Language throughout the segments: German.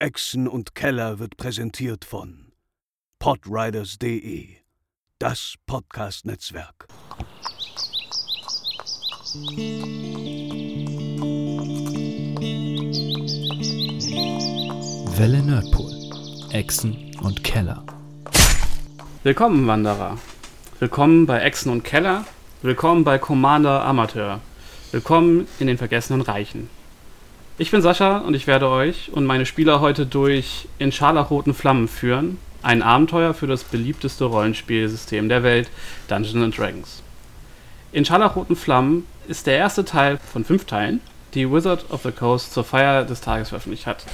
Echsen und Keller wird präsentiert von podriders.de, das Podcast-Netzwerk. Welle Nerdpool, Echsen und Keller. Willkommen, Wanderer. Willkommen bei Echsen und Keller. Willkommen bei Commander Amateur. Willkommen in den vergessenen Reichen. Ich bin Sascha und ich werde euch und meine Spieler heute durch In scharlachroten Flammen führen. Ein Abenteuer für das beliebteste Rollenspielsystem der Welt, Dungeons Dragons. In scharlachroten Flammen ist der erste Teil von fünf Teilen, die Wizard of the Coast zur Feier des Tages veröffentlicht hat.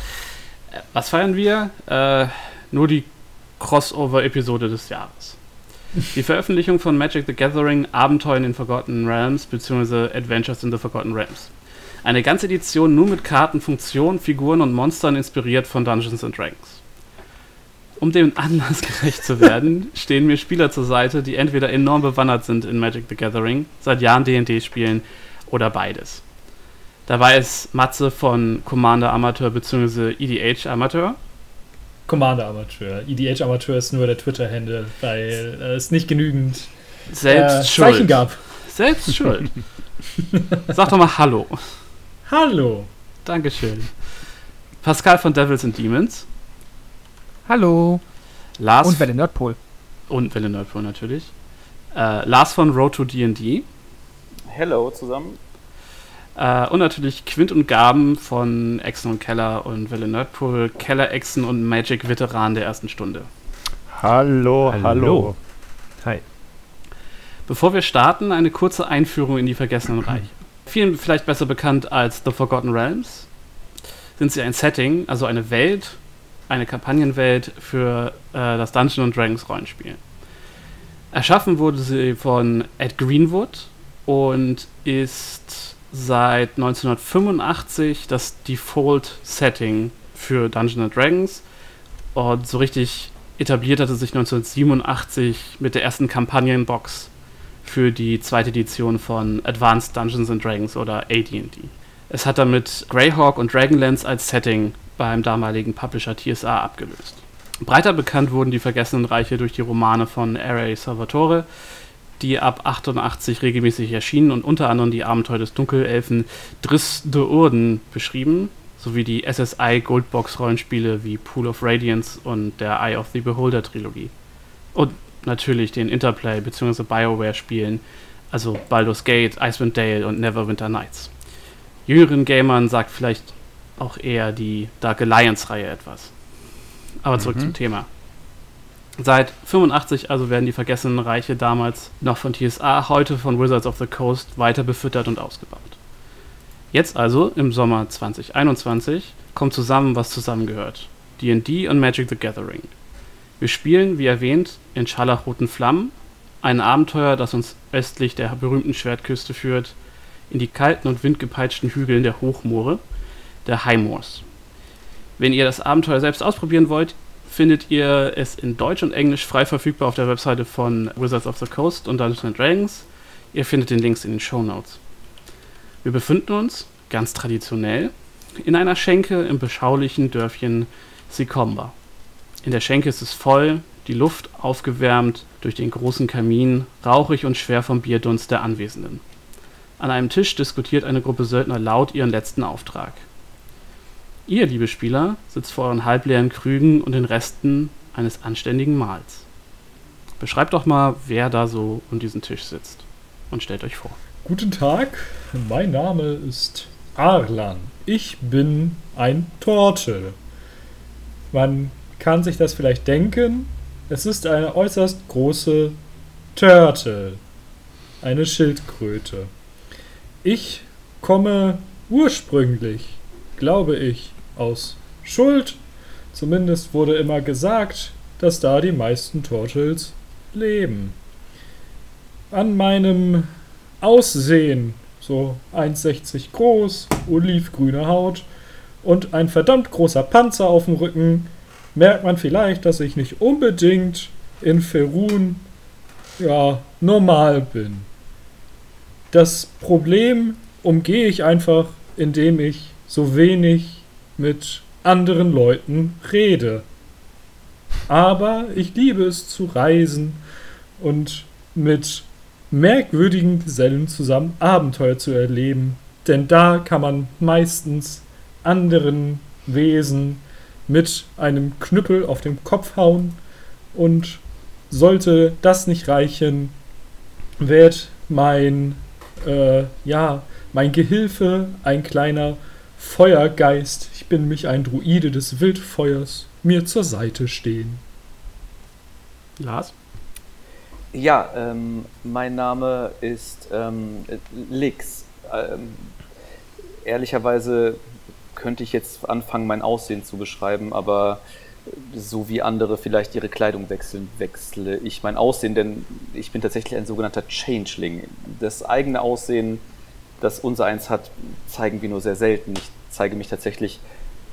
Äh, was feiern wir? Äh, nur die Crossover-Episode des Jahres. Die Veröffentlichung von Magic the Gathering Abenteuer in den Forgotten Realms bzw. Adventures in the Forgotten Realms. Eine ganze Edition nur mit Karten, Funktionen, Figuren und Monstern inspiriert von Dungeons and Dragons. Um dem Anlass gerecht zu werden, stehen mir Spieler zur Seite, die entweder enorm bewandert sind in Magic the Gathering, seit Jahren D&D spielen oder beides. Dabei ist Matze von Commander Amateur bzw. EDH Amateur. Commander Amateur. EDH Amateur ist nur der Twitter-Handle, weil äh, es nicht genügend Selbst äh, schuld. Zeichen gab. Selbst schuld. Sag doch mal Hallo. Hallo. Dankeschön. Pascal von Devils and Demons. Hallo. Lars Und Welle Nerdpol. und Welle Nerdpool natürlich. Äh, Lars von Road to D&D. Hello zusammen. Äh, und natürlich Quint und Gaben von Exen und Keller und Welle Nerdpool, Keller, Exen und Magic Veteran der ersten Stunde. Hallo, hallo. Hallo. Hi. Bevor wir starten, eine kurze Einführung in die vergessenen Reiche. Vielen vielleicht besser bekannt als The Forgotten Realms sind sie ein Setting, also eine Welt, eine Kampagnenwelt für äh, das Dungeons Dragons Rollenspiel. Erschaffen wurde sie von Ed Greenwood und ist seit 1985 das Default-Setting für Dungeons Dragons. Und so richtig etabliert hatte sich 1987 mit der ersten Kampagnenbox für die zweite Edition von Advanced Dungeons and Dragons oder AD&D. Es hat damit Greyhawk und Dragonlance als Setting beim damaligen Publisher TSA abgelöst. Breiter bekannt wurden die Vergessenen Reiche durch die Romane von R.A. Salvatore, die ab 88 regelmäßig erschienen und unter anderem die Abenteuer des Dunkelelfen Driss de Urden beschrieben, sowie die SSI Goldbox Rollenspiele wie Pool of Radiance und der Eye of the Beholder Trilogie. Und natürlich den Interplay bzw. BioWare Spielen, also Baldur's Gate, Icewind Dale und Neverwinter Nights. Jüngeren Gamern sagt vielleicht auch eher die Dark Alliance Reihe etwas. Aber zurück zum Thema. Seit 85 also werden die vergessenen Reiche damals noch von TSA, heute von Wizards of the Coast weiter befüttert und ausgebaut. Jetzt also, im Sommer 2021, kommt zusammen, was zusammengehört. D&D und Magic the Gathering. Wir spielen, wie erwähnt, in scharlachroten Flammen, ein Abenteuer, das uns östlich der berühmten Schwertküste führt, in die kalten und windgepeitschten Hügeln der Hochmoore, der Highmoors. Wenn ihr das Abenteuer selbst ausprobieren wollt, findet ihr es in Deutsch und Englisch frei verfügbar auf der Webseite von Wizards of the Coast und Dungeons Dragons. Ihr findet den Links in den Show Notes. Wir befinden uns, ganz traditionell, in einer Schenke im beschaulichen Dörfchen Sikomba. In der Schenke ist es voll, die Luft aufgewärmt durch den großen Kamin, rauchig und schwer vom Bierdunst der Anwesenden. An einem Tisch diskutiert eine Gruppe Söldner laut ihren letzten Auftrag. Ihr, liebe Spieler, sitzt vor euren halbleeren Krügen und den Resten eines anständigen Mahls. Beschreibt doch mal, wer da so um diesen Tisch sitzt. Und stellt euch vor. Guten Tag, mein Name ist Arlan. Ich bin ein Torte. Man kann sich das vielleicht denken, es ist eine äußerst große Turtle. Eine Schildkröte. Ich komme ursprünglich, glaube ich, aus Schuld. Zumindest wurde immer gesagt, dass da die meisten Turtles leben. An meinem Aussehen, so 1,60 groß, olivgrüne Haut und ein verdammt großer Panzer auf dem Rücken, merkt man vielleicht, dass ich nicht unbedingt in Ferun ja normal bin. Das Problem umgehe ich einfach, indem ich so wenig mit anderen Leuten rede. Aber ich liebe es zu reisen und mit merkwürdigen Gesellen zusammen Abenteuer zu erleben. Denn da kann man meistens anderen Wesen mit einem Knüppel auf den Kopf hauen. Und sollte das nicht reichen, wird mein, äh, ja, mein Gehilfe ein kleiner Feuergeist, ich bin mich ein Druide des Wildfeuers, mir zur Seite stehen. Lars? Ja, ähm, mein Name ist ähm, Lix. Ähm, ehrlicherweise könnte ich jetzt anfangen, mein Aussehen zu beschreiben, aber so wie andere vielleicht ihre Kleidung wechseln, wechsle ich mein Aussehen, denn ich bin tatsächlich ein sogenannter Changeling. Das eigene Aussehen, das unser eins hat, zeigen wir nur sehr selten. Ich zeige mich tatsächlich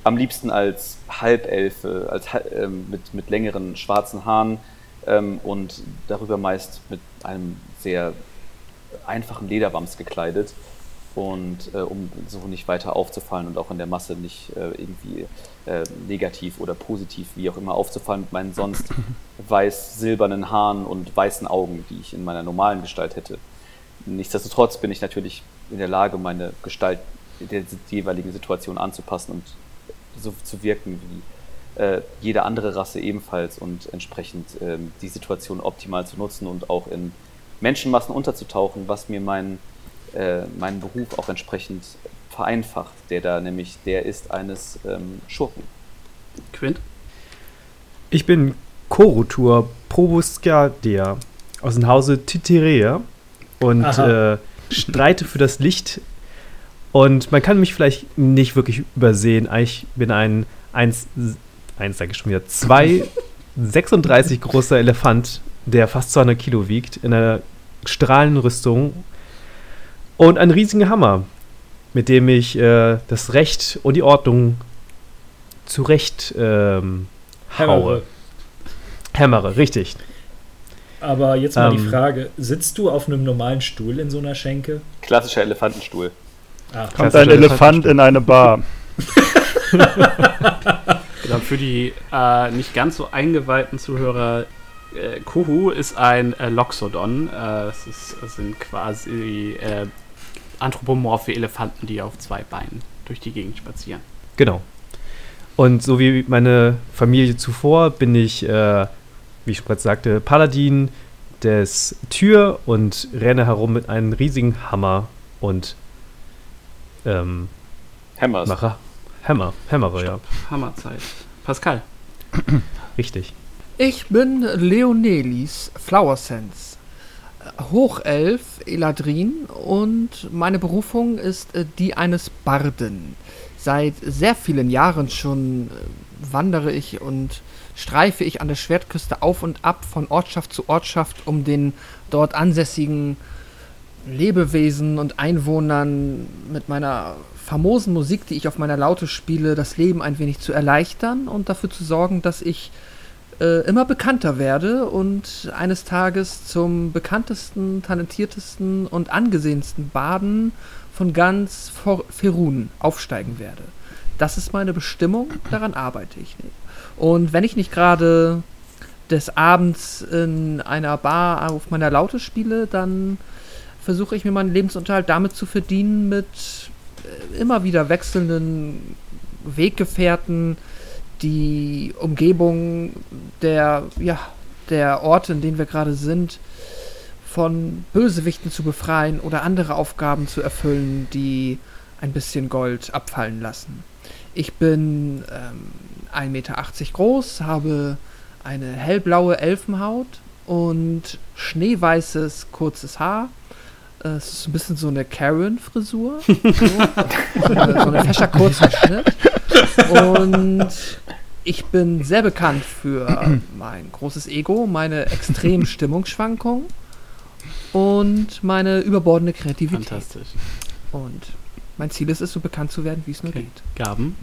am liebsten als Halbelfe, als, ähm, mit, mit längeren schwarzen Haaren ähm, und darüber meist mit einem sehr einfachen Lederwams gekleidet. Und äh, um so nicht weiter aufzufallen und auch in der Masse nicht äh, irgendwie äh, negativ oder positiv, wie auch immer, aufzufallen mit meinen sonst weiß-silbernen Haaren und weißen Augen, die ich in meiner normalen Gestalt hätte. Nichtsdestotrotz bin ich natürlich in der Lage, meine Gestalt der jeweiligen Situation anzupassen und so zu wirken wie äh, jede andere Rasse ebenfalls und entsprechend ähm, die Situation optimal zu nutzen und auch in Menschenmassen unterzutauchen, was mir meinen äh, meinen Beruf auch entsprechend vereinfacht, der da nämlich der ist eines ähm, Schurken. Quint? Ich bin Korutur Probuscadia aus dem Hause Titerea und äh, streite für das Licht. Und man kann mich vielleicht nicht wirklich übersehen. Ich bin ein 1, 1 sage ich schon wieder, 2, 36 großer Elefant, der fast 200 Kilo wiegt, in einer strahlenden Rüstung und einen riesigen Hammer, mit dem ich äh, das Recht und die Ordnung zurecht ähm, haue. Hämmere, richtig. Aber jetzt mal die Ähm. Frage: Sitzt du auf einem normalen Stuhl in so einer Schenke? Klassischer Elefantenstuhl. Ah, Kommt ein Elefant in eine Bar. Genau, für die äh, nicht ganz so eingeweihten Zuhörer, äh, Kuhu ist ein äh, Loxodon. Äh, es, ist, es sind quasi äh, anthropomorphe Elefanten, die auf zwei Beinen durch die Gegend spazieren. Genau. Und so wie meine Familie zuvor bin ich, äh, wie ich bereits sagte, Paladin des Tür und renne herum mit einem riesigen Hammer und ähm, Hammers. mache Hammer, Hämmere, ja, Hammerzeit. Pascal. richtig. Ich bin Leonelis Flower Sense. Hochelf Eladrin und meine Berufung ist äh, die eines Barden. Seit sehr vielen Jahren schon äh, wandere ich und streife ich an der Schwertküste auf und ab von Ortschaft zu Ortschaft, um den dort ansässigen Lebewesen und Einwohnern mit meiner famosen Musik, die ich auf meiner Laute spiele, das Leben ein wenig zu erleichtern und dafür zu sorgen, dass ich äh, immer bekannter werde und eines Tages zum bekanntesten, talentiertesten und angesehensten Baden von ganz Ferun aufsteigen werde. Das ist meine Bestimmung, daran arbeite ich. Und wenn ich nicht gerade des Abends in einer Bar auf meiner Laute spiele, dann versuche ich mir meinen Lebensunterhalt damit zu verdienen, mit äh, immer wieder wechselnden Weggefährten die Umgebung der, ja, der Orte, in denen wir gerade sind, von Bösewichten zu befreien oder andere Aufgaben zu erfüllen, die ein bisschen Gold abfallen lassen. Ich bin ähm, 1,80 Meter groß, habe eine hellblaue Elfenhaut und schneeweißes kurzes Haar. Äh, Es ist ein bisschen so eine Karen-Frisur. So. so ein fescher kurzer Schnitt. Und ich bin sehr bekannt für mein großes Ego, meine extremen Stimmungsschwankungen und meine überbordende Kreativität. Fantastisch. Und mein Ziel ist es, so bekannt zu werden, wie es nur Okay. geht. Gaben.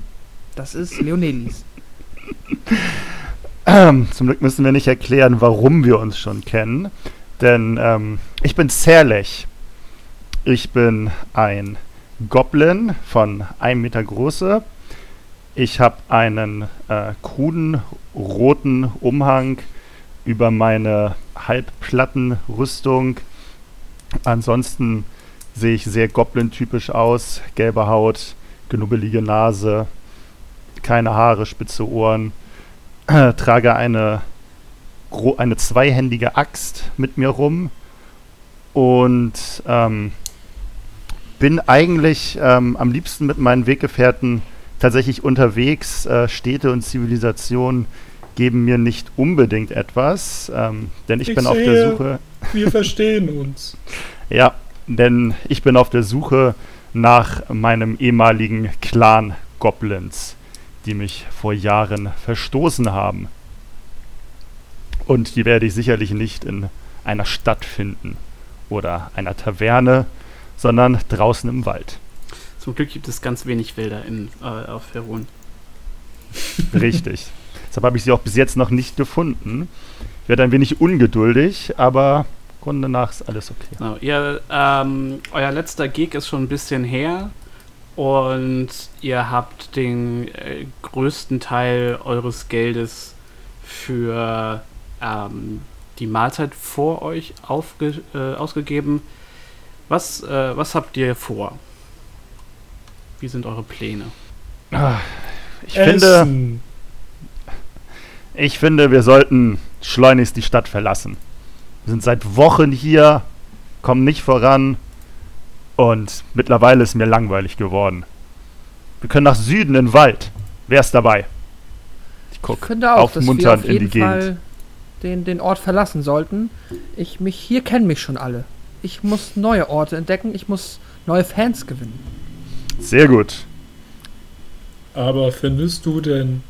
Das ist Leonelis. Ähm, Zum Glück müssen wir nicht erklären, warum wir uns schon kennen. Denn ähm, ich bin Zerlech. Ich bin ein Goblin von einem Meter Größe. Ich habe einen äh, kruden roten Umhang über meine Halbplattenrüstung. Ansonsten sehe ich sehr Goblin-typisch aus. Gelbe Haut, genubbelige Nase, keine Haare, spitze Ohren. trage eine, eine zweihändige Axt mit mir rum und ähm, bin eigentlich ähm, am liebsten mit meinen Weggefährten tatsächlich unterwegs. Äh, Städte und Zivilisationen geben mir nicht unbedingt etwas, ähm, denn ich, Ich bin auf der sehe- Suche. Wir verstehen uns. Ja, denn ich bin auf der Suche nach meinem ehemaligen Clan Goblins, die mich vor Jahren verstoßen haben. Und die werde ich sicherlich nicht in einer Stadt finden oder einer Taverne, sondern draußen im Wald. Zum Glück gibt es ganz wenig Wälder in, äh, auf Ferun. Richtig. Deshalb habe ich sie auch bis jetzt noch nicht gefunden. Ich werde ein wenig ungeduldig, aber Grunde nach ist alles okay. Genau, ihr, ähm, euer letzter Gig ist schon ein bisschen her und ihr habt den äh, größten Teil eures Geldes für ähm, die Mahlzeit vor euch aufge äh, ausgegeben. Was, äh, was habt ihr vor? Wie sind eure Pläne? Ah, Ich finde, Essen. Ich finde, wir sollten schleunigst die Stadt verlassen. Wir sind seit Wochen hier, kommen nicht voran und mittlerweile ist mir langweilig geworden. Wir können nach Süden in den Wald. Wer ist dabei? Ich Ich guck finde auch, dass wir aufmunternd auf in die Gegend. Fall den, den Ort verlassen sollten. Ich mich hier kennen mich schon alle. Ich muss neue Orte entdecken. Ich muss neue Fans gewinnen. Sehr gut. Aber findest du denn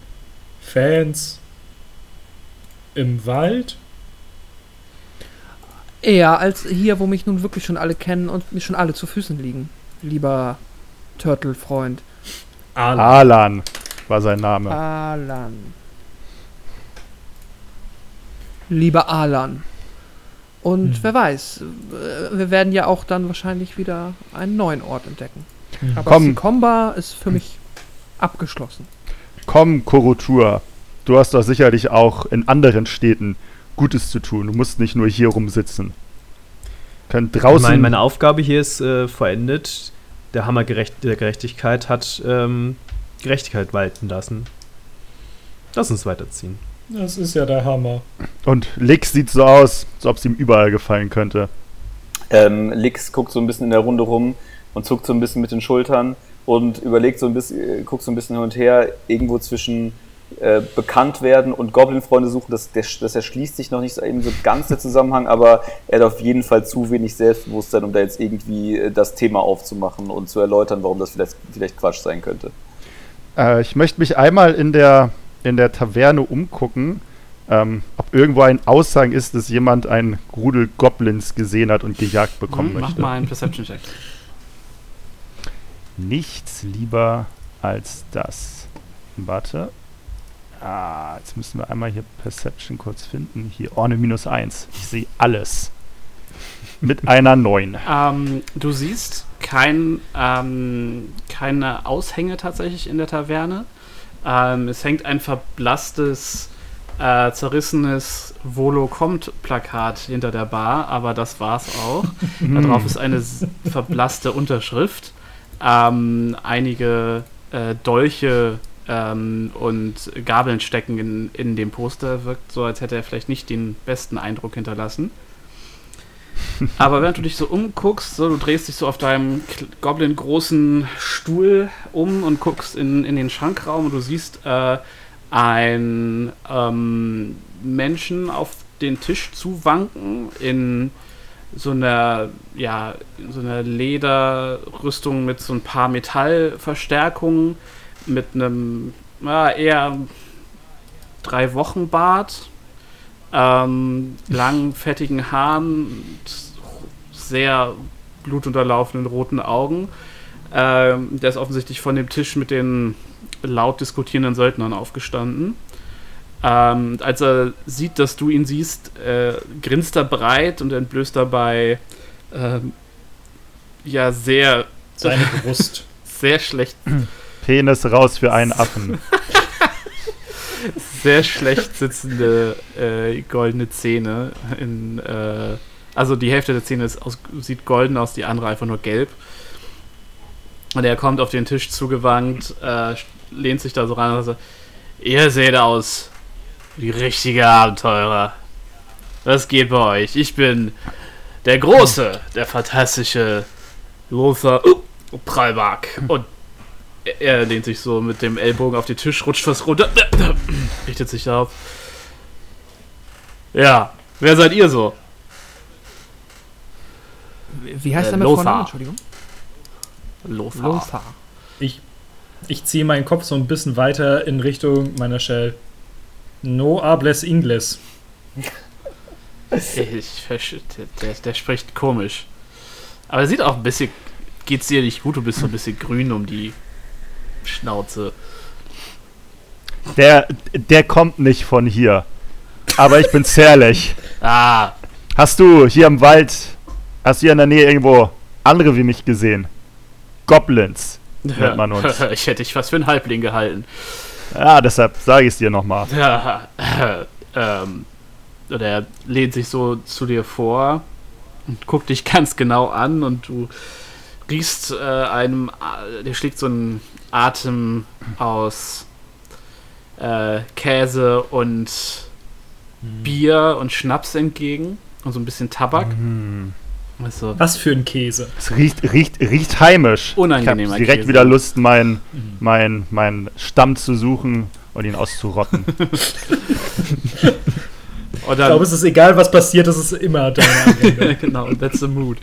Fans im Wald? Eher als hier, wo mich nun wirklich schon alle kennen und mir schon alle zu Füßen liegen. Lieber Turtle-Freund. Alan. Alan war sein Name. Alan. Lieber Alan. Und Hm. wer weiß, wir werden ja auch dann wahrscheinlich wieder einen neuen Ort entdecken. Hm. Aber Komm. Sikomba ist für mich abgeschlossen. Komm, Korotur. Du hast doch sicherlich auch in anderen Städten Gutes zu tun. Du musst nicht nur hier rumsitzen. Könnt Ich draußen. meine, meine Aufgabe hier ist äh, vollendet. Der Hammer gerecht der Gerechtigkeit hat ähm, Gerechtigkeit walten lassen. Lass uns weiterziehen. Das ist ja der Hammer. und Lix sieht so aus, als ob es ihm überall gefallen könnte. Ähm, Lix guckt so ein bisschen in der Runde rum und zuckt so ein bisschen mit den Schultern und überlegt so ein bisschen, äh, guckt so ein bisschen hin und her, irgendwo zwischen äh, bekannt werden und Goblin-Freunde suchen. Das, der, das erschließt sich noch nicht so eben so ganz der Zusammenhang, aber er hat auf jeden Fall zu wenig Selbstbewusstsein, um da jetzt irgendwie äh, das Thema aufzumachen und zu erläutern, warum das vielleicht, vielleicht Quatsch sein könnte. Äh, ich möchte mich einmal in der, in der Taverne umgucken, ähm, ob irgendwo ein Aushang ist, dass jemand einen Rudel Goblins gesehen hat und gejagt bekommen Hm, Mach möchte. mal einen Perception-Check. Nichts lieber als das. Warte. Ah, jetzt müssen wir einmal hier Perception kurz finden. Hier, Orne minus 1. Ich sehe alles. Mit einer 9. Ähm, du siehst kein, ähm, keine Aushänge tatsächlich in der Taverne. Ähm, es hängt ein verblasstes, äh, zerrissenes Volo kommt Plakat hinter der Bar, aber das war's auch. da drauf ist eine verblasste Unterschrift. Ähm, einige äh, Dolche ähm, und Gabeln stecken in, in dem Poster. Wirkt so, als hätte er vielleicht nicht den besten Eindruck hinterlassen. Aber während du dich so umguckst, so, du drehst dich so auf deinem Goblin-großen Stuhl um und guckst in, in den Schrankraum und du siehst äh, einen ähm, Menschen auf den Tisch zuwanken in so einer, ja, so einer Lederrüstung mit so ein paar Metallverstärkungen, mit einem ja, eher drei Wochen Bart, ähm, langen, fettigen Haaren, sehr blutunterlaufenden roten Augen. Ähm, der ist offensichtlich von dem Tisch mit den laut diskutierenden Söldnern aufgestanden. Ähm, als er sieht, dass du ihn siehst, äh, grinst er breit und entblößt dabei ähm, ja sehr, Seine Brust. sehr schlecht Penis raus für einen Affen. Sehr schlecht sitzende äh, goldene Zähne. In, äh, also die Hälfte der Zähne ist aus, sieht golden aus, die andere einfach nur gelb. Und er kommt auf den Tisch zugewandt, äh, lehnt sich da so ran und sagt, ihr seht aus wie richtige Abenteurer. Was geht bei euch? Ich bin der Große, der fantastische Lothar Prallmark. Und er- er lehnt sich so mit dem Ellbogen auf den Tisch, rutscht was runter, richtet sich auf. Ja, wer seid ihr so? Wie heißt Äh, der mit Lothar. Vornamen? Entschuldigung. Lothar. Lothar. Ich, ich ziehe meinen Kopf so ein bisschen weiter in Richtung meiner Shell. No hables ingles. Ich, der, der spricht komisch. Aber er sieht auch ein bisschen. Geht's dir nicht gut? Du bist so ein bisschen grün um die Schnauze. Der, der kommt nicht von hier. Aber ich bin zärtlich. Ah, Hast du hier im Wald, hast du hier in der Nähe irgendwo andere wie mich gesehen? Goblins nennt man uns. ich hätte dich fast für einen Halbling gehalten. Ja, deshalb sage ich es dir nochmal. Ja, äh, ähm, oder er lehnt sich so zu dir vor und guckt dich ganz genau an und du riechst äh, einem, äh, dir schlägt so ein Atem aus äh, Käse und Bier und Schnaps entgegen und so ein bisschen Tabak. Also, Was für ein Käse. Es riecht, riecht, riecht heimisch. Unangenehmer ich habe direkt Käse. wieder Lust, meinen mein, mein Stamm zu suchen und ihn auszurotten. und Ich glaube, es ist egal, was passiert, es ist immer deine Agenda. genau, that's the mood.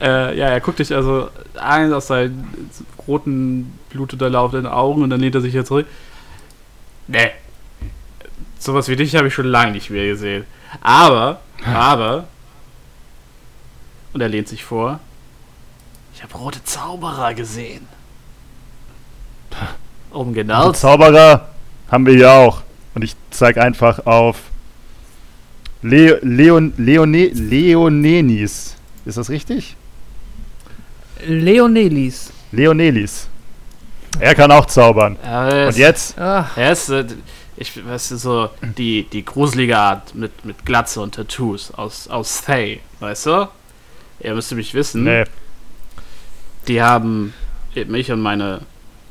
Äh, ja, er guckt dich also ein aus seinen roten, blutunterlaufenden Augen und dann lehnt er sich jetzt zurück. Nee. Sowas wie dich habe ich schon lange nicht mehr gesehen. Aber, aber. Und er lehnt sich vor. Ich habe rote Zauberer gesehen. Um genau Und Zauberer haben wir hier auch. Und ich zeige einfach auf Le Leon Leone Leonenis. Ist das richtig? Leonelis. Leonelis. Er kann auch zaubern. Ja, Und jetzt? Ach, Er ist, äh, ich weißt du, so die, die gruselige Art mit, mit Glatze und Tattoos aus, aus Thay, weißt du? Ihr müsst mich wissen, Nee. die haben mich und meine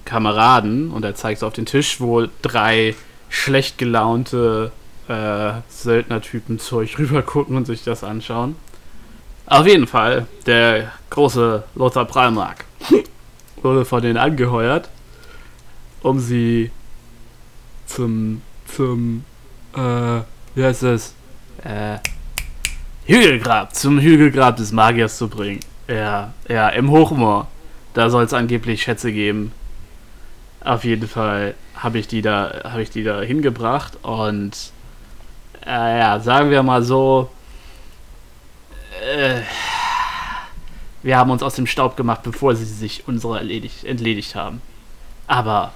Kameraden, und er zeigt auf den Tisch, wo drei schlecht gelaunte äh, Söldnertypen zu euch rübergucken und sich das anschauen. Auf jeden Fall, der große Lothar Prallmark wurde von denen angeheuert, um sie zum, zum, äh, wie heißt das? Äh, Hügelgrab, zum Hügelgrab des Magiers zu bringen. Ja, ja, im Hochmoor. Da soll es angeblich Schätze geben. Auf jeden Fall habe ich die da, habe ich die da hingebracht und äh, ja, sagen wir mal so, äh, wir haben uns aus dem Staub gemacht, bevor sie sich unserer erledigt, entledigt haben. Aber,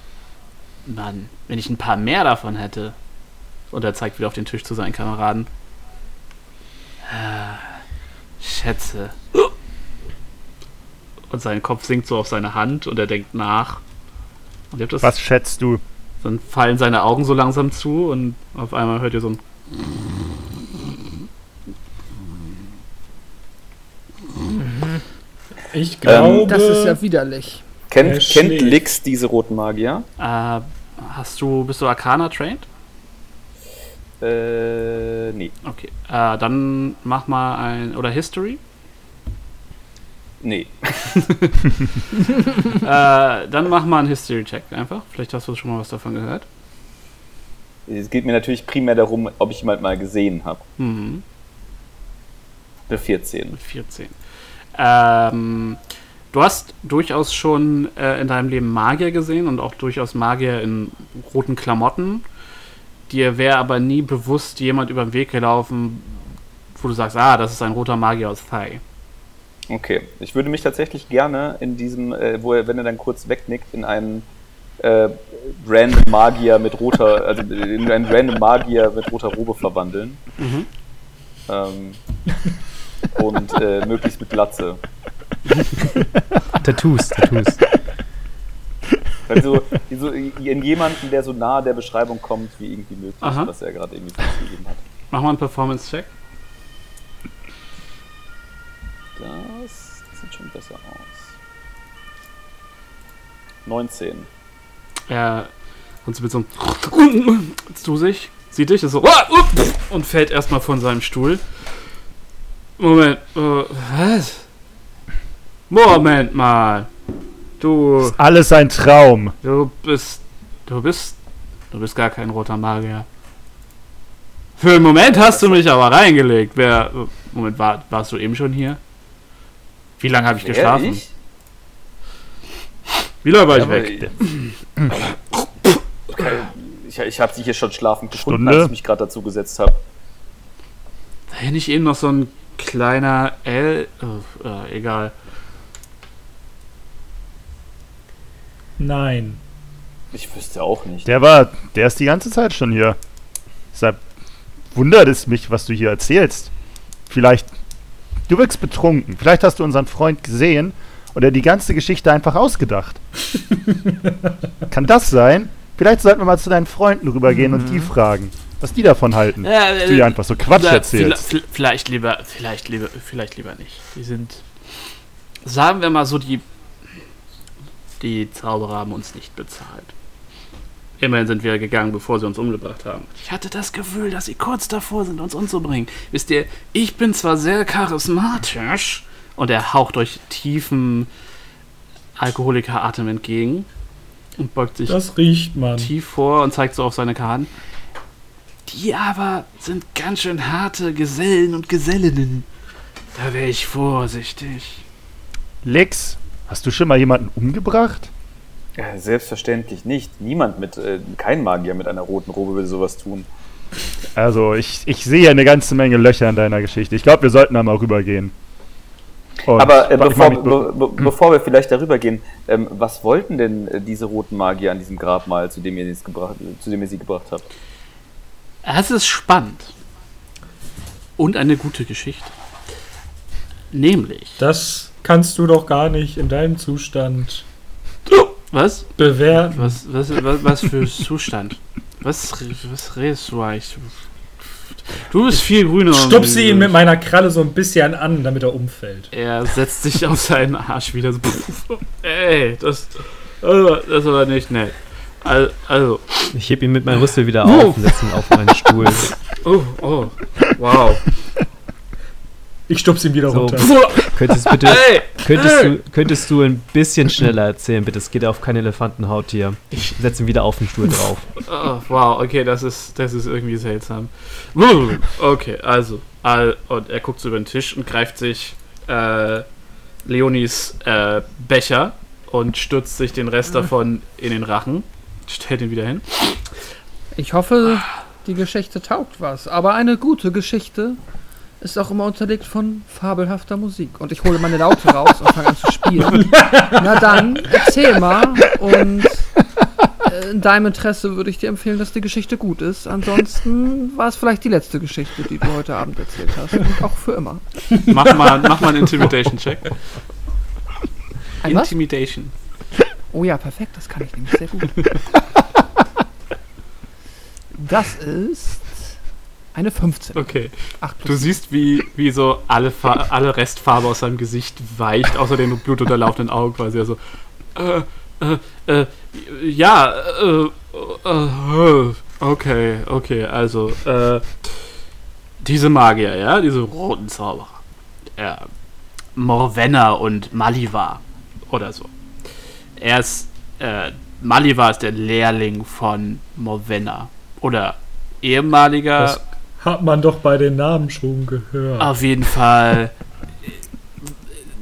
Mann, wenn ich ein paar mehr davon hätte, und er zeigt wieder auf den Tisch zu seinen Kameraden, Schätze. Und sein Kopf sinkt so auf seine Hand und er denkt nach. Und ihr habt das, Was schätzt du? dann fallen seine Augen so langsam zu und auf einmal hört ihr so ein Ich glaube, das ist ja widerlich. Kennt, kennt. Lix diese roten Magier? Äh, hast du, bist du Arcana trained? Äh, nee. Okay. Äh, dann mach mal ein, oder History? Nee. äh, dann mach mal einen History-Check einfach. Vielleicht hast du schon mal was davon gehört. Es geht mir natürlich primär darum, ob ich jemand mal gesehen habe. Mhm. Eine 14. Mit 14. Ähm, du hast durchaus schon äh, in deinem Leben Magier gesehen und auch durchaus Magier in roten Klamotten. Dir wäre aber nie bewusst jemand über den Weg gelaufen, wo du sagst, ah, das ist ein roter Magier aus Thai. Okay. Ich würde mich tatsächlich gerne in diesem, äh, wo er, wenn er dann kurz wegnickt, in einen äh, random Magier mit roter, also in einen random Magier mit roter Robe verwandeln. Mhm. Ähm, und äh, möglichst mit Glatze. Tattoos, Tattoos. Weil so, in jemanden, der so nahe der Beschreibung kommt, wie irgendwie möglich, Aha. was er gerade irgendwie gegeben hat. Mach mal einen Performance-Check. Das sieht schon besser aus. 19. Er kommt so mit so einem zu sich, sieht dich, ist so und fällt erstmal von seinem Stuhl. Moment, äh, was? Moment mal. Du, Ist alles ein Traum. du bist, du bist, du bist gar kein roter Magier. Für einen Moment hast du mich aber reingelegt. Wer, Moment, war, warst du eben schon hier? Wie lange habe ich Wer, geschlafen? ich? Wie lange war ich Ja, weg? Ich, ich habe sie hier schon schlafend gefunden, Stunde? als ich mich gerade dazu gesetzt habe. War hier nicht eben noch so ein kleiner L? Oh, äh, egal. Nein. Ich wüsste auch nicht. Der war, der ist die ganze Zeit schon hier. Deshalb wundert es mich, was du hier erzählst. Vielleicht, du wirkst betrunken. Vielleicht hast du unseren Freund gesehen oder die ganze Geschichte einfach ausgedacht. Kann das sein? Vielleicht sollten wir mal zu deinen Freunden rübergehen und die fragen, was die davon halten. Äh, du dir einfach so Quatsch Vielleicht- erzählst. Vielleicht lieber, vielleicht lieber, vielleicht lieber nicht. Die sind, sagen wir mal so, die, die Zauberer haben uns nicht bezahlt. Immerhin sind wir gegangen, bevor sie uns umgebracht haben. Ich hatte das Gefühl, dass sie kurz davor sind, uns umzubringen. Wisst ihr, ich bin zwar sehr charismatisch und er haucht euch tiefen Alkoholikeratem entgegen und beugt sich Das riecht man. tief vor und zeigt so auf seine Karten. Die aber sind ganz schön harte Gesellen und Gesellinnen. Da wäre ich vorsichtig. Lex, hast du schon mal jemanden umgebracht? Ja, selbstverständlich nicht. Niemand mit, äh, kein Magier mit einer roten Robe würde sowas tun. Also, ich, ich sehe eine ganze Menge Löcher in deiner Geschichte. Ich glaube, wir sollten da mal rübergehen. Und Aber äh, bevor, be- be be bevor wir vielleicht darüber gehen, ähm, was wollten denn äh, diese roten Magier an diesem Grabmal, zu dem ihr, gebracht, zu dem ihr sie gebracht habt? Es ist spannend. Und eine gute Geschichte. Nämlich. Das kannst du doch gar nicht in deinem Zustand Was? bewerten. Was, was, was, was für Zustand? Was, was redest du eigentlich? Du bist viel grüner. Stupse ihn mit meiner Kralle so ein bisschen an, damit er umfällt. Er setzt sich auf seinen Arsch wieder so. Ey, das, also, das war nicht nett. Al- Also, Ich heb ihn mit meinem Rüssel wieder auf und setze ihn auf meinen Stuhl. oh, oh, wow. Ich stupse ihn wieder So. runter. Könntest, bitte, Ey, könntest, du, könntest du ein bisschen schneller erzählen, bitte? Es geht auf kein Elefantenhaut hier. Ich setze ihn wieder auf den Stuhl drauf. Oh, wow, okay, das ist, das ist irgendwie seltsam. Okay, also, all, und er guckt so über den Tisch und greift sich äh, Leonis äh, Becher und stürzt sich den Rest davon in den Rachen. Stellt ihn wieder hin. Ich hoffe, die Geschichte taugt was. Aber eine gute Geschichte ist auch immer unterlegt von fabelhafter Musik. Und ich hole meine Laute raus und fange an zu spielen. Na dann, erzähl mal. Und äh, in deinem Interesse würde ich dir empfehlen, dass die Geschichte gut ist. Ansonsten war es vielleicht die letzte Geschichte, die du heute Abend erzählt hast. Und auch für immer. Mach mal, mach mal einen Intimidation-Check. Ein? Intimidation. Oh ja, perfekt, das kann ich nämlich sehr gut. Das ist eine 15. Okay. Ach, Du siehst, wie, wie so alle, Fa alle Restfarbe aus seinem Gesicht weicht, außer den blutunterlaufenden Augen quasi. Also, äh, äh, äh, ja, äh, äh, okay, okay, also, äh, diese Magier, ja, diese roten Zauberer, Morvenna und Maliva oder so. Er ist, äh, Maliva ist der Lehrling von Morvenna oder ehemaliger hat man doch bei den Namen schon gehört. auf jeden Fall.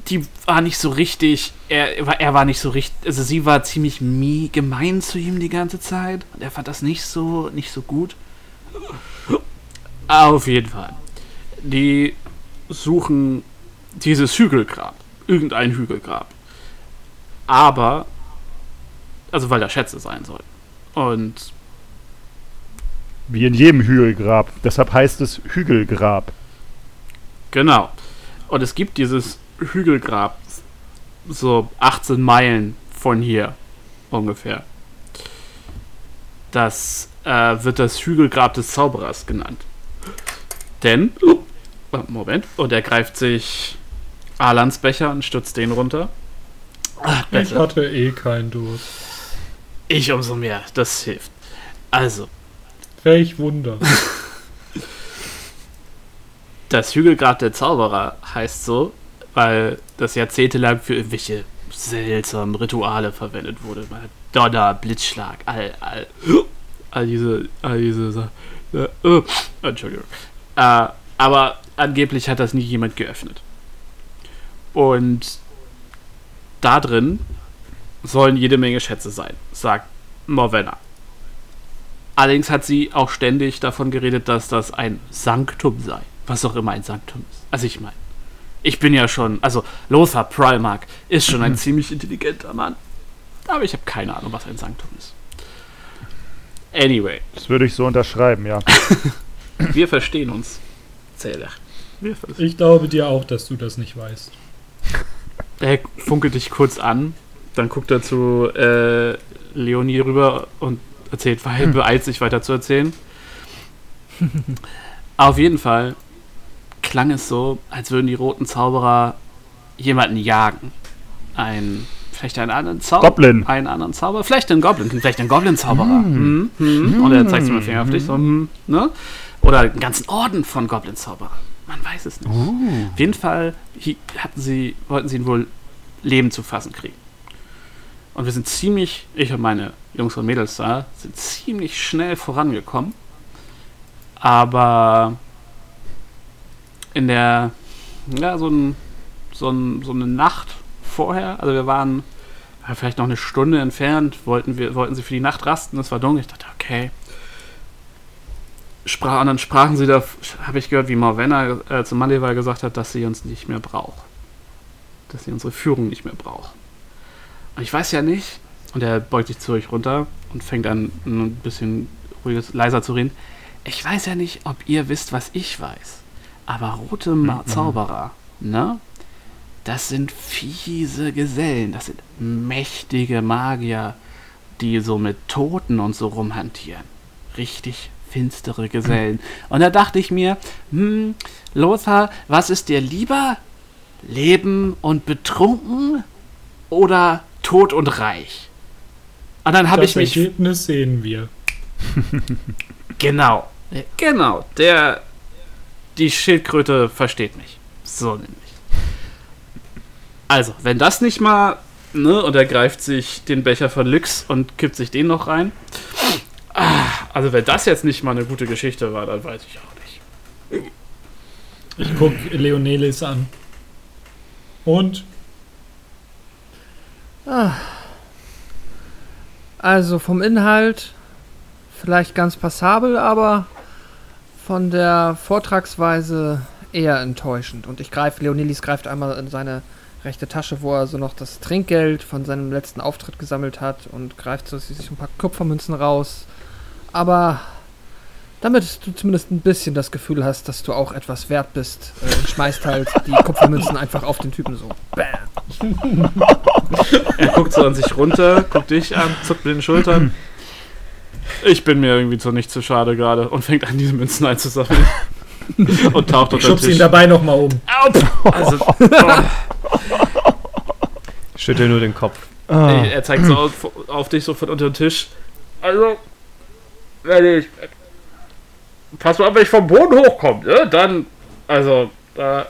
Die war nicht so richtig. Er, war- er war nicht so richtig. Also sie war ziemlich mie gemein zu ihm die ganze Zeit. Und er fand das nicht so, nicht so gut. Auf jeden Fall. Die suchen dieses Hügelgrab. Irgendein Hügelgrab. Aber. Also weil da Schätze sein sollen. Und Wie in jedem Hügelgrab. Deshalb heißt es Hügelgrab. Genau. Und es gibt dieses Hügelgrab so 18 Meilen von hier. ungefähr. Das äh, wird das Hügelgrab des Zauberers genannt. Denn, oh, Moment, und er greift sich Alans Becher und stürzt den runter. Ah, Ich hatte eh keinen Durst. Ich umso mehr, das hilft. Also, Welch Wunder. das Hügelgrab der Zauberer heißt so, weil das jahrzehntelang für irgendwelche seltsamen Rituale verwendet wurde. Donner, Blitzschlag, all, all, all diese, all diese Sa- äh, äh, Entschuldigung. Äh, aber angeblich hat das nie jemand geöffnet. Und da drin sollen jede Menge Schätze sein, sagt Morvenna. Allerdings hat sie auch ständig davon geredet, dass das ein Sanktum sei. Was auch immer ein Sanktum ist. Also ich meine, ich bin ja schon, also Lothar Primark ist schon ein ziemlich intelligenter Mann. Aber ich habe keine Ahnung, was ein Sanktum ist. Anyway, Das würde ich so unterschreiben, ja. wir verstehen uns. Zähler. Wir verstehen. Ich glaube dir auch, dass du das nicht weißt. Er funkelt dich kurz an, dann guckt er zu äh, Leonie rüber und erzählt, weil beeilt sich weiter zu erzählen. Auf jeden Fall klang es so, als würden die roten Zauberer jemanden jagen. Ein, vielleicht einen anderen Zauberer. Goblin. Einen anderen Zauberer. Vielleicht einen Goblin. Vielleicht einen Goblin-Zauberer. Hm. Hm. Und er zeigt mit dem Finger auf dich. So, hm. ne? Oder einen ganzen Orden von Goblin-Zauberern. Man weiß es nicht. Auf jeden Fall hatten sie, wollten sie ihn wohl Leben zu fassen kriegen. Und wir sind ziemlich, ich und meine Jungs und Mädels da, sind ziemlich schnell vorangekommen. Aber in der, ja, so, ein, so, ein, so eine Nacht vorher, also wir waren vielleicht noch eine Stunde entfernt, wollten, wir, wollten sie für die Nacht rasten, es war dunkel. Ich dachte, okay. Sprach, und dann sprachen sie da, habe ich gehört, wie Morvenna äh, zu Malleval gesagt hat, dass sie uns nicht mehr braucht. Dass sie unsere Führung nicht mehr braucht. Ich weiß ja nicht, und er beugt sich zu euch runter und fängt an, ein bisschen ruhiges, leiser zu reden. Ich weiß ja nicht, ob ihr wisst, was ich weiß. Aber rote Ma Zauberer, ne? Das sind fiese Gesellen. Das sind mächtige Magier, die so mit Toten und so rumhantieren. Richtig finstere Gesellen. Und da dachte ich mir, hm, Lothar, was ist dir lieber? Leben und betrunken oder tot und reich? Und dann habe das ich mich Ergebnis sehen wir. Genau. Genau. Der. Die Schildkröte versteht mich. So nämlich. Also, wenn das nicht mal. Ne, und er greift sich den Becher von Lux und kippt sich den noch rein. Ah, Also, wenn das jetzt nicht mal eine gute Geschichte war, dann weiß ich auch nicht. Ich guck Leonelis an. Und? Also vom Inhalt vielleicht ganz passabel, aber von der Vortragsweise eher enttäuschend. Und ich greife, Leonilis greift einmal in seine rechte Tasche, wo er so noch das Trinkgeld von seinem letzten Auftritt gesammelt hat und greift so sich ein paar Kupfermünzen raus. Aber damit du zumindest ein bisschen das Gefühl hast, dass du auch etwas wert bist, äh, und schmeißt halt die Kupfermünzen einfach auf den Typen so. Bam. Er guckt so an sich runter, guckt dich an, zuckt mit den Schultern. Ich bin mir irgendwie zu nicht zu schade gerade und fängt an, diese Münzen einzusammeln. und taucht Ich unter den schubse ihn Tisch. dabei nochmal um. Also, oh. Schüttel nur den Kopf. Ah. Er zeigt so auf, auf dich so von unter den Tisch. Also, wenn ich. Pass mal auf, wenn ich vom Boden hochkomme, ne? Dann. Also, da.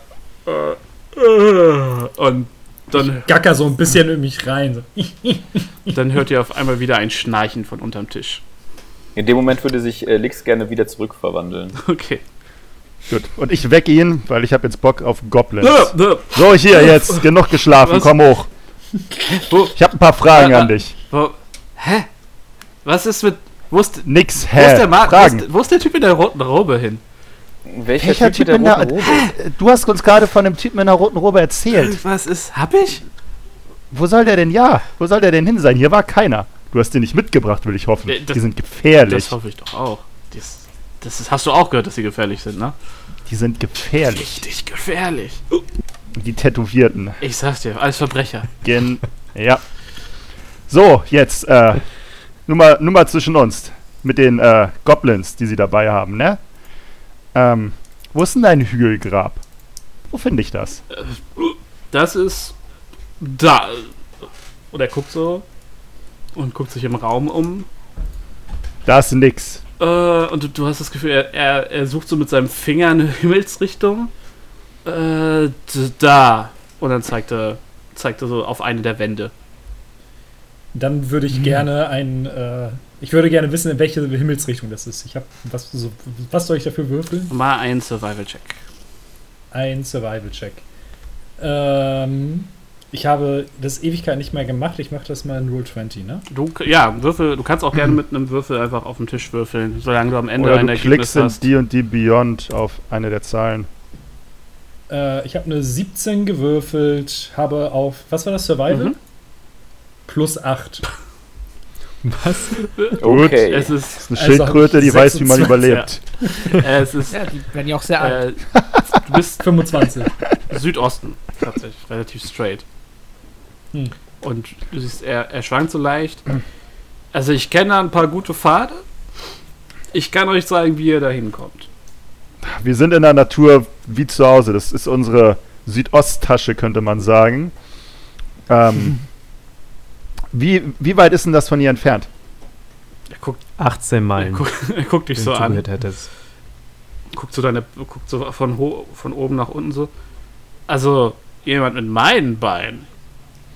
Äh, äh, und dann, Gacker so ein bisschen in mich rein. So. dann hört ihr auf einmal wieder ein Schnarchen von unterm Tisch. In dem Moment würde sich äh, Lix gerne wieder zurückverwandeln. Okay. Gut. Und ich weck ihn, weil ich habe jetzt Bock auf Goblins. Äh, äh, So, hier jetzt. Genug geschlafen. Was? Komm hoch. Ich habe ein paar Fragen Äh, an äh, dich. wo, hä? Was ist mit. Wo ist, Nix, wo ist, hä? der, Ma wo ist, wo ist der Typ in der roten Robe hin? Welcher, Welcher Typ, Typ mit in der der... roten Robe? Du hast uns gerade von dem Typen in der roten Robe erzählt. Was ist. Hab ich? Wo soll der denn, ja, wo soll der denn hin sein? Hier war keiner. Du hast den nicht mitgebracht, will ich hoffen. Äh, das- Die sind gefährlich. Das hoffe ich doch auch. Das, das ist, hast du auch gehört, dass sie gefährlich sind, ne? Die sind gefährlich. Richtig gefährlich. Die Tätowierten. Ich sag's dir, als Verbrecher. Gen ja. So, jetzt, äh, nur mal, nur mal zwischen uns. Mit den äh, Goblins, die sie dabei haben, ne? Ähm, wo ist denn dein Hügelgrab? Wo finde ich das? Das ist da. Und er guckt so und guckt sich im Raum um. Da ist nix. Äh, und du, du hast das Gefühl, er, er, er sucht so mit seinem Finger eine Himmelsrichtung. Äh, da. Und dann zeigt er, zeigt er so auf eine der Wände. Dann würde ich gerne ein. Äh, ich würde gerne wissen, in welche Himmelsrichtung das ist. Ich habe was, so, was soll ich dafür würfeln? Mal ein Survival-Check. Ein Survival-Check. Ähm, ich habe das Ewigkeit nicht mehr gemacht. Ich mache das mal in Roll 20, ne? Du, ja, Würfel, du kannst auch gerne mit einem Würfel einfach auf den Tisch würfeln, solange du am Ende Oder ein du Ergebnis klickst hast. die und die Beyond auf eine der Zahlen. Äh, ich habe eine 17 gewürfelt, habe auf. Was war das? Survival? Mhm. Plus 8. Was? Okay. Es Das ist, ist eine Also Schildkröte, die weiß, wie man 26, überlebt. es ist, Ja, die werden ja auch sehr alt. äh, du bist 25. Südosten, tatsächlich, relativ straight. Hm. Und du siehst, er, er schwankt so leicht. Also ich kenne da ein paar gute Pfade. Ich kann euch sagen, wie ihr da hinkommt. Wir sind in der Natur wie zu Hause. Das ist unsere Südosttasche, könnte man sagen. Ähm, wie, wie weit ist denn das von hier entfernt? Er guckt, 18 er Meilen. guckt, er guckt dich so an. hättest. Guckt so deine, guckt so von, ho von oben nach unten so. Also, jemand mit meinen Beinen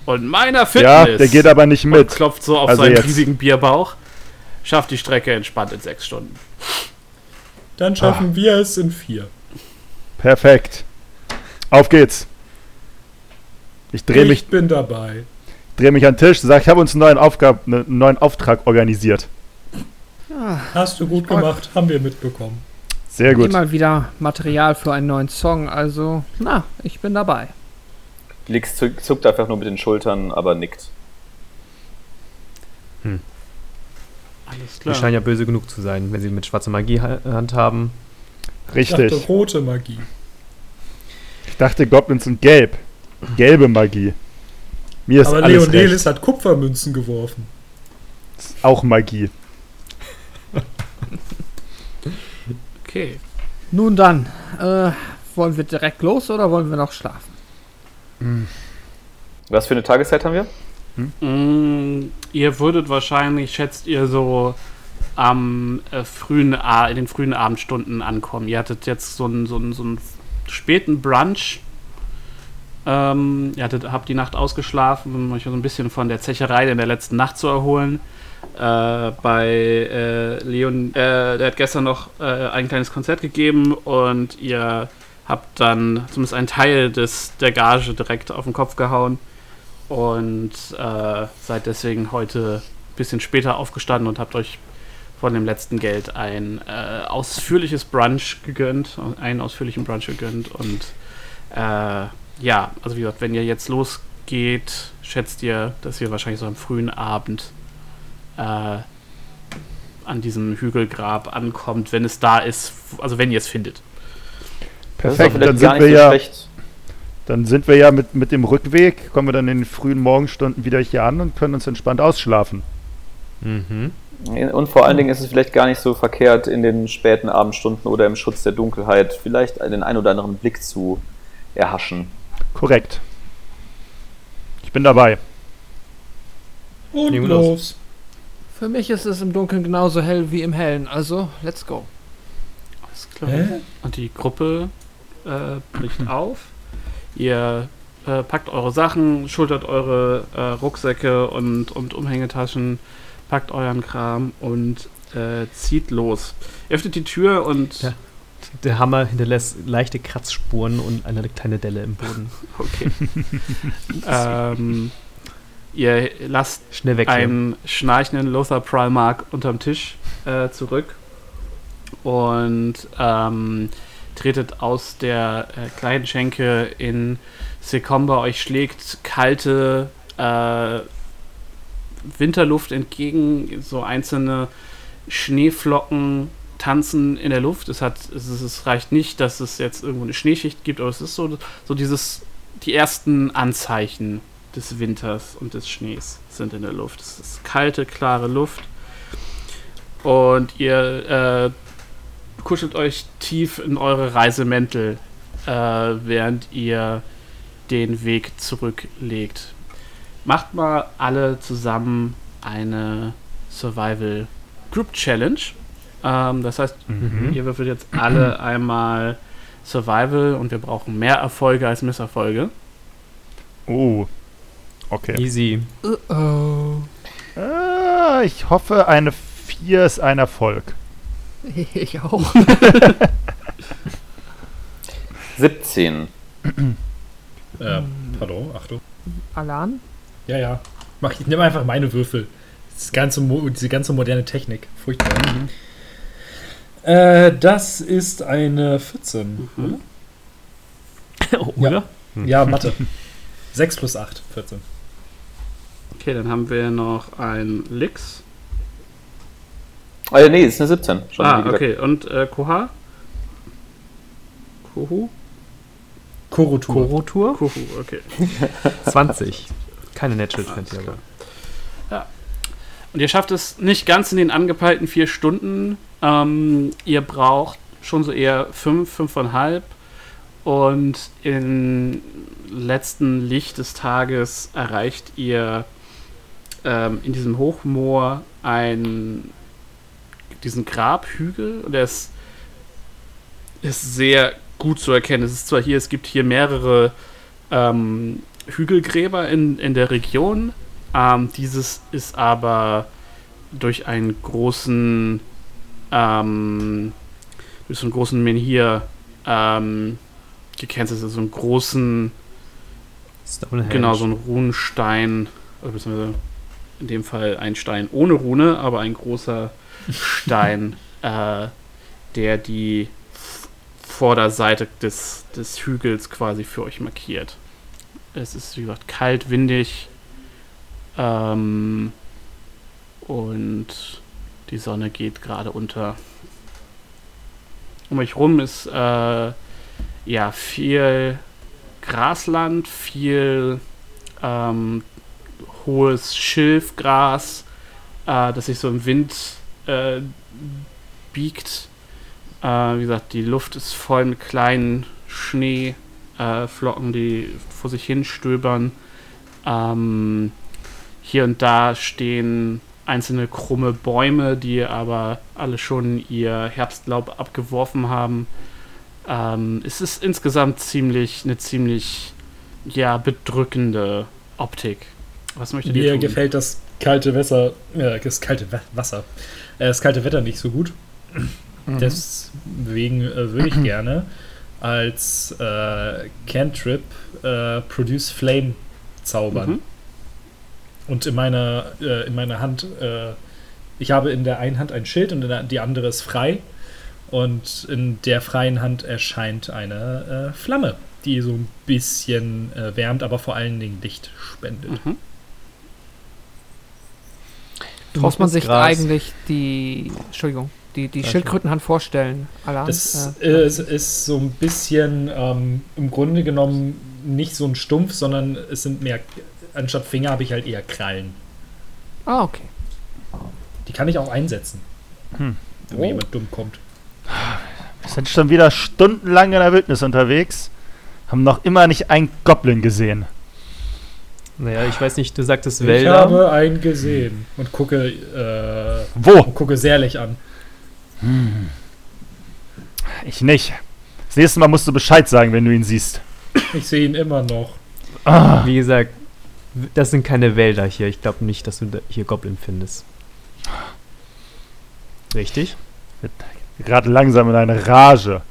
und meiner Fitness. Ja, der geht aber nicht und mit. klopft so auf Also seinen jetzt. riesigen Bierbauch. Schafft die Strecke entspannt in sechs Stunden. Dann schaffen wir es in 4. Perfekt. Auf geht's. Ich drehe Ich mich, bin dabei. Dreh mich an den Tisch, sag, ich habe uns einen neuen, Aufgab, ne- einen neuen Auftrag organisiert. Hast du gut gemacht, haben wir mitbekommen. Sehr gut. Immer wieder Material für einen neuen Song, also, na, ich bin dabei. Lix zuck- zuckt einfach nur mit den Schultern, aber nickt. Alles Die scheinen ja böse genug zu sein, wenn sie mit schwarzer Magie ha- handhaben. Ich dachte, Richtig. rote Magie. Ich dachte, Goblins sind gelb. Gelbe Magie. Mir ist Aber alles Leonelis recht. hat Kupfermünzen geworfen. Ist auch Magie. Okay. Nun dann, äh, wollen wir direkt los oder wollen wir noch schlafen? Was für eine Tageszeit haben wir? Mm, ihr würdet wahrscheinlich, schätzt ihr, so am äh, frühen, in den frühen Abendstunden ankommen. Ihr hattet jetzt so einen so einen- so einen späten Brunch. Ähm, ihr hattet, habt die Nacht ausgeschlafen, um euch so ein bisschen von der Zecherei in der letzten Nacht zu erholen. Äh, bei äh, Leon, äh, der hat gestern noch äh, ein kleines Konzert gegeben und ihr habt dann zumindest einen Teil des, der Gage direkt auf den Kopf gehauen und äh, seid deswegen heute ein bisschen später aufgestanden und habt euch von dem letzten Geld ein äh, ausführliches Brunch gegönnt, einen ausführlichen Brunch gegönnt und ja, also wie gesagt, wenn ihr jetzt losgeht, schätzt ihr, dass ihr wahrscheinlich so am frühen Abend äh, an diesem Hügelgrab ankommt, wenn es da ist, also wenn ihr es findet. Perfekt. Dann sind wir so ja, schlecht. dann sind wir ja mit, mit dem Rückweg, kommen wir dann in den frühen Morgenstunden wieder hier an und können uns entspannt ausschlafen. Mhm. Und vor allen Dingen ist es vielleicht gar nicht so verkehrt, in den späten Abendstunden oder im Schutz der Dunkelheit vielleicht den ein oder anderen Blick zu erhaschen. Korrekt. Ich bin dabei. Und wir los. Für mich ist es im Dunkeln genauso hell wie im Hellen, also let's go. Alles klar. Hä? Und die Gruppe äh, bricht auf. Ihr äh, packt eure Sachen, schultert eure äh, Rucksäcke und, und Umhängetaschen, packt euren Kram und äh, zieht los. Ihr öffnet die Tür und. Ja. Der Hammer hinterlässt leichte Kratzspuren und eine kleine Delle im Boden. Okay. ähm, ihr lasst Schnell weg. einen schnarchenden Lothar Primark unterm Tisch äh, zurück und ähm, tretet aus der äh, kleinen Schenke in Sekomba. Euch schlägt kalte äh, Winterluft entgegen, so einzelne Schneeflocken tanzen in der Luft. Es, hat, es, es reicht nicht, dass es jetzt irgendwo eine Schneeschicht gibt, aber es ist so, so dieses, die ersten Anzeichen des Winters und des Schnees sind in der Luft. Es ist kalte, klare Luft. Und ihr äh, kuschelt euch tief in eure Reisemäntel, äh, während ihr den Weg zurücklegt. Macht mal alle zusammen eine Survival Group Challenge. Ähm, das heißt, Mhm. ihr würfelt jetzt alle einmal Survival und wir brauchen mehr Erfolge als Misserfolge. Oh. Okay. Easy. Uh oh. Äh, ich hoffe, eine 4 ist ein Erfolg. Ich auch. 17. Äh, pardon, Achtung. Alan? Ja, ja. Mach, ich nehme einfach meine Würfel. Das ganze, diese ganze moderne Technik. Furchtbar. Äh, das ist eine 14. Mhm. Oder? Ja, Mathe. 6 plus 8, 14. Okay, dann haben wir noch ein Lix. Ah, ja, nee, ist eine 17. Schon, Ah, okay. Und äh, Koha? Kohu? Korotur. Korotur? Kohu, okay. 20. Keine Natural Alles 20, aber. klar. Und ihr schafft es nicht ganz in den angepeilten vier Stunden. Ähm, ihr braucht schon so eher fünf, fünfeinhalb. Und im letzten Licht des Tages erreicht ihr ähm, in diesem Hochmoor ein, diesen Grabhügel. Und der ist, ist sehr gut zu erkennen. Es ist zwar hier, es gibt hier mehrere ähm, Hügelgräber in, in der Region. Ähm, dieses ist aber durch einen großen, ähm, durch so einen großen Menhir ähm, gekennzeichnet, also so einen großen, Stonehenge. genau, so einen Runenstein, beziehungsweise in dem Fall ein Stein ohne Rune, aber ein großer Stein, äh, der die Vorderseite des, des Hügels quasi für euch markiert. Es ist, wie gesagt, kalt, windig. Ähm, und die Sonne geht gerade unter. Um euch rum ist äh, ja viel Grasland, viel ähm, hohes Schilfgras, äh, das sich so im Wind äh, biegt. Äh, wie gesagt, die Luft ist voll mit kleinen Schneeflocken, Flocken, die vor sich hin stöbern. Ähm, hier und da stehen einzelne krumme Bäume, die aber alle schon ihr Herbstlaub abgeworfen haben. Ähm, es ist insgesamt ziemlich eine ziemlich ja bedrückende Optik. Was möchtet ihr Mir tun? gefällt das kalte Wasser, äh, das kalte Wasser, äh, das kalte Wetter nicht so gut. Mhm. Deswegen äh, würde ich gerne als äh, Cantrip äh, Produce Flame zaubern. Mhm. Und in meiner, äh, in meiner Hand, äh, ich habe in der einen Hand ein Schild und in der, die andere ist frei. Und in der freien Hand erscheint eine äh, Flamme, die so ein bisschen äh, wärmt, aber vor allen Dingen Licht spendet. Mhm. Muss man sich Gras. eigentlich die, Entschuldigung, die, die. Schildkrötenhand vorstellen, Alan? Das Äh, ist, ist so ein bisschen ähm, im Grunde genommen nicht so ein Stumpf, sondern es sind mehr, anstatt Finger habe ich halt eher Krallen. ah, okay. Die kann ich auch einsetzen. Hm. Wenn mir jemand dumm kommt. Wir sind schon wieder stundenlang in der Wildnis unterwegs. Haben noch immer nicht einen Goblin gesehen. Naja, ich weiß nicht, du sagtest Ich Wälder. habe einen gesehen und gucke, äh, Wo? und gucke Serlich an. Ich nicht. Das nächste Mal musst du Bescheid sagen, wenn du ihn siehst. Ich sehe ihn immer noch. Ah, Wie gesagt, das sind keine Wälder hier. Ich glaube nicht, dass du hier Goblin findest. Richtig? gerade langsam in eine Rage.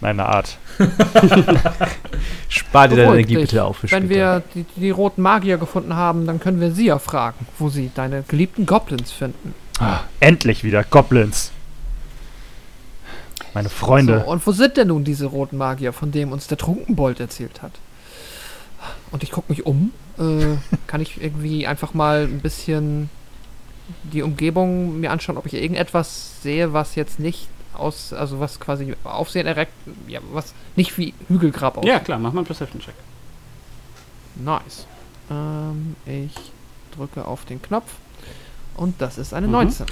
Meine Art. Spar dir deine Energie dich. bitte auf für Wenn später. wir die, die roten Magier gefunden haben, dann können wir sie ja fragen, wo sie deine geliebten Goblins finden. Ah, endlich wieder Goblins. Meine Freunde. So, und wo sind denn nun diese roten Magier, von denen uns der Trunkenbold erzählt hat? Und ich gucke mich um. Äh, kann ich irgendwie einfach mal ein bisschen die Umgebung mir anschauen, ob ich irgendetwas sehe, was jetzt nicht aus, also was quasi Aufsehen erregt, ja, was nicht wie Hügelgrab aussieht. Ja, klar, mach mal einen Perception-Check. Nice. Ähm, ich drücke auf den Knopf. Und das ist eine Mhm. 19.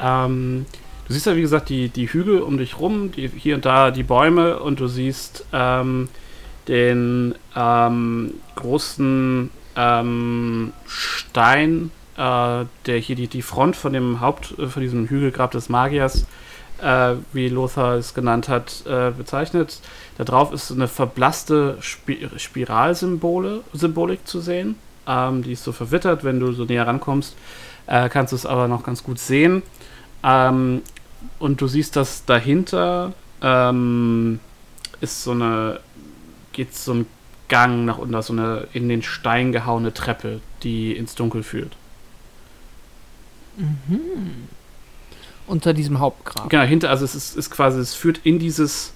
Ähm, du siehst ja, wie gesagt, die, die Hügel um dich rum, die, hier und da die Bäume und du siehst ähm, den ähm, großen ähm, Stein, äh, der hier die, die Front von dem Haupt, äh, von diesem Hügelgrab des Magiers, äh, wie Lothar es genannt hat, äh, bezeichnet. Da drauf ist eine verblasste Spi Spiralsymbole zu sehen. Ähm, die ist so verwittert, wenn du so näher rankommst, äh, kannst du es aber noch ganz gut sehen. Ähm, und du siehst, dass dahinter ähm, ist so eine, geht so ein Gang nach unten, so eine in den Stein gehauene Treppe, die ins Dunkel führt. Mhm. Unter diesem Hauptgrab. Genau, hinter, also es ist, ist quasi, es führt in dieses,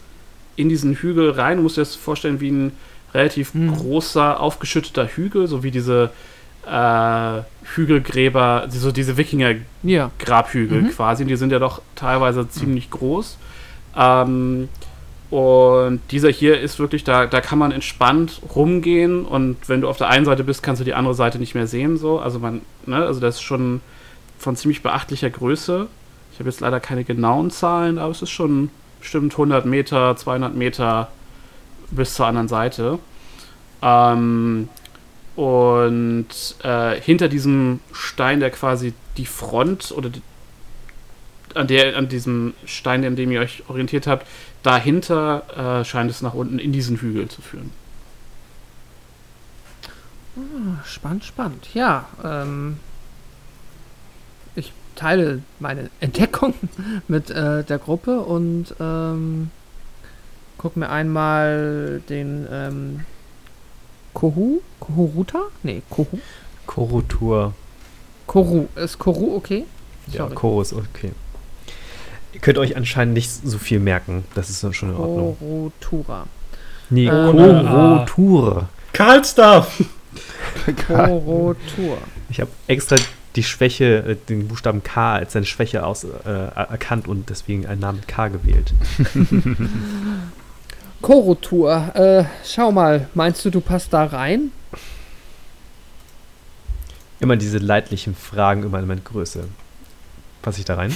in diesen Hügel rein. Du musst dir das vorstellen wie ein relativ Mhm. großer, aufgeschütteter Hügel, so wie diese äh, Hügelgräber, so diese Wikinger-Grabhügel Ja. Mhm. quasi. Und die sind ja doch teilweise ziemlich groß. Ähm, und dieser hier ist wirklich, da, da kann man entspannt rumgehen und wenn du auf der einen Seite bist, kannst du die andere Seite nicht mehr sehen. So. Also man, ne, also das ist schon von ziemlich beachtlicher Größe. Ich habe jetzt leider keine genauen Zahlen, aber es ist schon bestimmt 100 Meter, 200 Meter bis zur anderen Seite. Ähm, und äh, hinter diesem Stein, der quasi die Front oder die, an, der, an diesem Stein, an dem ihr euch orientiert habt, dahinter äh, scheint es nach unten in diesen Hügel zu führen. Spannend, spannend. Ja, ähm, ich teile meine Entdeckung mit äh, der Gruppe und ähm, guck mir einmal den ähm, Kohu, Kohuruta? Nee, Kohu. Korotur. Koru. Ist Koru okay? Ja, Sorry. Chorus, okay. Ihr könnt euch anscheinend nicht so viel merken. Das ist dann schon in Ordnung. Korotura. Nee, Ähm, Korotur. Karlsdorf! Korotur. Ich habe extra die Schwäche, äh, den Buchstaben K als seine Schwäche aus, äh, erkannt und deswegen einen Namen mit K gewählt. Korotur. Äh, schau mal, meinst du, du passt da rein? Immer diese leidlichen Fragen über meine Größe. Passe ich da rein?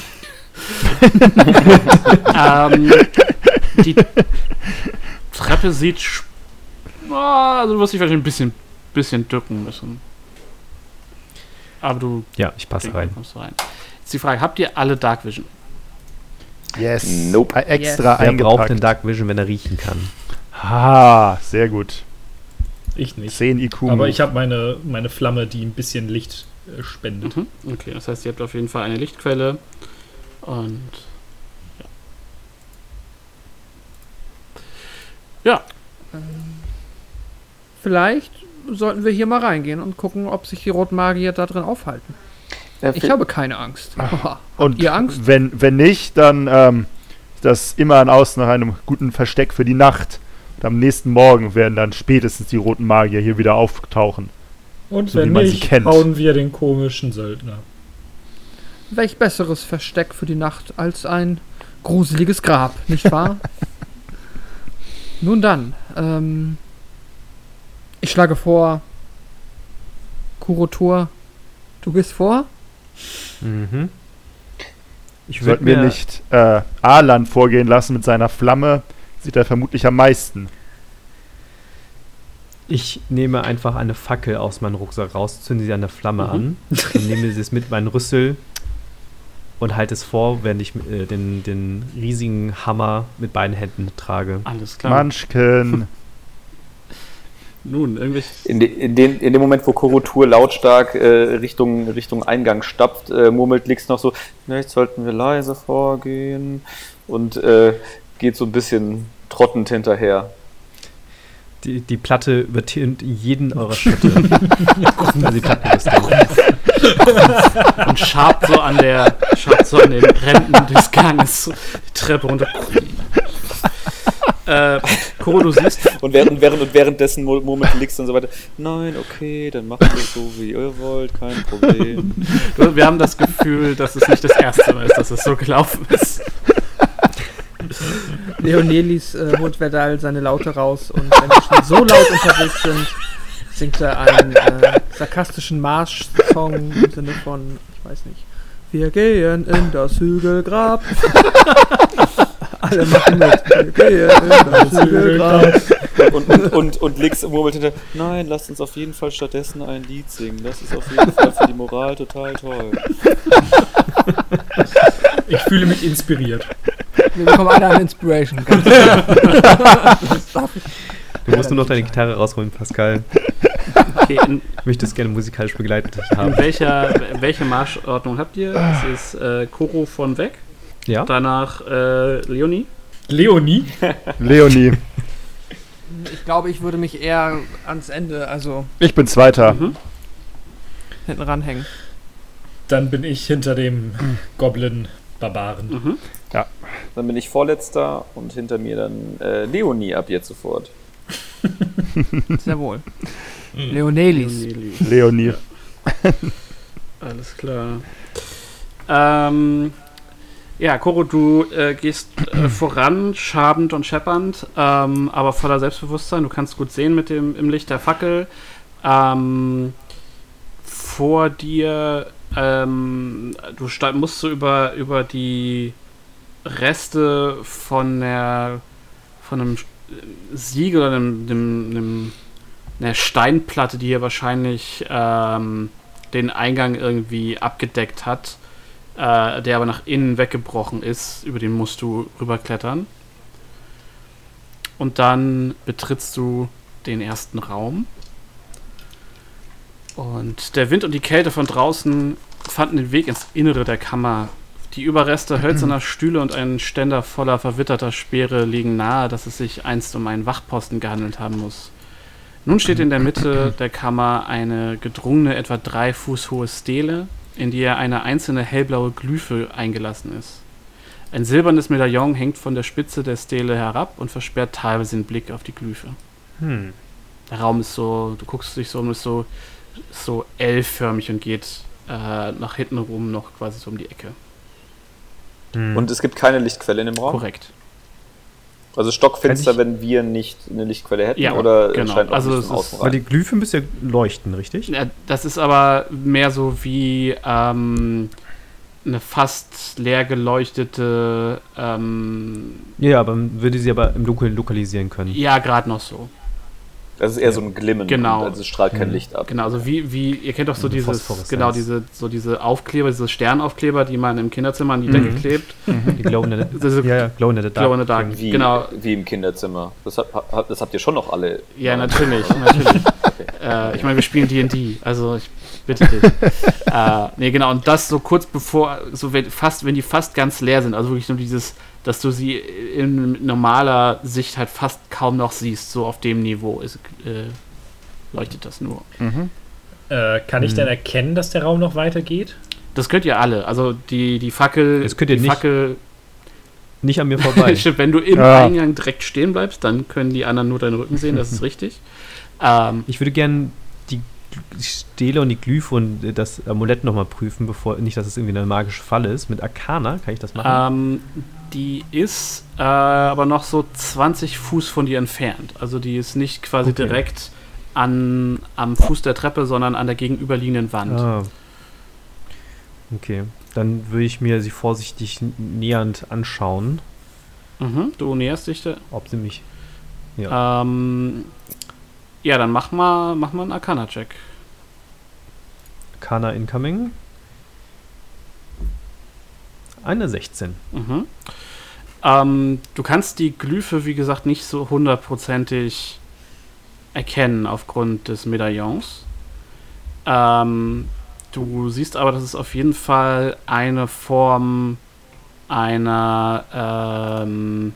Ähm, die Treppe sieht. Ah, also du wirst dich wahrscheinlich ein bisschen, bisschen dücken müssen. Aber du Ja, ich passe rein. kommst rein. Jetzt die Frage: Habt ihr alle Dark Vision? Yes. Nope. Äh, Extra Wer braucht denn Dark Vision, wenn er riechen kann? Ah, sehr gut. Ich nicht. 10 IQ. Aber ich habe meine, meine Flamme, die ein bisschen Licht äh, spendet. Mhm. Okay, das heißt, ihr habt auf jeden Fall eine Lichtquelle. Und. Ja. Vielleicht sollten wir hier mal reingehen und gucken, ob sich die roten Magier da drin aufhalten. Ich habe keine Angst. Und ihr Angst? Wenn, wenn nicht, dann ähm, ist das immer ein Aus nach einem guten Versteck für die Nacht. Und am nächsten Morgen werden dann spätestens die roten Magier hier wieder auftauchen. Und So wenn nicht, hauen wir den komischen Söldner. Welch besseres Versteck für die Nacht als ein gruseliges Grab, nicht wahr? Nun dann, ähm, ich schlage vor, Kurotur, du gehst vor? Mhm. Ich würde Sollten wir mir nicht äh, Alan vorgehen lassen mit seiner Flamme, sieht er vermutlich am meisten. Ich nehme einfach eine Fackel aus meinem Rucksack raus, zünde sie an der Flamme Mhm. an und nehme sie mit meinem Rüssel und halte es vor, während ich äh, den, den riesigen Hammer mit beiden Händen trage. Alles klar. Manschken. Nun, irgendwelche. In, de, in, den, in dem Moment, wo Korotur lautstark äh, Richtung, Richtung Eingang stapft, äh, murmelt Lix noch so, vielleicht sollten wir leise vorgehen und äh, geht so ein bisschen trottend hinterher. Die, die Platte übertönt jeden eurer Schritte. also die Plattenrüstung. und schabt so an der, schabt so an den Rändern des Ganges die Treppe runter. äh, Koro, du siehst, Und während, während, und währenddessen murmelt Lix dann so weiter, nein, okay, dann macht es so, wie ihr wollt, kein Problem. du, wir haben das Gefühl, dass es nicht das erste Mal ist, dass es so gelaufen ist. Leonelis äh, holt Verdal seine Laute raus und wenn wir schon so laut unterwegs sind, Singt er einen äh, sarkastischen Marsch-Song im Sinne von, ich weiß nicht, wir gehen in das Hügelgrab. Alle machen mit. Wir gehen in das Hügelgrab. Und, und, und, und Lix murmelt hinter, nein, lasst uns auf jeden Fall stattdessen ein Lied singen. Das ist auf jeden Fall für die Moral total toll. Ich fühle mich inspiriert. Wir bekommen alle eine Inspiration. Das. Du musst nur noch deine Gitarre rausholen, Pascal. Okay, in, Ich möchte es gerne musikalisch begleitet in haben. welcher, welche Marschordnung habt ihr? Es ist äh, Koro von weg, Ja? danach äh, Leonie. Leonie? Leonie, Ich glaube, ich würde mich eher ans Ende, also ich bin Zweiter. Mhm. hinten ranhängen. Dann bin ich hinter dem Goblin-Barbaren. Mhm. Dann bin ich Vorletzter und hinter mir dann äh, Leonie ab jetzt sofort. Sehr wohl. Leonelis. Leonie. Alles klar. Ähm, ja, Koro, du äh, gehst äh, voran, schabend und scheppernd, ähm, aber voller Selbstbewusstsein. Du kannst gut sehen mit dem im Licht der Fackel. Ähm, vor dir, ähm, du musst so über, über die Reste von der von einem Siegel oder einem, einem, einem, einer Steinplatte, die hier wahrscheinlich ähm, den Eingang irgendwie abgedeckt hat, äh, der aber nach innen weggebrochen ist. Über den musst du rüberklettern. Und dann betrittst du den ersten Raum. Und der Wind und die Kälte von draußen fanden den Weg ins Innere der Kammer. Die Überreste hölzerner Stühle und ein Ständer voller verwitterter Speere liegen nahe, dass es sich einst um einen Wachposten gehandelt haben muss. Nun steht in der Mitte der Kammer eine gedrungene, etwa drei Fuß hohe Stele, in die eine einzelne hellblaue Glyphe eingelassen ist. Ein silbernes Medaillon hängt von der Spitze der Stele herab und versperrt teilweise den Blick auf die Glyphe. Hm. Der Raum ist so, du guckst dich so um, ist so, so L-förmig und geht äh, nach hinten rum noch quasi so um die Ecke. Hm. Und es gibt keine Lichtquelle in dem Raum. Korrekt. Also stockfinster, Kann wenn wir nicht eine Lichtquelle hätten Ja, oder genau. scheint auch Also nicht ist- Weil die. Glyphen müssen ja leuchten, richtig? Ja, das ist aber mehr so wie ähm, eine fast leer geleuchtete, ähm, Ja, aber man würde sie aber im Dunkeln lokalisieren können. ja, gerade noch so. Das ist eher so ein Glimmen. Genau. Also es strahlt kein Mhm. Licht ab. Genau, also wie, wie, ihr kennt doch so Diese dieses, genau, diese, so diese Aufkleber, diese Sternaufkleber, die man im Kinderzimmer an die Mhm. Decke klebt. Die Glow in the, Diese ja, ja, Glow in the Dark. Glow in the Dark. Wie, Genau. wie im Kinderzimmer. Das, hat, hat, das habt ihr schon noch alle. Ja, natürlich, natürlich. äh, ich meine, wir spielen D&D, also ich bitte dich. äh, nee, genau, und das so kurz bevor, so wenn, fast, wenn die fast ganz leer sind, also wirklich nur dieses, dass du sie in normaler Sicht halt fast kaum noch siehst, so auf dem Niveau ist, äh, leuchtet das nur. Mhm. Äh, kann ich Hm. denn erkennen, dass der Raum noch weitergeht? Das könnt ihr alle, also die, die Fackel, Das könnt ihr die nicht. Fackel, Nicht an mir vorbei. Wenn du im Ja. Eingang direkt stehen bleibst, dann können die anderen nur deinen Rücken sehen, das ist richtig. Ähm, Ich würde gerne die Stele und die Glyphe und das Amulett nochmal prüfen, bevor nicht, dass es irgendwie eine magische Falle ist. Mit Arcana kann ich das machen. Ähm, die ist äh, aber noch so 20 Fuß von dir entfernt. Also die ist nicht quasi Okay. direkt an, am Fuß der Treppe, sondern an der gegenüberliegenden Wand. Ah. Okay, dann würde ich mir sie vorsichtig nähernd anschauen, Mhm, du näherst dich da. ob sie mich. Ja, ähm, ja dann mach mal, mach mal einen Arcana-Check. Arcana incoming. Eine 16. Mhm. Ähm, du kannst die Glyphe, wie gesagt, nicht so hundertprozentig erkennen aufgrund des Medaillons. Ähm, du siehst aber, dass es auf jeden Fall eine Form einer ähm,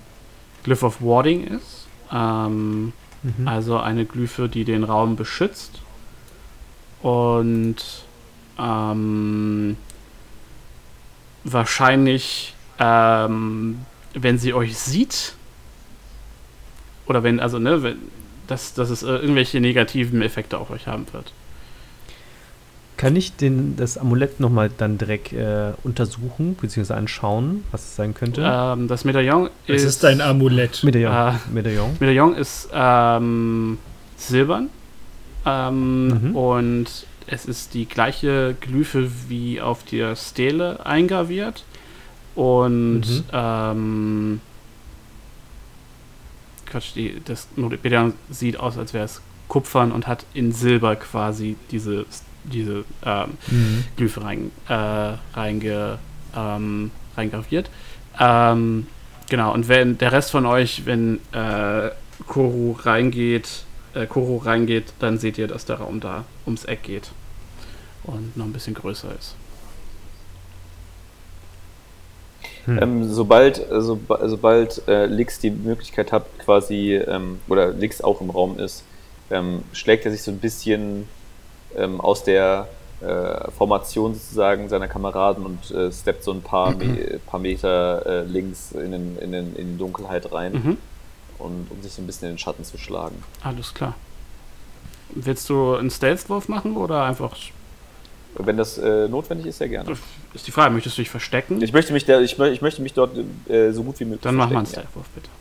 Glyph of Warding ist. Ähm, Mhm. also eine Glyphe, die den Raum beschützt. Und ähm, wahrscheinlich, ähm, wenn sie euch sieht, oder wenn, also, ne, wenn, dass, dass es äh, irgendwelche negativen Effekte auf euch haben wird. Kann ich den, das Amulett nochmal dann direkt äh, untersuchen, beziehungsweise anschauen, was es sein könnte? Ähm, das Medaillon Es ist. ist ein Amulett. Medaillon. äh, Medaillon. Medaillon ist ähm, silbern Ähm, Mhm. Und es ist die gleiche Glyphe wie auf der Stele eingraviert. Und Mhm. ähm, Quatsch, die, das Medallion sieht aus, als wäre es Kupfern und hat in Silber quasi diese, diese ähm, Mhm. Glyphe rein, äh, reinge, ähm, reingraviert. Ähm, genau, und wenn der Rest von euch, wenn äh, Koru reingeht, äh, Koro reingeht, dann seht ihr, dass der Raum da ums Eck geht und noch ein bisschen größer ist. Hm. Ähm, sobald äh, soba- sobald äh, Lix die Möglichkeit hat, quasi, ähm, oder Lix auch im Raum ist, ähm, schlägt er sich so ein bisschen ähm, aus der äh, Formation sozusagen seiner Kameraden und äh, steppt so ein paar, Me paar Meter äh, links in, den, in, den, in die Dunkelheit rein, Mhm, und, um sich so ein bisschen in den Schatten zu schlagen. alles klar. Willst du einen Stealth-Wurf machen oder einfach. Wenn das äh, notwendig ist, sehr gerne. Ist die Frage, möchtest du dich verstecken? Ich möchte mich, da, ich, ich möchte mich dort äh, so gut wie möglich dann mach mal einen Stealth-Wurf, bitte. ja.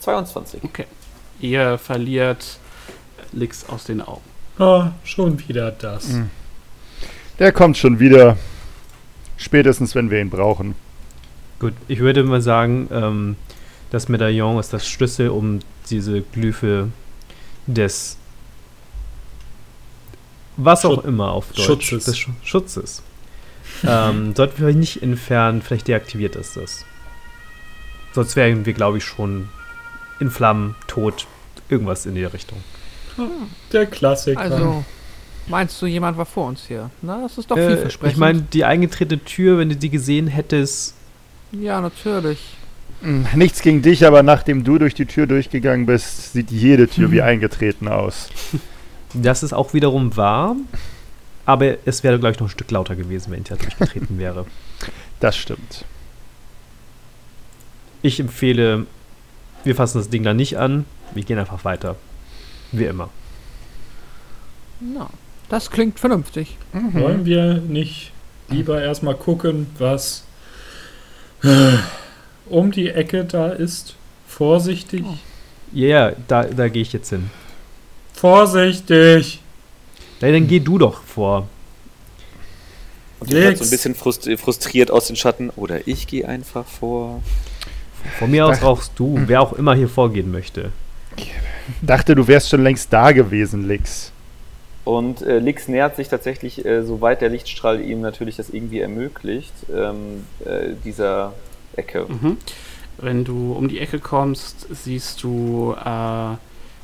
22. Okay. Ihr verliert Lix aus den Augen. Ah, schon wieder das. Mhm. Der kommt schon wieder. Spätestens, wenn wir ihn brauchen. Gut, ich würde mal sagen, ähm, das Medaillon ist das Schlüssel, um diese Glyphe des was auch Schut- immer auf Deutsch. Schutzes. Des Schu Schutzes. ähm, sollten wir nicht entfernen, vielleicht deaktiviert ist das. Sonst wären wir, glaube ich, schon in Flammen, tot, irgendwas in die Richtung. Der Klassiker. Also, meinst du, jemand war vor uns hier? Na, das ist doch Äh, vielversprechend. ich meine, die eingetretene Tür, wenn du die gesehen hättest, ja, natürlich. Hm, Nichts gegen dich, aber nachdem du durch die Tür durchgegangen bist, sieht jede Tür wie eingetreten aus. das ist auch wiederum wahr. Aber es wäre, glaube ich, noch ein Stück lauter gewesen, wenn er durchgetreten wäre. Das stimmt. Ich empfehle, wir fassen das Ding da nicht an. Wir gehen einfach weiter. Wie immer. Na, das klingt vernünftig. Wollen wir nicht lieber erstmal gucken, was um die Ecke da ist? Vorsichtig. Ja, yeah, da, da gehe ich jetzt hin. Vorsichtig. Ja, dann geh du doch vor. Und ihr so ein bisschen frust- frustriert aus den Schatten. Oder ich gehe einfach vor. Von mir aus rauchst du, wer auch immer hier vorgehen möchte. Dachte, du wärst schon längst da gewesen, Lix. Und äh, Lix nähert sich tatsächlich, äh, soweit der Lichtstrahl ihm natürlich das irgendwie ermöglicht, ähm, äh, dieser Ecke. Mhm. Wenn du um die Ecke kommst, siehst du, äh, der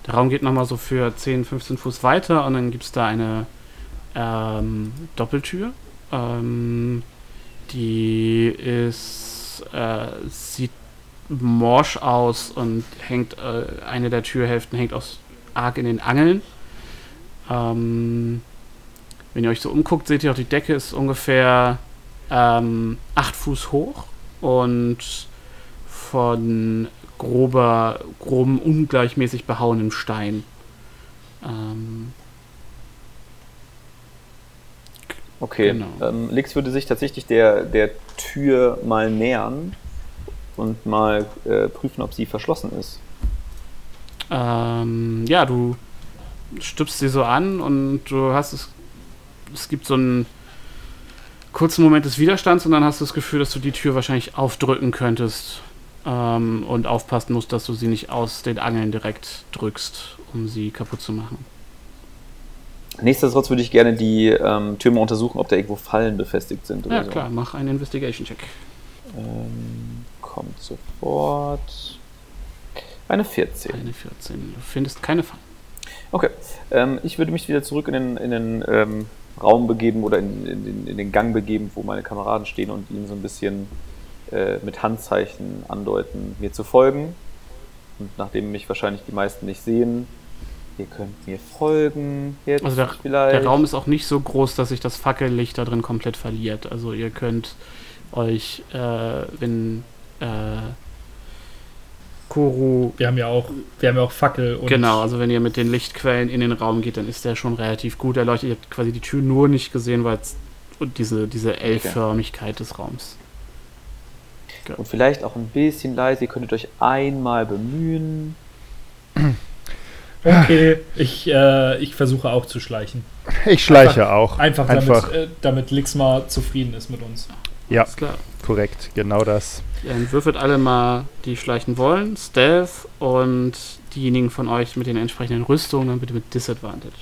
Raum geht nochmal so für 10, 15 Fuß weiter und dann gibt es da eine ähm, Doppeltür. Ähm, die ist, äh, sieht morsch aus und hängt, äh, eine der Türhälften hängt aus arg in den Angeln. Ähm, wenn ihr euch so umguckt, seht ihr auch, die Decke ist ungefähr ähm, 8 Fuß hoch und von grober, grobem, ungleichmäßig behauenem Stein. Ähm, Okay, Genau. ähm, Lix würde sich tatsächlich der, der Tür mal nähern und mal äh, prüfen, ob sie verschlossen ist. ähm, ja, du stupst sie so an und du hast es. Es gibt so einen kurzen Moment des Widerstands und dann hast du das Gefühl, dass du die Tür wahrscheinlich aufdrücken könntest ähm, und aufpassen musst, dass du sie nicht aus den Angeln direkt drückst, um sie kaputt zu machen. Nichtsdestotrotz würde ich gerne die ähm, Türme untersuchen, ob da irgendwo Fallen befestigt sind Ja, so. klar, mach einen Investigation-Check. Ähm, kommt sofort. Eine 14. Eine 14. Du findest keine Fallen. Okay. Ähm, ich würde mich wieder zurück in den, in den ähm, Raum begeben oder in, in, den, in den Gang begeben, wo meine Kameraden stehen und ihnen so ein bisschen äh, mit Handzeichen andeuten, mir zu folgen. Und nachdem mich wahrscheinlich die meisten nicht sehen, ihr könnt mir folgen jetzt Also der, vielleicht. der Raum ist auch nicht so groß, dass sich das Fackellicht da drin komplett verliert. Also ihr könnt euch, äh, wenn äh, Koru, Wir haben ja auch, wir haben ja auch Fackel und genau, also wenn ihr mit den Lichtquellen in den Raum geht, dann ist der schon relativ gut erleuchtet. Ihr habt quasi die Tür nur nicht gesehen, weil es und diese, diese L-Förmigkeit des Raums. Und vielleicht auch ein bisschen leise, ihr könntet euch einmal bemühen. Okay, ich, äh, ich versuche auch zu schleichen. Ich schleiche auch. Einfach, Einfach. damit, äh, damit Lix mal zufrieden ist mit uns. Ja, Alles klar. korrekt, genau das. Dann würfelt alle mal, die schleichen wollen, Stealth und diejenigen von euch mit den entsprechenden Rüstungen dann bitte mit Disadvantage.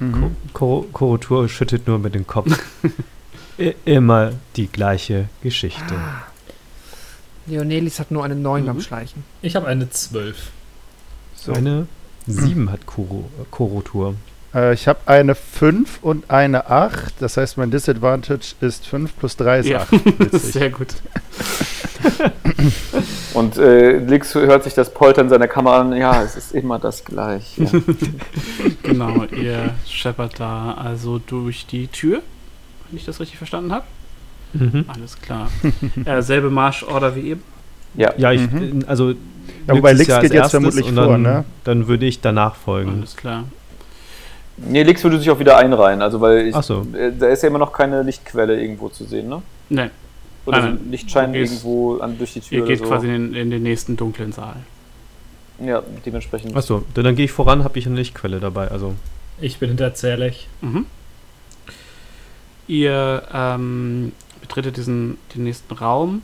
Mhm. Ko Korotur schüttet nur mit dem Kopf. Immer die gleiche Geschichte. Leonelis hat nur eine 9 beim Mhm. Schleichen. Ich habe eine 12. So. Eine 7 hat Koro Korotur. Äh, ich habe eine 5 und eine 8. Das heißt, mein Disadvantage ist 5 plus 3 ist Ja. 8. Witzig. Sehr gut. Und äh, Lix hört sich das Poltern seiner Kamera an. Ja, es ist immer das Gleiche. Genau, ihr scheppert da also durch die Tür, wenn ich das richtig verstanden habe. Mhm. Alles klar. äh, selbe Marschorder wie eben. Ja, Ja, ich, Mhm. also. Ja, wobei Lix geht jetzt vermutlich und vor, dann, ne? Dann würde ich danach folgen. Alles klar. Nee, Lix würde sich auch wieder einreihen. Also, weil ich, Ach so. äh, da ist ja immer noch keine Lichtquelle irgendwo zu sehen, ne? Nein, Oder Nein, so ein Lichtschein gehst- irgendwo an, durch die Tür ihr oder geht so. quasi in, in den nächsten dunklen Saal. Ja, dementsprechend. Achso, dann, dann gehe ich voran, habe ich eine Lichtquelle dabei. Also. Ich bin hinter Zerlech. Mhm. Ihr ähm, betretet diesen, den nächsten Raum.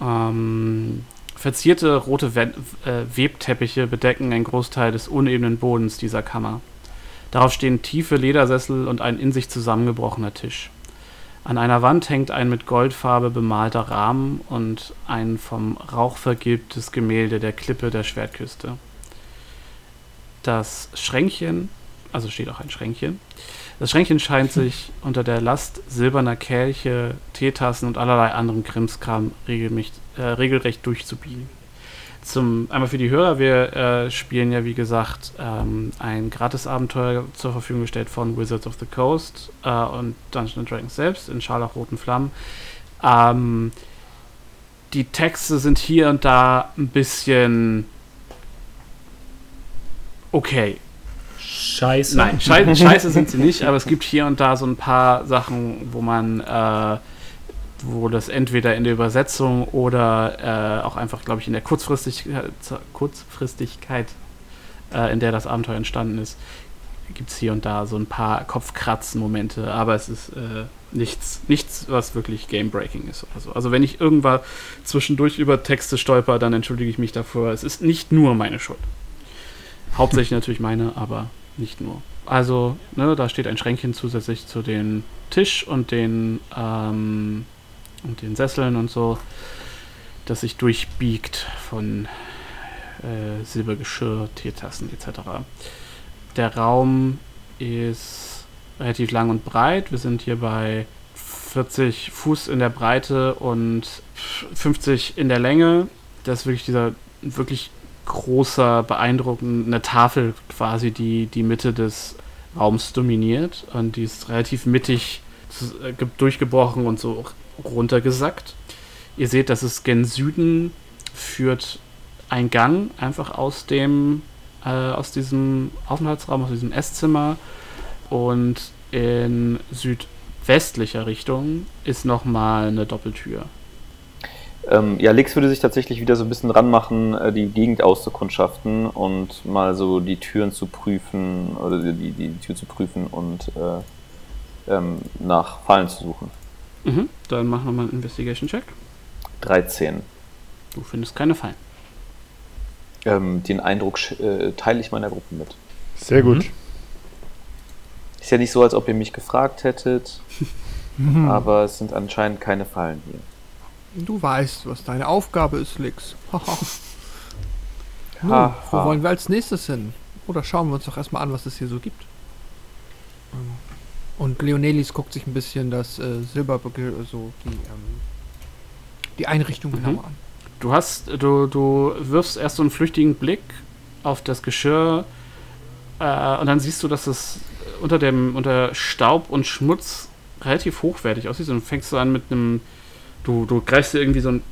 Ähm, verzierte rote We äh, Webteppiche bedecken einen Großteil des unebenen Bodens dieser Kammer. Darauf stehen tiefe Ledersessel und ein in sich zusammengebrochener Tisch. An einer Wand hängt ein mit Goldfarbe bemalter Rahmen und ein vom Rauch vergilbtes Gemälde der Klippe der Schwertküste. Das Schränkchen, also steht auch ein Schränkchen, das Schränkchen scheint sich unter der Last silberner Kelche, Teetassen und allerlei anderem Krimskram regelmächt, äh, regelrecht durchzubiegen. Zum, einmal für die Hörer, wir äh, spielen ja wie gesagt ähm, ein Gratis-Abenteuer zur Verfügung gestellt von Wizards of the Coast äh, und Dungeons Dragons selbst in scharlachroten Flammen. Ähm, die Texte sind hier und da ein bisschen okay. Scheiße. Nein, schei scheiße sind sie nicht, aber es gibt hier und da so ein paar Sachen, wo man, äh, wo das entweder in der Übersetzung oder äh, auch einfach, glaube ich, in der Kurzfristigkeit, Kurzfristigkeit äh, in der das Abenteuer entstanden ist, gibt es hier und da so ein paar Kopfkratzen-Momente, aber es ist äh, nichts, nichts, was wirklich Game-Breaking ist oder so. Also wenn ich irgendwann zwischendurch über Texte stolper, dann entschuldige ich mich dafür. Es ist nicht nur meine Schuld. Hauptsächlich natürlich meine, aber nicht nur. Also, ne, da steht ein Schränkchen zusätzlich zu dem Tisch und den, ähm, und den Sesseln und so, das sich durchbiegt von äh, Silbergeschirr, Teetassen etc. Der Raum ist relativ lang und breit. Wir sind hier bei 40 Fuß in der Breite und 50 in der Länge. Das ist wirklich dieser wirklich großer, beeindruckende Tafel quasi, die die Mitte des Raums dominiert. Und die ist relativ mittig äh, ge- durchgebrochen und so runtergesackt. Ihr seht, dass es gen Süden führt ein Gang einfach aus dem, äh, aus diesem Aufenthaltsraum, aus diesem Esszimmer. Und in südwestlicher Richtung ist nochmal eine Doppeltür. Ähm, ja, Lix würde sich tatsächlich wieder so ein bisschen ranmachen, äh, die Gegend auszukundschaften und mal so die Türen zu prüfen oder die, die, Tür zu prüfen und äh, ähm, nach Fallen zu suchen. Mhm. Dann mach nochmal einen Investigation-Check. 13. Du findest keine Fallen. Ähm, den Eindruck äh, teile ich meiner Gruppe mit. Sehr gut. Ist ja nicht so, als ob ihr mich gefragt hättet, aber es sind anscheinend keine Fallen hier. Du weißt, was deine Aufgabe ist, Lix. Haha. Nun, Ha, wo ha. wollen wir als nächstes hin? Oder schauen wir uns doch erstmal an, was es hier so gibt. Und Leonelis guckt sich ein bisschen das äh, Silber, so die, ähm, die Einrichtung Mhm. genauer an. Du hast, du, du wirfst erst so einen flüchtigen Blick auf das Geschirr äh, und dann siehst du, dass es unter dem, unter Staub und Schmutz relativ hochwertig aussieht. Und fängst du an mit einem, du, du greifst dir irgendwie so ein,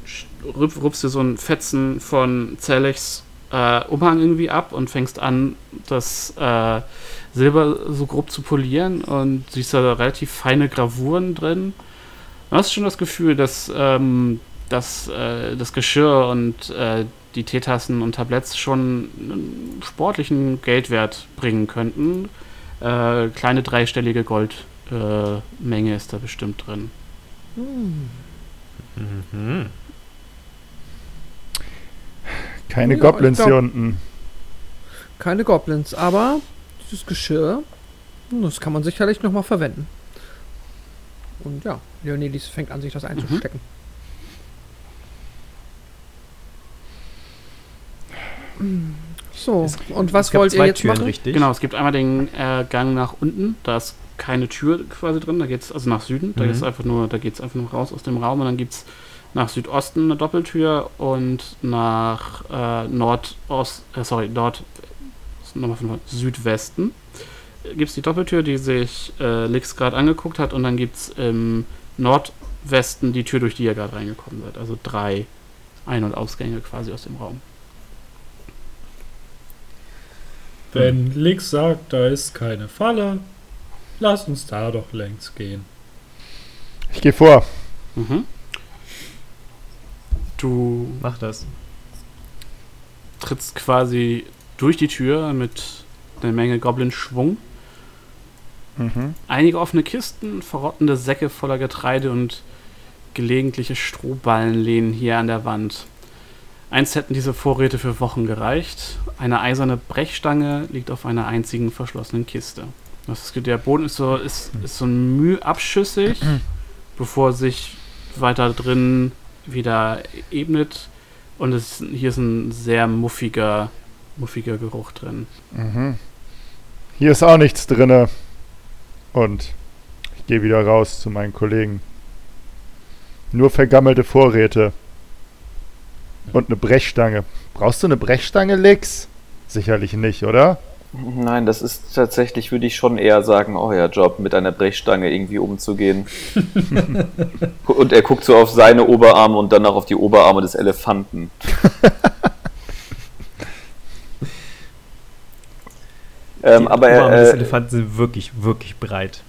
rupfst dir so ein Fetzen von Zerlechs äh, Umhang irgendwie ab und fängst an, das äh, Silber so grob zu polieren und siehst da relativ feine Gravuren drin. Du hast schon das Gefühl, dass ähm, dass äh, das Geschirr und äh, die Teetassen und Tabletts schon einen sportlichen Geldwert bringen könnten. Äh, kleine dreistellige Goldmenge äh, ist da bestimmt drin. Mhm. Keine Ja, Goblins ich hier glaub- unten. Keine Goblins, aber dieses Geschirr, das kann man sicherlich nochmal verwenden. Und ja, Leonidas fängt an, sich das einzustecken. So, Es- und was es wollt ihr jetzt Türen, machen? richtig? Genau, es gibt einmal den äh, Gang nach unten, da ist keine Tür quasi drin, da geht's also nach Süden, da Mhm. geht's einfach nur, da geht's einfach nur raus aus dem Raum und dann gibt's nach Südosten eine Doppeltür und nach äh, Nordost, äh, sorry, Nord, nochmal von Südwesten gibt es die Doppeltür, die sich äh, Lix gerade angeguckt hat und dann gibt es im Nordwesten die Tür, durch die ihr gerade reingekommen seid. Also drei Ein- und Ausgänge quasi aus dem Raum. Wenn Lix sagt, da ist keine Falle, lass uns da doch längs gehen. Ich gehe vor. Mhm. Du Mach das. trittst quasi durch die Tür mit einer Menge Goblin-Schwung. Mhm. Einige offene Kisten, verrottende Säcke voller Getreide und gelegentliche Strohballen lehnen hier an der Wand. Einst hätten diese Vorräte für Wochen gereicht. Eine eiserne Brechstange liegt auf einer einzigen verschlossenen Kiste. Das ist, der Boden ist so, ist, ist so müh abschüssig, bevor sich weiter drin wieder ebnet. Und es, hier ist ein sehr muffiger, muffiger Geruch drin. Mhm. Hier ist auch nichts drinne. Und ich gehe wieder raus zu meinen Kollegen. Nur vergammelte Vorräte. Und eine Brechstange. Brauchst du eine Brechstange, Lix? Sicherlich nicht, oder? Nein, das ist tatsächlich, würde ich schon eher sagen, euer Job, mit einer Brechstange irgendwie umzugehen. und er guckt so auf seine Oberarme und dann auch auf die Oberarme des Elefanten. ähm, aber die Oberarme des er, äh, Elefanten sind wirklich, wirklich breit.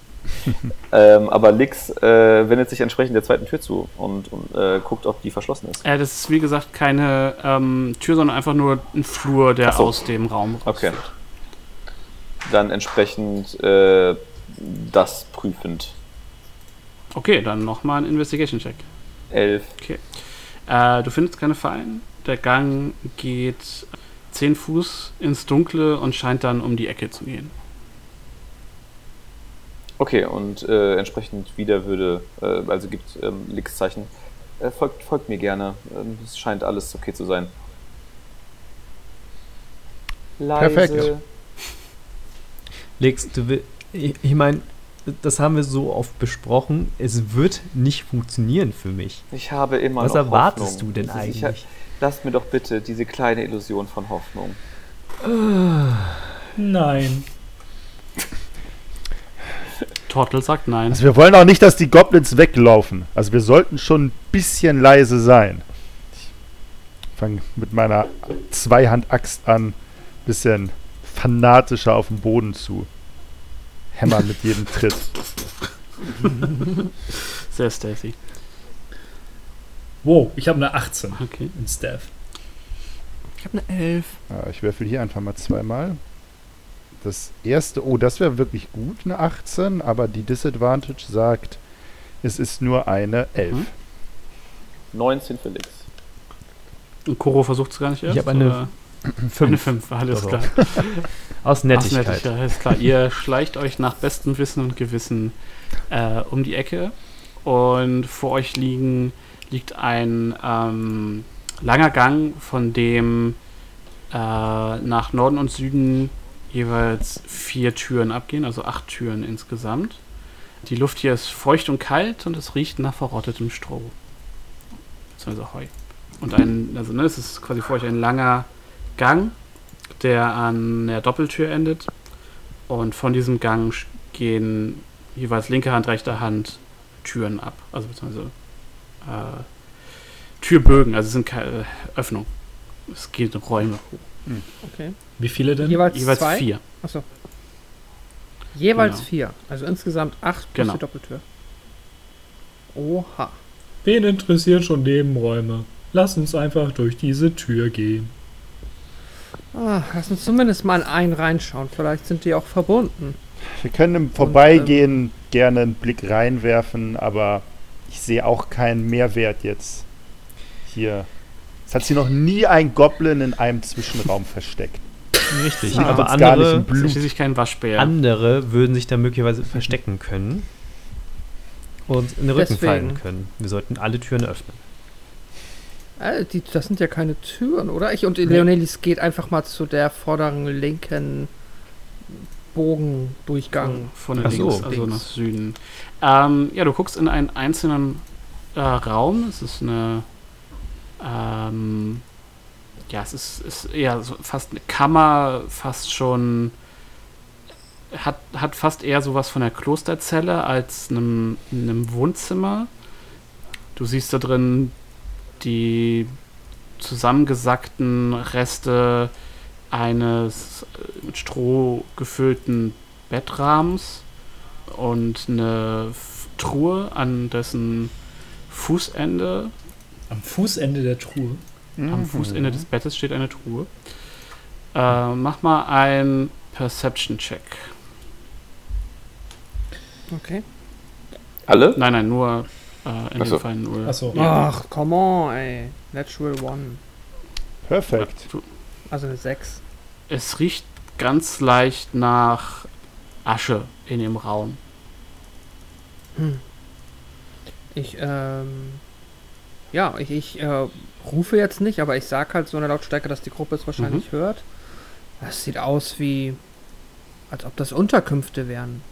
ähm, aber Lix äh, wendet sich entsprechend der zweiten Tür zu und, und äh, guckt, ob die verschlossen ist. Äh, das ist wie gesagt keine ähm, Tür, sondern einfach nur ein Flur, der so. aus dem Raum Okay. rausführt. Dann entsprechend äh, das prüfend. Okay, dann nochmal ein Investigation-Check. Elf. Äh, du findest keine Fallen. Der Gang geht 10 Fuß ins Dunkle und scheint dann um die Ecke zu gehen. Okay, und äh, entsprechend wieder würde, äh, also gibt ähm, Lix Zeichen. Äh, folgt, folgt mir gerne. Ähm, Es scheint alles okay zu sein. Leise. Perfekt. Lex, du will, ich, ich meine, das haben wir so oft besprochen. Es wird nicht funktionieren für mich. Ich habe immer Was noch erwartest Hoffnung. du denn ist- ich- eigentlich? Lass mir doch bitte diese kleine Illusion von Hoffnung. Nein. Tortel sagt nein. Also wir wollen auch nicht, dass die Goblins weglaufen. Also wir sollten schon ein bisschen leise sein. Ich fange mit meiner Zweihand-Axt an, bisschen fanatischer auf den Boden zu hämmern mit jedem Tritt. Sehr Stacy. Wow, ich habe eine 18 Okay. in Staff. Ich habe eine Elf. Ja, ich würfel hier einfach mal zweimal. Das erste, oh, das wäre wirklich gut, eine 18, aber die Disadvantage sagt, es ist nur eine 11. Mhm. 19 für Lix. Und Koro versucht es gar nicht erst? hab eine oder? Eine Fünf. 5, alles Doch, klar. Aus Nettigkeit. nettig, ja, alles klar. Ihr schleicht euch nach bestem Wissen und Gewissen äh, um die Ecke und vor euch liegen, liegt ein ähm, langer Gang, von dem äh, nach Norden und Süden jeweils vier Türen abgehen, also acht Türen insgesamt. Die Luft hier ist feucht und kalt und es riecht nach verrottetem Stroh. Beziehungsweise Heu. Und ein, also ne, es ist quasi vor euch ein langer Gang, der an der Doppeltür endet. Und von diesem Gang gehen jeweils linke Hand, rechte Hand Türen ab. Also beziehungsweise Türbögen, also es sind keine Öffnungen. Es geht Räume hoch. Okay. Wie viele denn? Jeweils, Jeweils zwei? vier. Achso. Jeweils Genau. vier. Also insgesamt acht plus Genau. die Doppeltür. Oha. Wen interessiert schon Nebenräume? Lass uns einfach durch diese Tür gehen. Ah, lass uns zumindest mal in einen reinschauen. Vielleicht sind die auch verbunden. Wir können im Vorbeigehen gerne einen Blick reinwerfen, aber ich sehe auch keinen Mehrwert jetzt hier. Es hat sich noch nie ein Goblin in einem Zwischenraum versteckt. Richtig, Sieht aber andere. Schließlich kein Waschbär. andere würden sich da möglicherweise verstecken können und in den Rücken Deswegen. fallen können. Wir sollten alle Türen öffnen. Äh, die, das sind ja keine Türen, oder? Ich und Leonelis geht einfach mal zu der vorderen linken Bogendurchgang. Von Ach links, so. also Links. nach Süden. Ähm, ja, du guckst in einen einzelnen äh, Raum. Es ist eine. Ähm, ja, es ist, ist eher so fast eine Kammer, fast schon. Hat, hat fast eher sowas von der Klosterzelle als einem, einem Wohnzimmer. Du siehst da drin die zusammengesackten Reste eines äh, mit Stroh gefüllten Bettrahmens und eine Truhe, an dessen Fußende, Am Fußende der Truhe. am Fußende des Bettes steht eine Truhe. Äh, mach mal ein Perception-Check. Okay. Alle? Nein, nein, nur äh, in Ach so. dem Fall nur. Achso. Ach, come on, ey. Natural One. Perfekt. Also eine 6. Es riecht ganz leicht nach Asche in dem Raum. Hm. Ich, ähm. Ja, ich, ich äh, rufe jetzt nicht, aber ich sag halt so eine Lautstärke, dass die Gruppe es wahrscheinlich hört. Das sieht aus wie. als ob das Unterkünfte wären.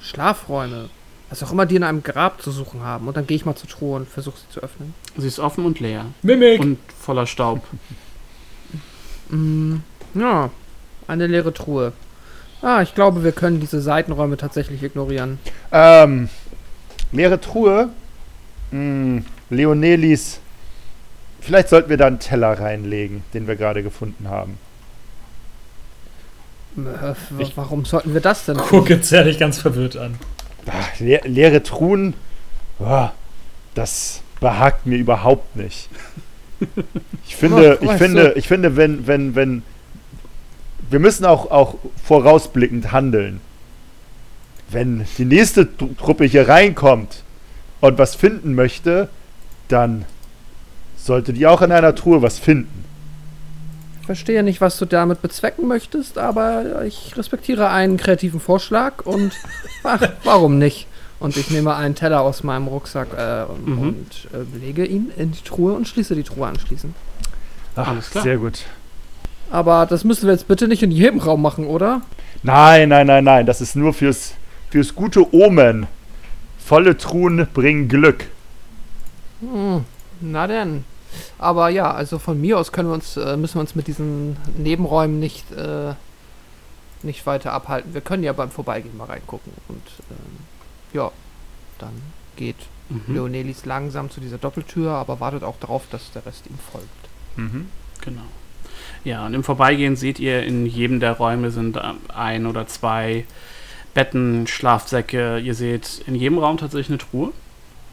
Schlafräume. Was auch immer die in einem Grab zu suchen haben. Und dann gehe ich mal zur Truhe und versuche sie zu öffnen. Sie ist offen und leer Mimik! und voller Staub. Mm, ja, eine leere Truhe. Ah, ich glaube, wir können diese Seitenräume tatsächlich ignorieren. Ähm, leere Truhe. Hm, Leonelis. Vielleicht sollten wir da einen Teller reinlegen, den wir gerade gefunden haben. Äh, warum sollten wir das denn? Guck jetzt ja nicht ganz verwirrt an. Ach, le leere Truhen. ah, das behagt mir überhaupt nicht. Ich finde, Ach, ich finde, du. ich finde, wenn, wenn, wenn. Wir müssen auch, auch vorausblickend handeln. Wenn die nächste Tru- Truppe hier reinkommt und was finden möchte, dann sollte die auch in einer Truhe was finden. Ich verstehe nicht, was du damit bezwecken möchtest, aber ich respektiere einen kreativen Vorschlag und ach, warum nicht? Und ich nehme einen Teller aus meinem Rucksack äh, Mhm. und äh, lege ihn in die Truhe und schließe die Truhe anschließend. Ach, Alles klar. Sehr gut. Aber das müssen wir jetzt bitte nicht in jedem Raum machen, oder? Nein, nein, nein, nein. Das ist nur fürs, fürs gute Omen. Volle Truhen bringen Glück. Hm, na denn. Aber ja, also von mir aus können wir uns, äh, müssen wir uns mit diesen Nebenräumen nicht, äh, nicht weiter abhalten. Wir können ja beim Vorbeigehen mal reingucken. Und ähm, ja, dann geht Mhm. Leonelis langsam zu dieser Doppeltür, aber wartet auch darauf, dass der Rest ihm folgt. Mhm. Genau. Ja, und im Vorbeigehen seht ihr, in jedem der Räume sind ähm, ein oder zwei Betten, Schlafsäcke. Ihr seht in jedem Raum tatsächlich eine Truhe.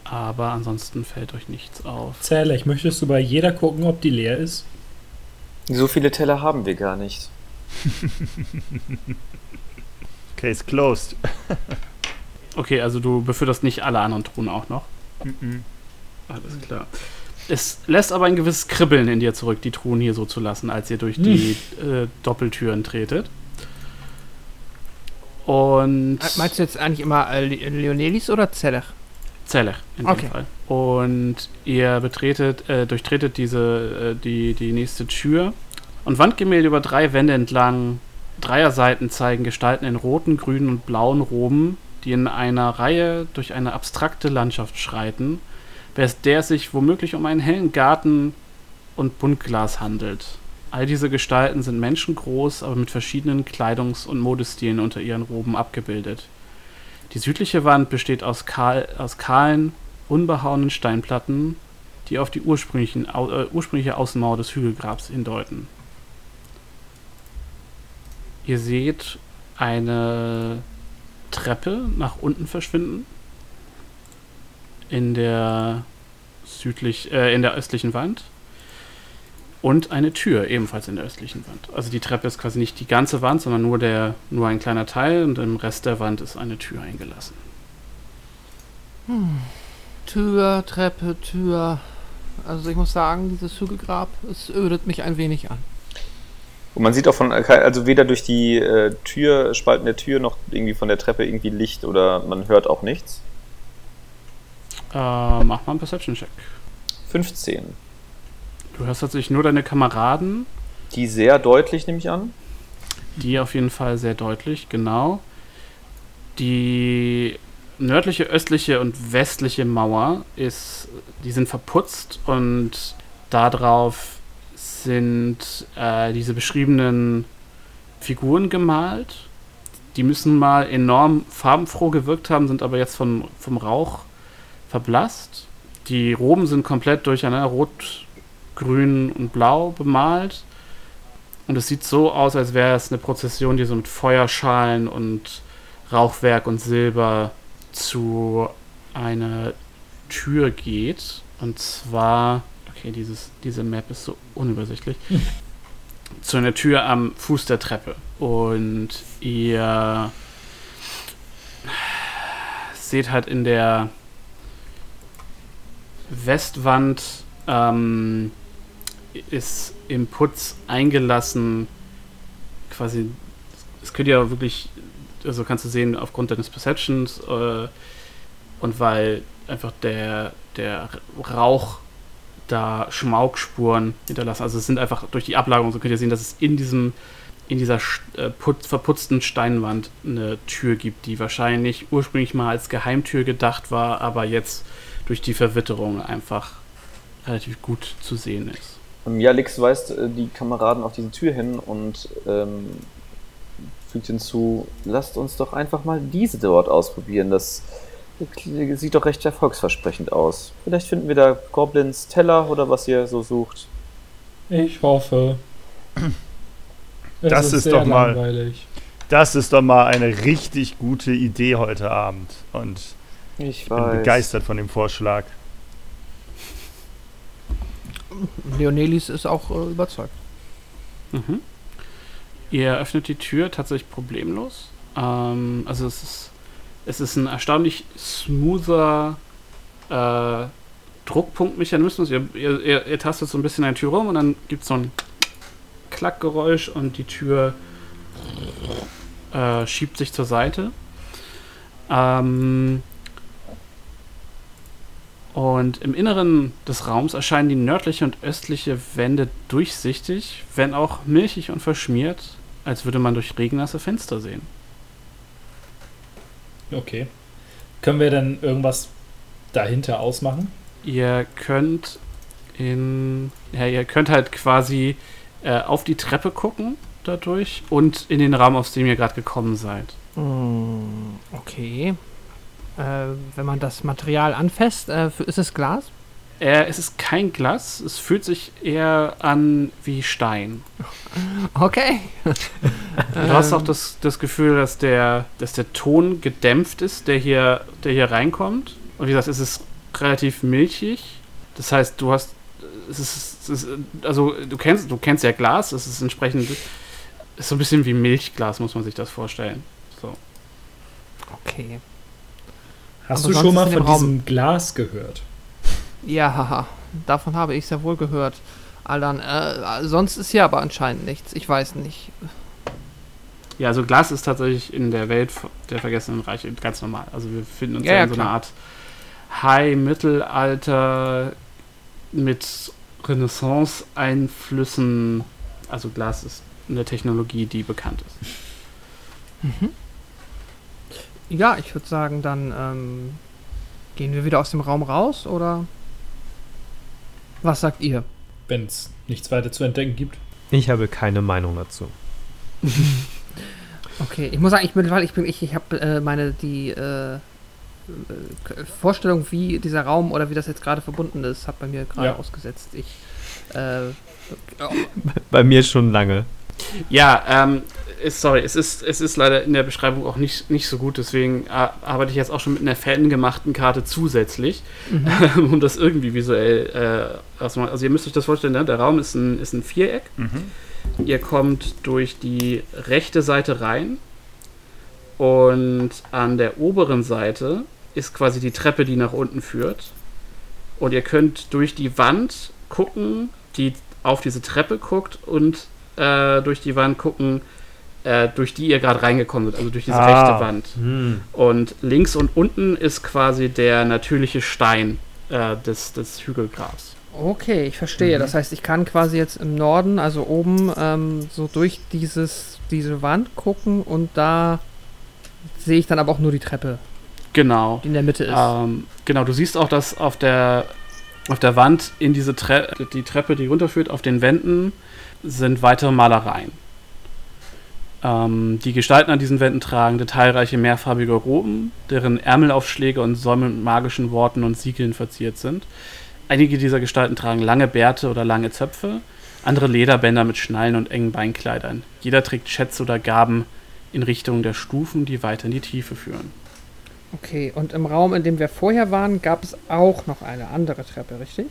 Aber ansonsten fällt euch nichts auf. Zähle ich, möchtest du bei jeder gucken, ob die leer ist? So viele Teller haben wir gar nicht. Case closed. Okay, also du befütterst nicht alle anderen Truhen auch noch. Mhm. Alles klar. Es lässt aber ein gewisses Kribbeln in dir zurück, die Truhen hier so zu lassen, als ihr durch die äh, Doppeltüren tretet. Und. Äh, Meinst du jetzt eigentlich immer äh, Le- Leonelis oder Zellech? Zeller in Okay. dem Fall. Und ihr betretet, äh, durchtretet diese, äh, die, die nächste Tür. Und Wandgemälde über drei Wände entlang dreier Seiten zeigen Gestalten in roten, grünen und blauen Roben, die in einer Reihe durch eine abstrakte Landschaft schreiten, während der sich womöglich um einen hellen Garten und Buntglas handelt. All diese Gestalten sind menschengroß, aber mit verschiedenen Kleidungs- und Modestilen unter ihren Roben abgebildet. Die südliche Wand besteht aus, kahl, aus kahlen, unbehauenen Steinplatten, die auf die ursprünglichen, äh, ursprüngliche Außenmauer des Hügelgrabs hindeuten. Ihr seht eine Treppe nach unten verschwinden in der südlich, äh, in der östlichen Wand. Und eine Tür ebenfalls in der östlichen Wand. Also die Treppe ist quasi nicht die ganze Wand, sondern nur der nur ein kleiner Teil und im Rest der Wand ist eine Tür eingelassen. Hm. Tür, Treppe, Tür. Also ich muss sagen, dieses Hügelgrab, es ödet mich ein wenig an. Und man sieht auch von, also weder durch die äh, Tür, Spalten der Tür noch irgendwie von der Treppe irgendwie Licht oder man hört auch nichts. Äh, mach mal einen Perception-Check. 15. Du hörst tatsächlich nur deine Kameraden. Die sehr deutlich, nehme ich an. Die auf jeden Fall sehr deutlich, genau. Die nördliche, östliche und westliche Mauer ist, die sind verputzt und darauf sind äh, diese beschriebenen Figuren gemalt. Die müssen mal enorm farbenfroh gewirkt haben, sind aber jetzt vom, vom Rauch verblasst. Die Roben sind komplett durcheinander, rot, grün und blau bemalt. Und es sieht so aus, als wäre es eine Prozession, die so mit Feuerschalen und Rauchwerk und Silber zu einer Tür geht. Und zwar, okay, dieses, diese Map ist so unübersichtlich. zu einer Tür am Fuß der Treppe. Und ihr seht halt in der Westwand ähm, ist im Putz eingelassen, quasi, das könnt ihr wirklich, also kannst du sehen, aufgrund deines Perceptions äh, und weil einfach der, der Rauch da Schmaugspuren hinterlassen. Also es sind einfach durch die Ablagerung, so könnt ihr sehen, dass es in diesem in dieser äh, putz, verputzten Steinwand eine Tür gibt, die wahrscheinlich ursprünglich mal als Geheimtür gedacht war, aber jetzt durch die Verwitterung einfach relativ gut zu sehen ist. Ja, Lix weist äh, die Kameraden auf diese Tür hin und ähm, fügt hinzu, lasst uns doch einfach mal diese dort ausprobieren. Das sieht doch recht erfolgsversprechend aus. Vielleicht finden wir da Goblins Teller oder was ihr so sucht. Ich hoffe. Es Das ist sehr doch mal- langweilig. Das ist doch mal eine richtig gute Idee heute Abend. Und Ich ich bin weiß. begeistert von dem Vorschlag. Leonelis ist auch äh, überzeugt. Mhm. Ihr öffnet die Tür tatsächlich problemlos. Ähm, also es ist, es ist ein erstaunlich smoother äh, Druckpunktmechanismus. Ihr, ihr, ihr, tastet so ein bisschen an der Tür rum und dann gibt es so ein Klackgeräusch und die Tür äh, schiebt sich zur Seite. Ähm, und im Inneren des Raums erscheinen die nördliche und östliche Wände durchsichtig, wenn auch milchig und verschmiert, als würde man durch regennasse Fenster sehen. Okay. Können wir denn irgendwas dahinter ausmachen? Ihr könnt in. Ja, ihr könnt halt quasi äh, auf die Treppe gucken dadurch und in den Raum, aus dem ihr gerade gekommen seid. Hm, okay. Äh, wenn man das Material anfasst, äh, ist es Glas? Äh, es ist kein Glas, es fühlt sich eher an wie Stein. Okay. Du hast auch das, das Gefühl, dass der, dass der Ton gedämpft ist, der hier, der hier reinkommt. Und wie gesagt, es ist relativ milchig. Das heißt, du hast. Es ist, es ist, also du kennst, du kennst ja Glas, es ist entsprechend. Ist so ein bisschen wie Milchglas, muss man sich das vorstellen. So. Okay. Hast Aber du schon mal von Raum- diesem Glas gehört? Ja, haha. Davon habe ich sehr wohl gehört. Alan, äh, sonst ist hier aber anscheinend nichts. Ich weiß nicht. Ja, also Glas ist tatsächlich in der Welt der vergessenen Reiche ganz normal. Also wir befinden uns Ja, ja, in so einer. Art High-Mittelalter mit Renaissance-Einflüssen. Also Glas ist eine Technologie, die bekannt ist. Ja, ich würde sagen, dann ähm, gehen wir wieder aus dem Raum raus oder was sagt ihr? Wenn es nichts weiter zu entdecken gibt. Ich habe keine Meinung dazu. Okay, ich muss sagen, ich bin, weil ich bin, ich, ich habe äh, meine die äh, äh, Vorstellung, wie dieser Raum oder wie das jetzt gerade verbunden ist, hat bei mir gerade Ja. ausgesetzt. Ich äh, Bei mir schon lange. Ja, ähm, ist, sorry, es ist, es ist leider in der Beschreibung auch nicht, nicht so gut, deswegen arbeite ich jetzt auch schon mit einer fangemachten Karte zusätzlich, mhm. um das irgendwie visuell äh, auszumachen. Also ihr müsst euch das vorstellen, ne? der Raum ist ein, ist ein Viereck. Mhm. Ihr kommt durch die rechte Seite rein und an der oberen Seite ist quasi die Treppe, die nach unten führt. Und ihr könnt durch die Wand gucken, die auf diese Treppe guckt und äh, durch die Wand gucken, äh, durch die ihr gerade reingekommen seid, also durch diese ah. rechte Wand. Hm. Und links und unten ist quasi der natürliche Stein äh, des, des Hügelgrabs. Okay, ich verstehe. Mhm. Das heißt, ich kann quasi jetzt im Norden, also oben, ähm, so durch dieses, diese Wand gucken und da sehe ich dann aber auch nur die Treppe. Genau. Die in der Mitte ist. Ähm, genau, du siehst auch, dass auf der, auf der Wand in diese Tre die Treppe, die runterführt, auf den Wänden sind weitere Malereien. Ähm, die Gestalten an diesen Wänden tragen detailreiche mehrfarbige Roben, deren Ärmelaufschläge und Säume mit magischen Worten und Siegeln verziert sind. Einige dieser Gestalten tragen lange Bärte oder lange Zöpfe, andere Lederbänder mit Schnallen und engen Beinkleidern. Jeder trägt Schätze oder Gaben in Richtung der Stufen, die weiter in die Tiefe führen. Okay, und im Raum, in dem wir vorher waren, gab es auch noch eine andere Treppe, richtig?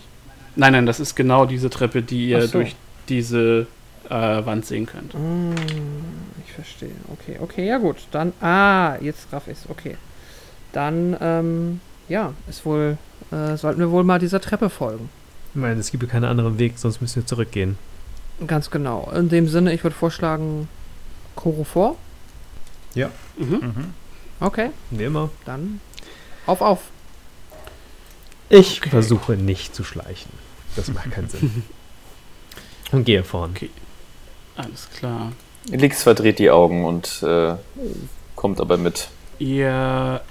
Nein, nein, das ist genau diese Treppe, die ihr so. durch diese äh, Wand sehen könnt. Mm, ich verstehe. Okay, okay, ja gut. Dann, ah, jetzt raff ich's. Okay. Dann, ähm, ja, ist wohl, äh, sollten wir wohl mal dieser Treppe folgen. Ich meine, es gibt ja keinen anderen Weg, sonst müssen wir zurückgehen. Ganz genau. In dem Sinne, ich würde vorschlagen, Koro vor. Ja. Mhm. Mhm. Okay. Wie immer. Dann auf, auf. Ich okay. versuche nicht zu schleichen. Das macht keinen Sinn. Und gehe vorn. Okay. Alles klar. Lix verdreht die Augen und äh, kommt aber mit. Ihr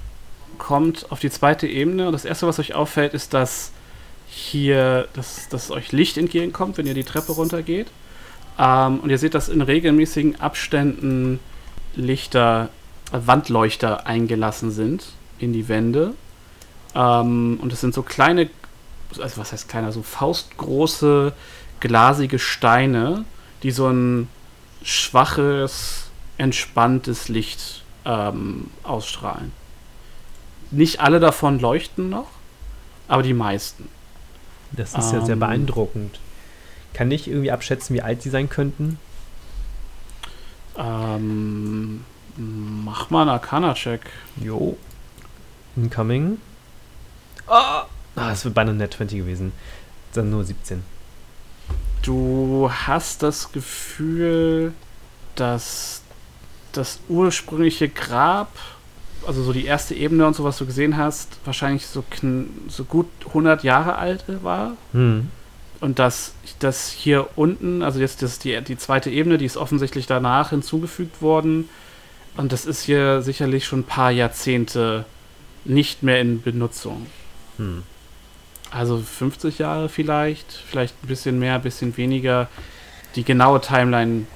kommt auf die zweite Ebene und das erste, was euch auffällt, ist, dass hier, dass, dass euch Licht entgegenkommt, wenn ihr die Treppe runtergeht. Ähm, und ihr seht, dass in regelmäßigen Abständen Lichter Wandleuchter eingelassen sind in die Wände. Ähm, und es sind so kleine, also was heißt kleiner, so faustgroße, glasige Steine, die so ein schwaches, entspanntes Licht ähm, ausstrahlen. Nicht alle davon leuchten noch, aber die meisten. Das ist ähm, ja sehr ähm, beeindruckend. Kann ich irgendwie abschätzen, wie alt die sein könnten? Ähm, Mach mal einen Arcana-Check. Jo. Incoming. Ah, das wird beinahe Net 20 gewesen. Dann nur 17. Du hast das Gefühl, dass das ursprüngliche Grab, also so die erste Ebene und so, was du gesehen hast, wahrscheinlich so, so gut 100 Jahre alt war. Hm. Und dass das hier unten, also jetzt das die, die zweite Ebene, die ist offensichtlich danach hinzugefügt worden, und das ist hier sicherlich schon ein paar Jahrzehnte nicht mehr in Benutzung. Hm. Also 50 Jahre vielleicht, vielleicht ein bisschen mehr, ein bisschen weniger. Die genaue Timeline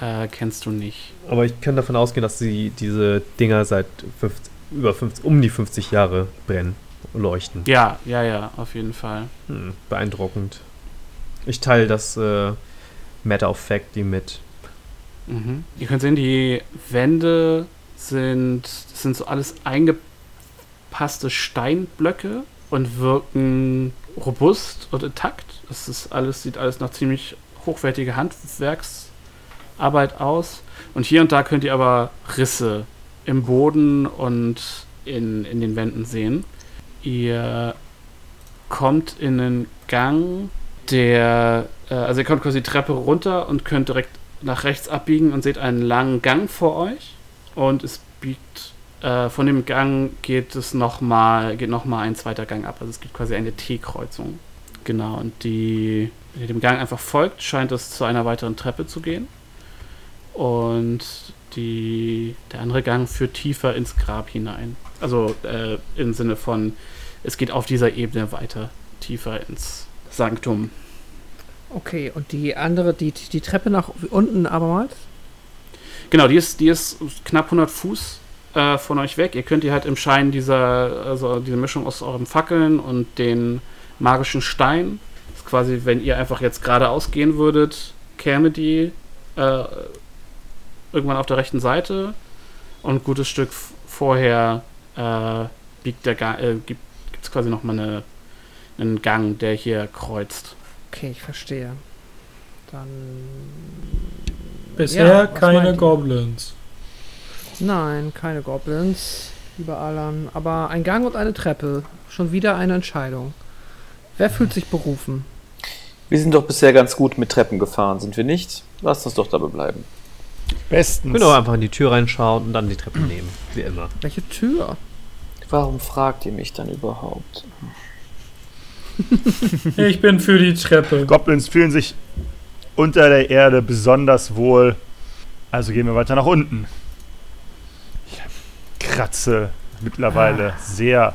äh, kennst du nicht. Aber ich kann davon ausgehen, dass sie diese Dinger seit 50, über 50, um die 50 Jahre brennen, leuchten. Ja, ja, ja, auf jeden Fall. Hm, beeindruckend. Ich teile das äh, Matter of Fact die mit. Mhm. Ihr könnt sehen, die Wände sind, sind so alles eingepasste Steinblöcke und wirken robust und intakt. Das ist alles, sieht alles nach ziemlich hochwertiger Handwerksarbeit aus. Und hier und da könnt ihr aber Risse im Boden und in, in den Wänden sehen. Ihr kommt in einen Gang, der, äh, also ihr kommt quasi die Treppe runter und könnt direkt nach rechts abbiegen und seht einen langen Gang vor euch. Und es biegt äh, von dem Gang geht es noch mal, geht ein zweiter Gang ab. Also es gibt quasi eine T-Kreuzung. Genau, und die, wenn ihr dem Gang einfach folgt, scheint es zu einer weiteren Treppe zu gehen. Und die, der andere Gang führt tiefer ins Grab hinein. Also äh, im Sinne von, es geht auf dieser Ebene weiter, tiefer ins Sanktum. Okay, und die andere, die, die Treppe nach unten abermals? Genau, die ist, die ist knapp 100 Fuß äh, von euch weg. Ihr könnt die halt im Schein dieser, also diese Mischung aus euren Fackeln und den magischen Stein, das ist quasi, wenn ihr einfach jetzt geradeaus gehen würdet, käme die äh, irgendwann auf der rechten Seite und ein gutes Stück vorher äh, biegt der äh, gibt es quasi nochmal eine, einen Gang, der hier kreuzt. Okay, ich verstehe. Dann. Bisher Ja, keine? Goblins. Nein, keine Goblins, lieber Alan. Aber ein Gang und eine Treppe. Schon wieder eine Entscheidung. Wer fühlt sich berufen? Wir sind doch bisher ganz gut mit Treppen gefahren, sind wir nicht? Lasst uns doch dabei bleiben. Bestens. Genau, einfach in die Tür reinschauen und dann die Treppe nehmen. Wie immer. Welche Tür? Warum fragt ihr mich dann überhaupt? Ich bin für die Treppe. Goblins fühlen sich unter der Erde besonders wohl. Also gehen wir weiter nach unten. Kratze mittlerweile sehr,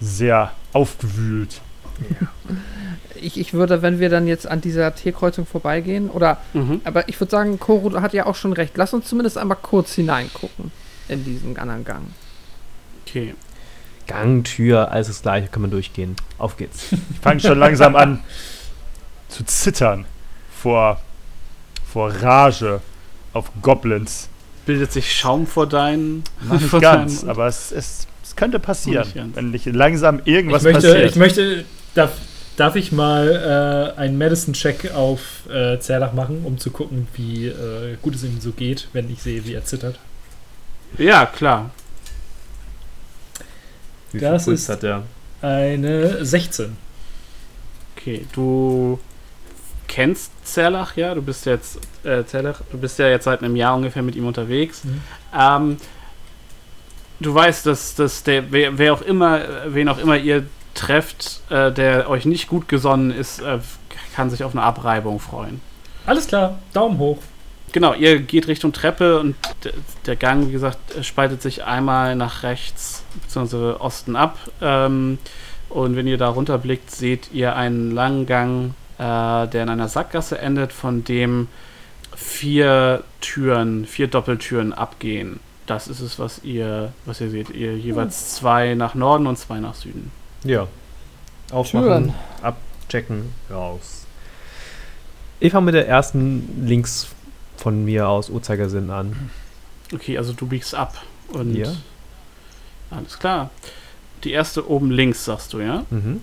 sehr aufgewühlt. Ich, ich würde, wenn wir dann jetzt an dieser Tierkreuzung vorbeigehen, oder, Mhm. aber ich würde sagen, Koro hat ja auch schon recht. Lass uns zumindest einmal kurz hineingucken in diesen anderen Gang. Okay. Gang, Tür, alles das gleiche, kann man durchgehen. Auf geht's. Ich fange schon langsam an zu zittern vor, vor Rage auf Goblins. Bildet sich Schaum vor deinen. Nicht vor ganz, deinen- aber es, es, es könnte passieren, Nicht wenn nicht langsam Ich irgendwas möchte, passiert. ich möchte, darf, darf ich mal äh, einen Medicine-Check auf äh, Zerlach machen, um zu gucken, wie äh, gut es ihm so geht, wenn ich sehe, wie er zittert. Ja, klar. Wie Das Puls ist- hat der? Eine 16. Okay, du kennst Zerlach, ja? Du bist jetzt äh, Zerlach, du bist ja jetzt seit einem Jahr ungefähr mit ihm unterwegs. Mhm. Ähm, du weißt, dass, dass der, wer, wer auch immer, wen auch immer ihr trefft, äh, der euch nicht gut gesonnen ist, äh, kann sich auf eine Abreibung freuen. Alles klar, Daumen hoch. Genau, ihr geht Richtung Treppe und der Gang, wie gesagt, spaltet sich einmal nach rechts bzw. Osten ab. Ähm, und wenn ihr da runterblickt, seht ihr einen langen Gang, der in einer Sackgasse endet, von dem vier Türen, vier Doppeltüren abgehen. Das ist es, was ihr, was ihr seht. Ihr jeweils zwei nach Norden und zwei nach Süden. Ja. Aufmachen, Türen. abchecken, raus. Ich fange mit der ersten links von mir aus Uhrzeigersinn an. Okay, also du biegst ab. Und Ja. alles klar. Die erste oben links, sagst du, ja? Mhm.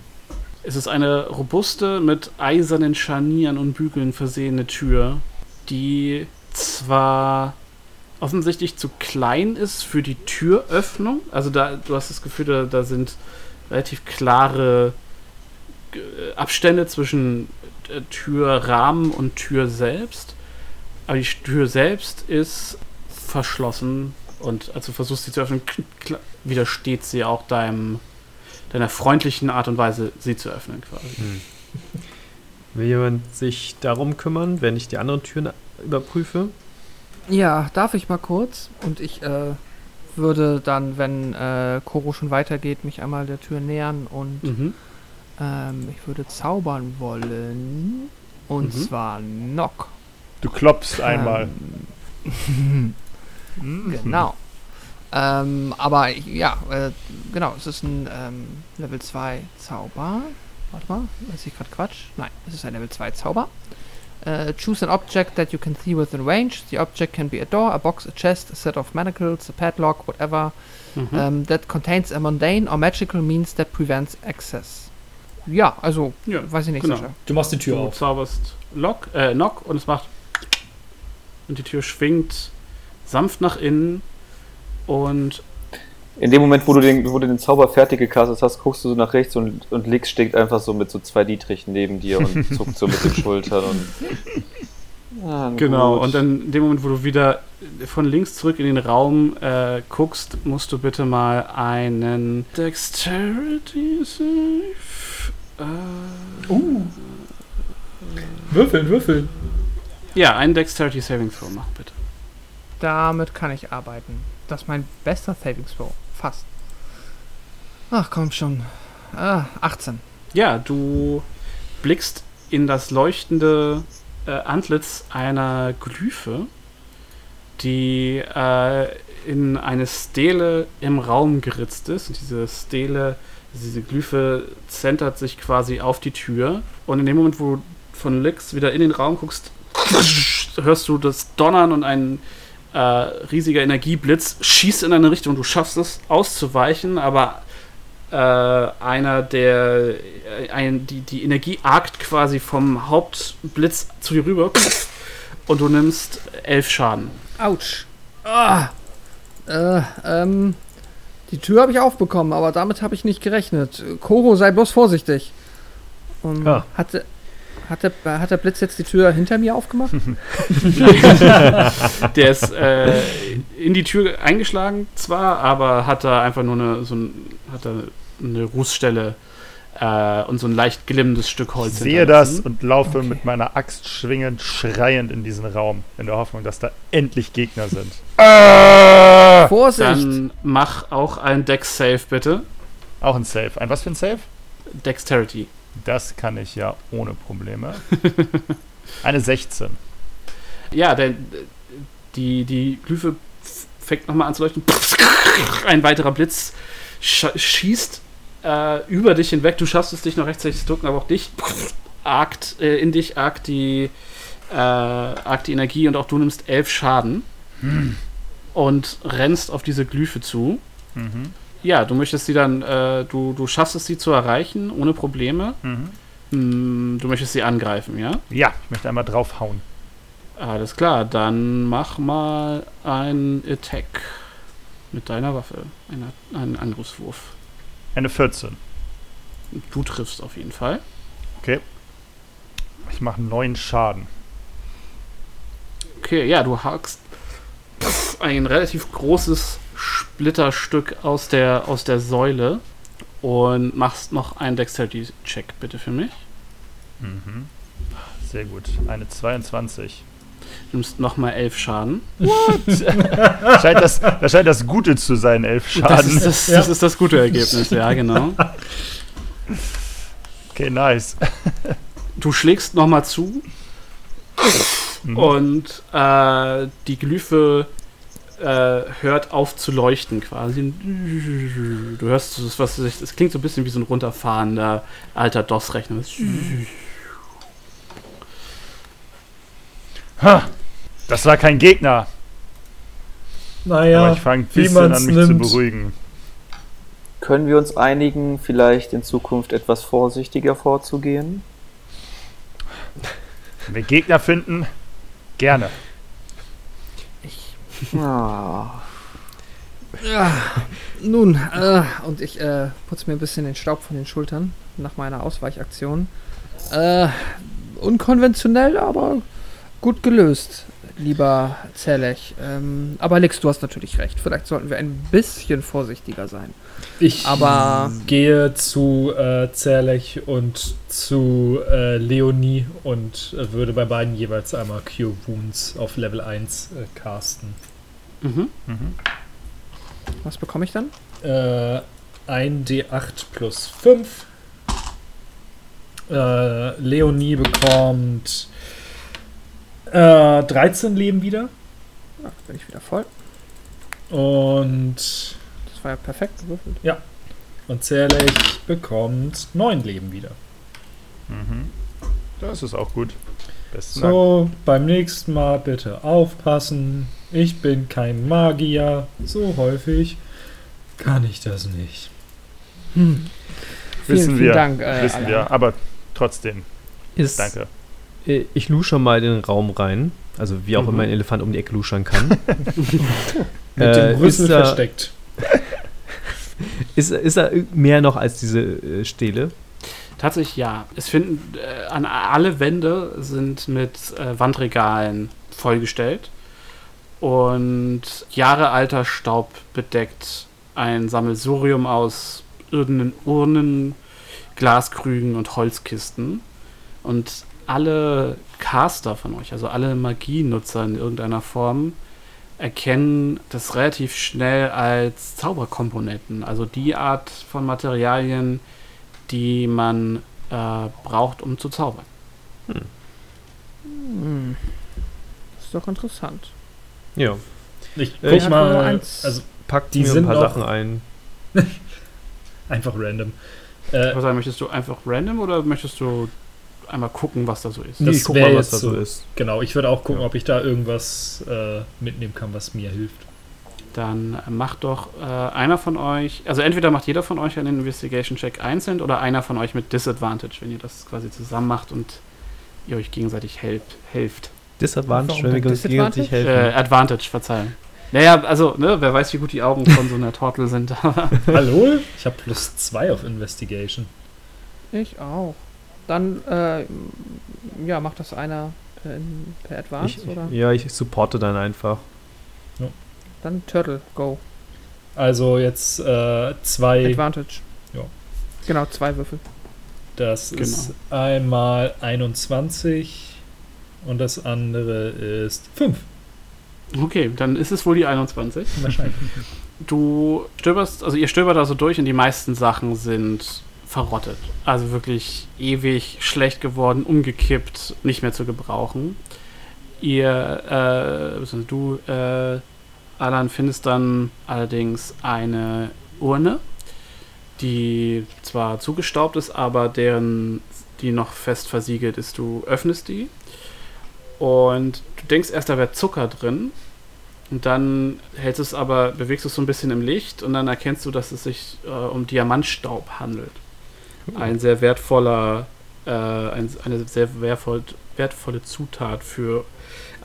Es ist eine robuste, mit eisernen Scharnieren und Bügeln versehene Tür, die zwar offensichtlich zu klein ist für die Türöffnung. Also da, du hast das Gefühl, da, da sind relativ klare äh, Abstände zwischen äh, Türrahmen und Tür selbst. Aber die Tür selbst ist verschlossen und als du versuchst sie zu öffnen, widersteht sie auch deinem deiner freundlichen Art und Weise, sie zu öffnen quasi. Will jemand sich darum kümmern, wenn ich die anderen Türen überprüfe? Ja, darf ich mal kurz? Und ich äh, würde dann, wenn äh, Koro schon weitergeht, mich einmal der Tür nähern und Mhm. ähm, ich würde zaubern wollen. Und Mhm. zwar Knock. Du klopfst einmal. Ähm, genau. Ähm, aber ja, äh, genau, es ist ein ähm, Level 2 Zauber. Warte mal, ist ich gerade Quatsch? Nein, es ist ein Level 2 Zauber. Äh, choose an object that you can see within range. The object can be a door, a box, a chest, a set of manacles, a padlock, whatever Mhm. ähm, that contains a mundane or magical means that prevents access. Ja, also, ja, weiß ich nicht, genau. Sascha. Du machst die Tür Du auf. zauberst Lock, äh, Knock und es macht und die Tür schwingt sanft nach innen und In dem Moment, wo du den, wo du den Zauber fertig gecastet hast, guckst du so nach rechts und, und Lix steht einfach so mit so zwei Dietrich neben dir und zuckt so mit den Schultern und. Ah, genau gut. und dann in dem Moment, wo du wieder von links zurück in den Raum äh, guckst, musst du bitte mal einen Dexterity Save. Äh, Uh. Würfeln, würfeln. ja, einen Dexterity Saving Throw machen bitte. Damit kann ich arbeiten. Das ist mein bester Saving Throw. Fast. Ach, komm schon. Ah, 18. Ja, du blickst in das leuchtende äh, Antlitz einer Glyphe, die äh, in eine Stele im Raum geritzt ist. Und diese Stele, diese Glyphe zentert sich quasi auf die Tür. Und in dem Moment, wo du von Lix wieder in den Raum guckst, hörst du das Donnern und ein äh, riesiger Energieblitz schießt in eine Richtung. Du schaffst es auszuweichen, aber äh, einer der äh, ein, die, die Energie argt quasi vom Hauptblitz zu dir rüber und du nimmst elf Schaden. Autsch. Ah. Äh, ähm. Die Tür habe ich aufbekommen, aber damit habe ich nicht gerechnet. Koro, sei bloß vorsichtig. Um, Ja. hatte, hat, der, hat der Blitz jetzt die Tür hinter mir aufgemacht? Der ist äh, in die Tür eingeschlagen zwar, aber hat da einfach nur eine, so ein, hat da eine Rußstelle äh, und so ein leicht glimmendes Stück Ich Holz. sehe das und laufe Okay. mit meiner Axt schwingend, schreiend in diesen Raum, in der Hoffnung, dass da endlich Gegner sind. Vorsicht! Dann mach auch ein Dex-Save bitte. Auch ein Save. Ein was für ein Save? Dexterity. Das kann ich ja ohne Probleme. Eine 16. Ja, der, die, die Glyphe fängt nochmal an zu leuchten. Ein weiterer Blitz sch schießt äh, über dich hinweg. Du schaffst es, dich noch rechtzeitig zu drücken, aber auch dich argt, äh, in dich argt die, äh, argt die Energie und auch du nimmst elf Schaden und rennst auf diese Glyphe zu. Mhm. Ja, du möchtest sie dann, äh, du, du schaffst es, sie zu erreichen, ohne Probleme. Mhm. Hm, du möchtest sie angreifen, ja? Ja, ich möchte einmal draufhauen. Alles klar, dann mach mal ein Attack mit deiner Waffe. Eine, einen Angriffswurf. Eine 14. Du triffst auf jeden Fall. Ich mache 9 Schaden. Okay, ja, du hakst ein relativ großes Splitterstück aus der, aus der Säule und machst noch einen Dexterity-Check bitte für mich. Mhm. Sehr gut. Eine 22. Du nimmst nochmal elf Schaden. scheint das, das scheint das Gute zu sein, 11 Das Schaden. ist das, das ist das gute Ergebnis, ja, genau. Okay, nice. Du schlägst nochmal zu Mhm. und äh, die Glyphe äh, hört auf zu leuchten quasi. Du hörst das, was es klingt so ein bisschen wie so ein runterfahrender alter DOS-Rechner. Ha, das war kein Gegner. Naja, Aber ich fange ein wie bisschen an, mich nimmt. zu beruhigen. Können wir uns einigen, vielleicht in Zukunft etwas vorsichtiger vorzugehen? Wenn wir Gegner finden, gerne. Ja, nun, äh, und ich äh, putze mir ein bisschen den Staub von den Schultern nach meiner Ausweichaktion. Äh, unkonventionell, aber gut gelöst, lieber Zellech. Ähm, aber Lix, du hast natürlich recht. Vielleicht sollten wir ein bisschen vorsichtiger sein. ich Aber- gehe zu äh, Zerlech und zu äh, Leonie und äh, würde bei beiden jeweils einmal Cure Wounds auf Level 1 äh, casten. Mhm. Mhm. Was bekomme ich dann? Äh, ein D8 plus 5. Äh, Leonie bekommt äh, 13 Leben wieder. Ja, jetzt bin ich wieder voll. Und, Das war ja perfekt gewürfelt. und Zerlech bekommt 9 Leben wieder. Mhm. Das ist auch gut. Besten Dank. So, beim nächsten Mal bitte aufpassen. Ich bin kein Magier. So häufig kann ich das nicht. Hm. Wissen vielen, wir. vielen Dank. Äh, Wissen Alan. wir, aber trotzdem, Ist, danke. äh, Ich lusche mal in den Raum rein. Also wie auch Mhm. immer ein Elefant um die Ecke luschern kann. Mit Äh, dem Rüssel ist da- versteckt. ist, ist da mehr noch als diese äh, Stele? Tatsächlich ja. Es finden äh, an alle Wände sind mit äh, Wandregalen vollgestellt und jahrealter Staub bedeckt ein Sammelsurium aus Urnen, Urnen, Glaskrügen und Holzkisten und alle Caster von euch, also alle Magienutzer in irgendeiner Form, erkennen das relativ schnell als Zauberkomponenten, also die Art von Materialien, die man äh, braucht, um zu zaubern. Hm. Das ist doch interessant. Ja. Ich Äh, guck ich mal. eins. Also Packt Die mir ein sind paar noch- Sachen ein. einfach random. Äh, Was sagen, möchtest du einfach random oder möchtest du einmal gucken, was da so ist. Das ich guck mal, was jetzt da so so. ist. Genau, ich würde auch gucken, Ja. ob ich da irgendwas äh, mitnehmen kann, was mir hilft. Dann äh, macht doch äh, einer von euch, also entweder macht jeder von euch einen Investigation-Check einzeln oder einer von euch mit Disadvantage, wenn ihr das quasi zusammen macht und ihr euch gegenseitig helft. helft. Disadvantage, wenn wir uns gegenseitig helfen. Äh, Advantage, verzeihen. Naja, also, ne, wer weiß, wie gut die Augen von so einer Tortel sind. Hallo? Ich habe plus zwei auf Investigation. Ich auch. Dann, äh, ja, macht das einer äh, in, per Advance ich, oder? ja, ich supporte dann einfach. Dann Turtle, go. Also jetzt äh, zwei, Advantage. Ja. Genau, zwei Würfel. das Genau. ist einmal 21 und das andere ist 5. okay, dann ist es wohl die 21. Wahrscheinlich. Du stöberst, also ihr stöbert da so durch und die meisten Sachen sind verrottet. Also wirklich ewig schlecht geworden, umgekippt, nicht mehr zu gebrauchen. Ihr, äh, du, äh, Alan, findest dann allerdings eine Urne, die zwar zugestaubt ist, aber deren, die noch fest versiegelt ist. Du öffnest die und du denkst erst, da wäre Zucker drin. Und dann hältst es aber, bewegst du es so ein bisschen im Licht und dann erkennst du, dass es sich äh, um Diamantstaub handelt. Ein sehr wertvoller, äh, ein, eine sehr wertvoll, wertvolle Zutat für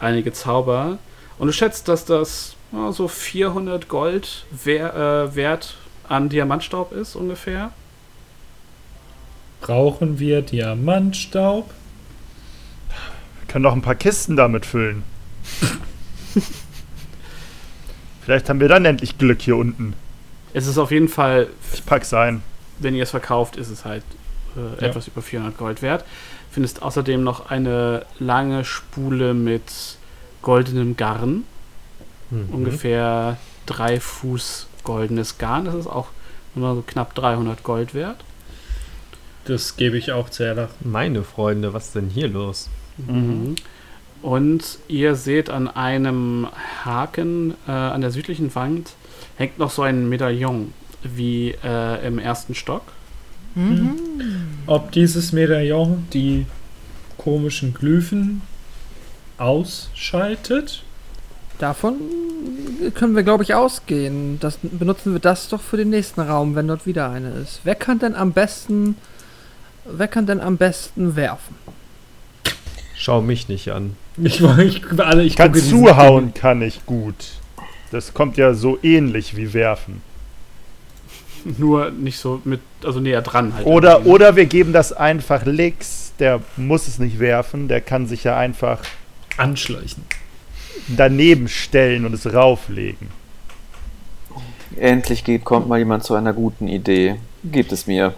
einige Zauber. Und du schätzt, dass das ja, so 400 Gold wer, äh, wert an Diamantstaub ist ungefähr. Brauchen wir Diamantstaub? Können doch ein paar Kisten damit füllen. Vielleicht haben wir dann endlich Glück hier unten. Es ist auf jeden Fall Ich pack's ein. wenn ihr es verkauft, ist es halt äh, Ja. etwas über 400 Gold wert. Findest außerdem noch eine lange Spule mit goldenem Garn. Mhm. Ungefähr drei Fuß goldenes Garn. Das ist auch nur so knapp 300 Gold wert. Das gebe ich auch Zähler. Meine Freunde, was ist denn hier los? Mhm. Und ihr seht an einem Haken äh, an der südlichen Wand hängt noch so ein Medaillon wie äh, im ersten Stock. Mhm. Ob dieses Medaillon die komischen Glyphen ausschaltet? Davon können wir, glaube ich, ausgehen. Das, benutzen wir das doch für den nächsten Raum, wenn dort wieder eine ist. Wer kann denn am besten. Wer kann denn am besten werfen? Schau mich nicht an. Ich, ich, alle, ich Kann zuhauen kann ich gut. Das kommt ja so ähnlich wie werfen. Nur nicht so mit, also näher dran halt. Oder, irgendwie. oder wir geben das einfach Lix, der muss es nicht werfen, der kann sich ja einfach Anschleichen. daneben stellen und es rauflegen. Endlich geht, kommt mal jemand zu einer guten Idee. Gebt es mir.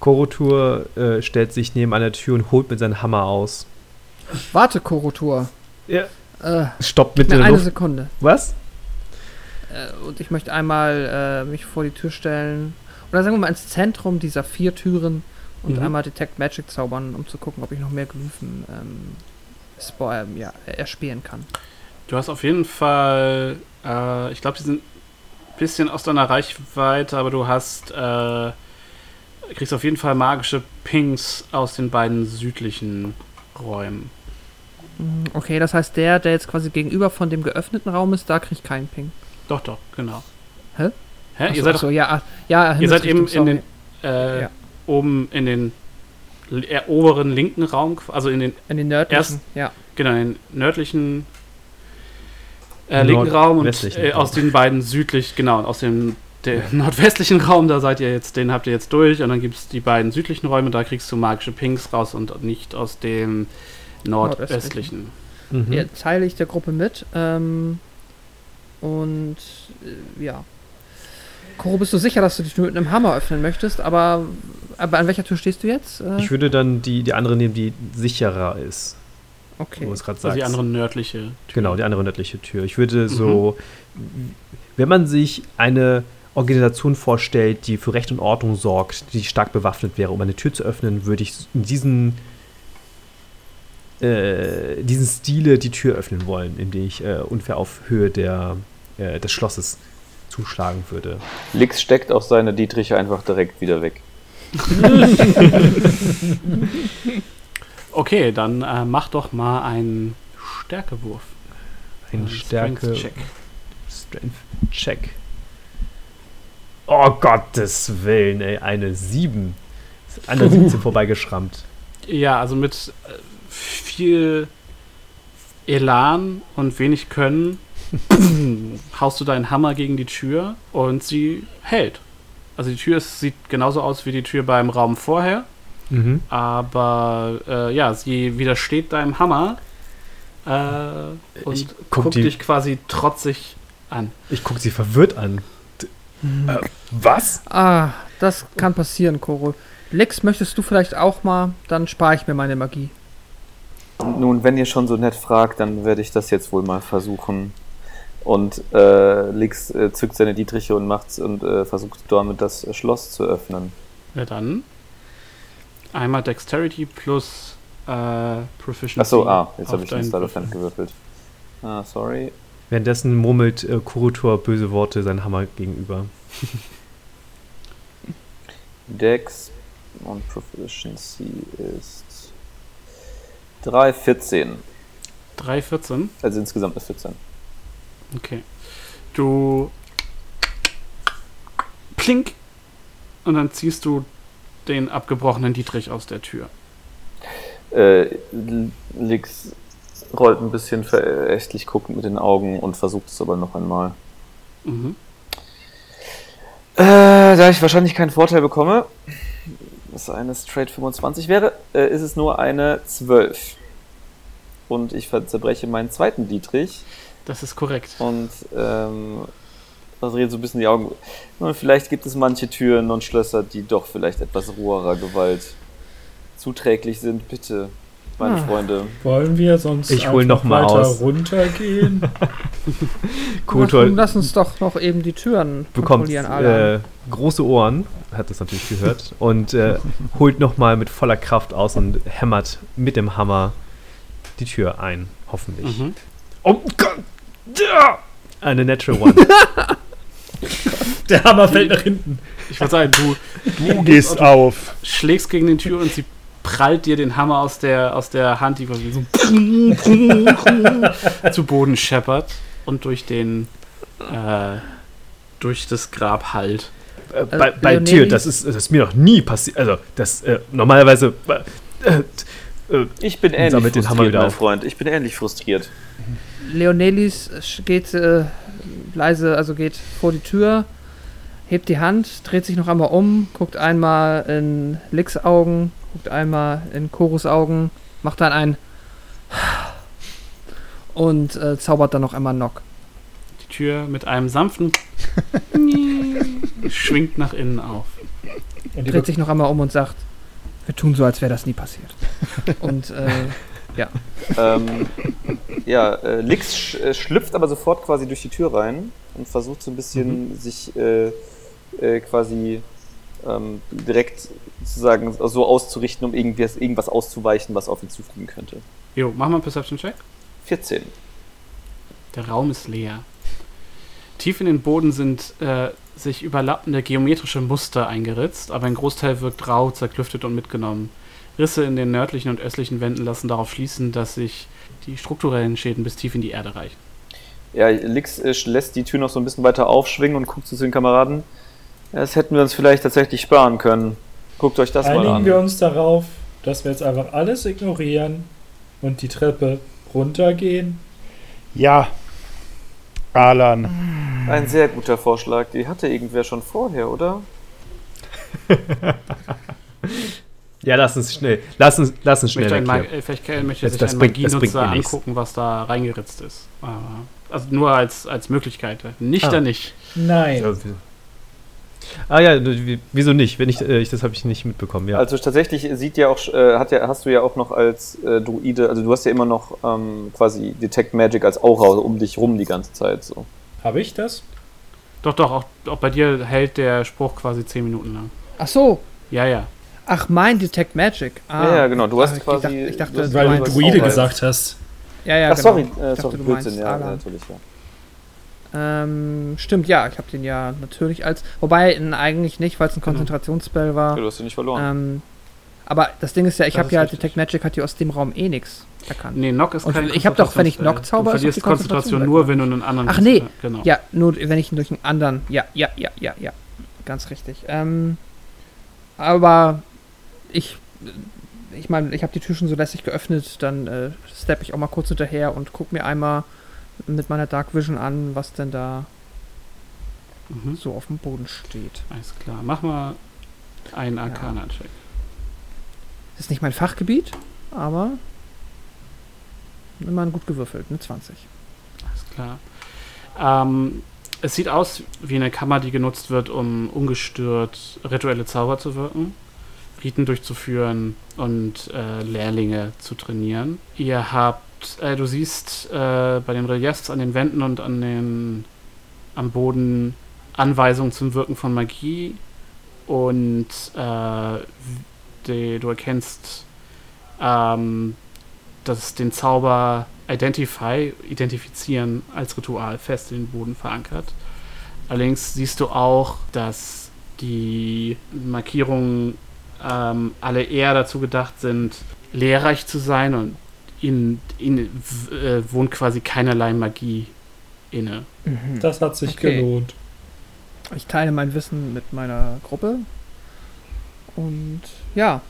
Korotur äh, stellt sich neben einer Tür und holt mit seinem Hammer aus. Warte, Korotur. Ja. Äh, Stoppt mit der eine Luft. Sekunde. Was? Äh, und ich möchte einmal äh, mich vor die Tür stellen. Oder sagen wir mal ins Zentrum dieser vier Türen und Mhm. einmal Detect Magic zaubern, um zu gucken, ob ich noch mehr Glyphen ähm, ähm, ja, erspähen kann. Du hast auf jeden Fall, äh, ich glaube, die sind ein bisschen aus deiner Reichweite, aber du hast, äh, kriegst auf jeden Fall magische Pings aus den beiden südlichen Räumen. Mm, Okay, das heißt, der, der jetzt quasi gegenüber von dem geöffneten Raum ist, da kriegt keinen Ping. Doch, doch, genau. Hä? Hä? Achso, ihr seid achso, ja, ah, ja, ihr seid eben in den, äh, Ja. oben in den oberen linken Raum, also in den, in den nördlichen, erst- ja. genau, in den nördlichen äh, linken Raum und äh, aus den beiden südlich, genau, aus dem der nordwestlichen Raum, da seid ihr jetzt, den habt ihr jetzt durch und dann gibt es die beiden südlichen Räume, da kriegst du magische Pings raus und nicht aus dem nordwestlichen. Mhm. Ja, teile ich der Gruppe mit. Ähm, und äh, ja. Koro, bist du sicher, dass du die Tür mit einem Hammer öffnen möchtest? Aber, aber an welcher Tür stehst du jetzt? Äh, Ich würde dann die, die andere nehmen, die sicherer ist. okay. Wo du es gerade Also die andere nördliche Tür. Genau, die andere nördliche Tür. Ich würde so, wenn man sich eine Organisation vorstellt, die für Recht und Ordnung sorgt, die stark bewaffnet wäre, um eine Tür zu öffnen, würde ich in diesen, äh, diesen Stile die Tür öffnen wollen, indem ich äh, ungefähr auf Höhe der, äh, des Schlosses zuschlagen würde. Lix steckt auch seine Dietriche einfach direkt wieder weg. Okay, dann äh, mach doch mal einen Stärkewurf. Ein Einen Stärke. Strength-Check. Strength Check. Oh Gottes Willen, ey, eine 7. Ist an der 17 vorbeigeschrammt. Ja, also mit äh, viel Elan und wenig Können haust du deinen Hammer gegen die Tür und sie hält. Also die Tür ist, sieht genauso aus wie die Tür beim Raum vorher, Mhm. aber äh, ja, sie widersteht deinem Hammer äh, und Ich guck guckt die- dich quasi trotzig an. Ich gucke sie verwirrt an. D äh, was? Ah, das kann passieren, Koro. Lex, möchtest du vielleicht auch mal? Dann spare ich mir meine Magie. Nun, wenn ihr schon so nett fragt, dann werde ich das jetzt wohl mal versuchen. Und äh, Lix äh, zückt seine Dietriche und macht's und äh, versucht damit das Schloss zu öffnen. Ja, dann einmal Dexterity plus äh, Proficiency. Achso, ah, jetzt habe ich Würfel. Hand gewürfelt. Ah, sorry. Währenddessen murmelt äh, Kurutor böse Worte seinem Hammer gegenüber. Dex und Proficiency ist 3, 14. 3,14. Also insgesamt eine 14. Okay. Du plink und dann ziehst du den abgebrochenen Dietrich aus der Tür. Äh, Lix rollt ein bisschen verächtlich guckend mit den Augen und versucht es aber noch einmal. Mhm. Äh, da ich wahrscheinlich keinen Vorteil bekomme, was eine Straight 25 wäre, äh, ist es nur eine 12. Und ich zerbreche meinen zweiten Dietrich Das ist korrekt. und ähm, verdrehe so ein bisschen die Augen. Nun, vielleicht gibt es manche Türen und Schlösser, die doch vielleicht etwas roherer Gewalt zuträglich sind. Bitte, meine Ah. Freunde. Wollen wir sonst Ich hol noch mal weiter aus. runtergehen? Kurutor Lass, lass uns doch noch eben die Türen bekommt äh, große Ohren, hat das natürlich gehört, und äh, holt nochmal mit voller Kraft aus und hämmert mit dem Hammer die Tür ein, hoffentlich. Mhm. Oh Gott! Eine Natural One. Der Hammer fällt nach hinten. Ich würde sagen, du Du gehst auf. schlägst gegen die Tür und sie prallt dir den Hammer aus der, aus der Hand, die quasi so zu Boden scheppert und durch den äh, durch das Grab hallt. Äh, bei bei Leonelis- Tür, das ist, das ist mir noch nie passiert. Also, das äh, normalerweise. Äh, äh, Ich bin ähnlich sammelt den Hammer frustriert, wieder mein. Freund. Ich bin ähnlich frustriert. Leonelis geht äh, leise, also geht vor die Tür, hebt die Hand, dreht sich noch einmal um, guckt einmal in Licks Augen, guckt einmal in Chorus Augen, macht dann ein und äh, zaubert dann noch einmal Knock. Die Tür mit einem sanften schwingt nach innen auf. Und Dreht sich noch einmal um und sagt, wir tun so, als wäre das nie passiert. und äh, ähm, ja, äh, Lix sch äh, schlüpft aber sofort quasi durch die Tür rein und versucht so ein bisschen sich äh, äh, quasi ähm, direkt sozusagen so auszurichten, um irgendwie irgendwas auszuweichen, was auf ihn zufliegen könnte. Jo, mach mal einen Perception-Check. 14. Der Raum ist leer. Tief in den Boden sind äh, sich überlappende geometrische Muster eingeritzt, aber ein Großteil wirkt rau, zerklüftet und mitgenommen. Risse in den nördlichen und östlichen Wänden lassen darauf schließen, dass sich die strukturellen Schäden bis tief in die Erde reichen. Ja, Lix äh, lässt die Tür noch so ein bisschen weiter aufschwingen und guckt zu den Kameraden. Das hätten wir uns vielleicht tatsächlich sparen können. Guckt euch das mal Einigen an. wir uns darauf, dass wir jetzt einfach alles ignorieren und die Treppe runtergehen. Ja. Alan. Ein sehr guter Vorschlag. Die hatte irgendwer schon vorher, oder? ja, lass uns schnell. Lass uns, lass uns schnell Mag äh, vielleicht möchte Das- sich das ein bringt- Magienutzer angucken, was da reingeritzt ist. Aber, also nur als, als Möglichkeit. Nicht Ah. da nicht. Nein. Wie- Ah ja, wie- wieso nicht? Wenn ich, äh, ich das habe ich nicht mitbekommen. Ja. Also tatsächlich sieht ja auch, äh, hat ja, hast du ja auch noch als äh, Druide, also du hast ja immer noch ähm, quasi Detect Magic als Aura um dich rum die ganze Zeit. So. Habe ich das? Doch, doch, auch, auch bei dir hält der Spruch quasi 10 Minuten lang. ach so, Ja, ja. ach mein Detect Magic. Ah, Ja, ja, genau. Du hast Ah, ich quasi. dachte- ich dachte, du hast Du Weil du Druide gesagt hast. ja, ja, Ach, genau. sorry, äh, dachte, sorry, Blödsinn, ja, natürlich, ja. Ähm, stimmt, ja, ich habe den ja natürlich als. Wobei, n, eigentlich nicht, weil es ein Konzentrationsspell war. Ja, du hast ihn nicht verloren. Ähm, aber das Ding ist ja, ich habe ja, richtig. Detect Magic hat ja aus dem Raum eh nichts erkannt. Nee, Knock ist Und kein ich hab doch, wenn ich. Knock zauber, Du ist verlierst Konzentration Konzentration nur, oder? wenn du einen anderen. Ach, nee. Genau. Ja, nur wenn ich ihn durch einen anderen. Ja, ja, ja, ja, ja. Ganz richtig. Ähm, aber ich. Ich meine, ich habe die Tür schon so lässig geöffnet, dann äh, steppe ich auch mal kurz hinterher und guck mir einmal mit meiner Dark Vision an, was denn da Mhm. so auf dem Boden steht. Alles klar. Mach mal einen Arcana-Check. Ist nicht mein Fachgebiet, aber immerhin gut gewürfelt, eine 20. Alles klar. Ähm, es sieht aus wie eine Kammer, die genutzt wird, um ungestört rituelle Zauber zu wirken, Riten durchzuführen und äh, Lehrlinge zu trainieren. Ihr habt, äh, du siehst äh, bei den Reliefs an den Wänden und an den am Boden Anweisungen zum Wirken von Magie und äh, die, du erkennst ähm, dass den Zauber Identify, identifizieren als Ritual fest in den Boden verankert. Allerdings siehst du auch, dass die Markierungen ähm, alle eher dazu gedacht sind, lehrreich zu sein und ihnen w- äh, wohnt quasi keinerlei Magie inne. Das hat sich Okay. gelohnt. Ich teile mein Wissen mit meiner Gruppe. Und ja.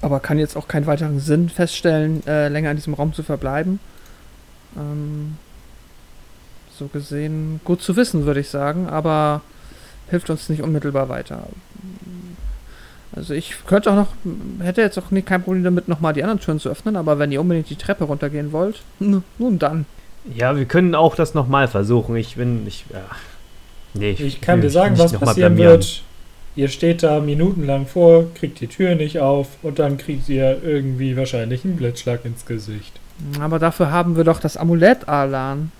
Aber kann jetzt auch keinen weiteren Sinn feststellen, äh, länger in diesem Raum zu verbleiben. Ähm, so gesehen gut zu wissen, würde ich sagen, aber hilft uns nicht unmittelbar weiter. Also ich könnte auch noch, hätte jetzt auch nicht kein Problem damit, nochmal die anderen Türen zu öffnen, aber wenn ihr unbedingt die Treppe runtergehen wollt, n- nun dann. Ja, wir können auch das nochmal versuchen. Ich bin. Ich, ja. nee, Ich kann will dir sagen, was passieren wird. Ihr steht da minutenlang vor, kriegt die Tür nicht auf und dann kriegt ihr irgendwie wahrscheinlich einen Blitzschlag ins Gesicht. Aber dafür haben wir doch das Amulett, Alan.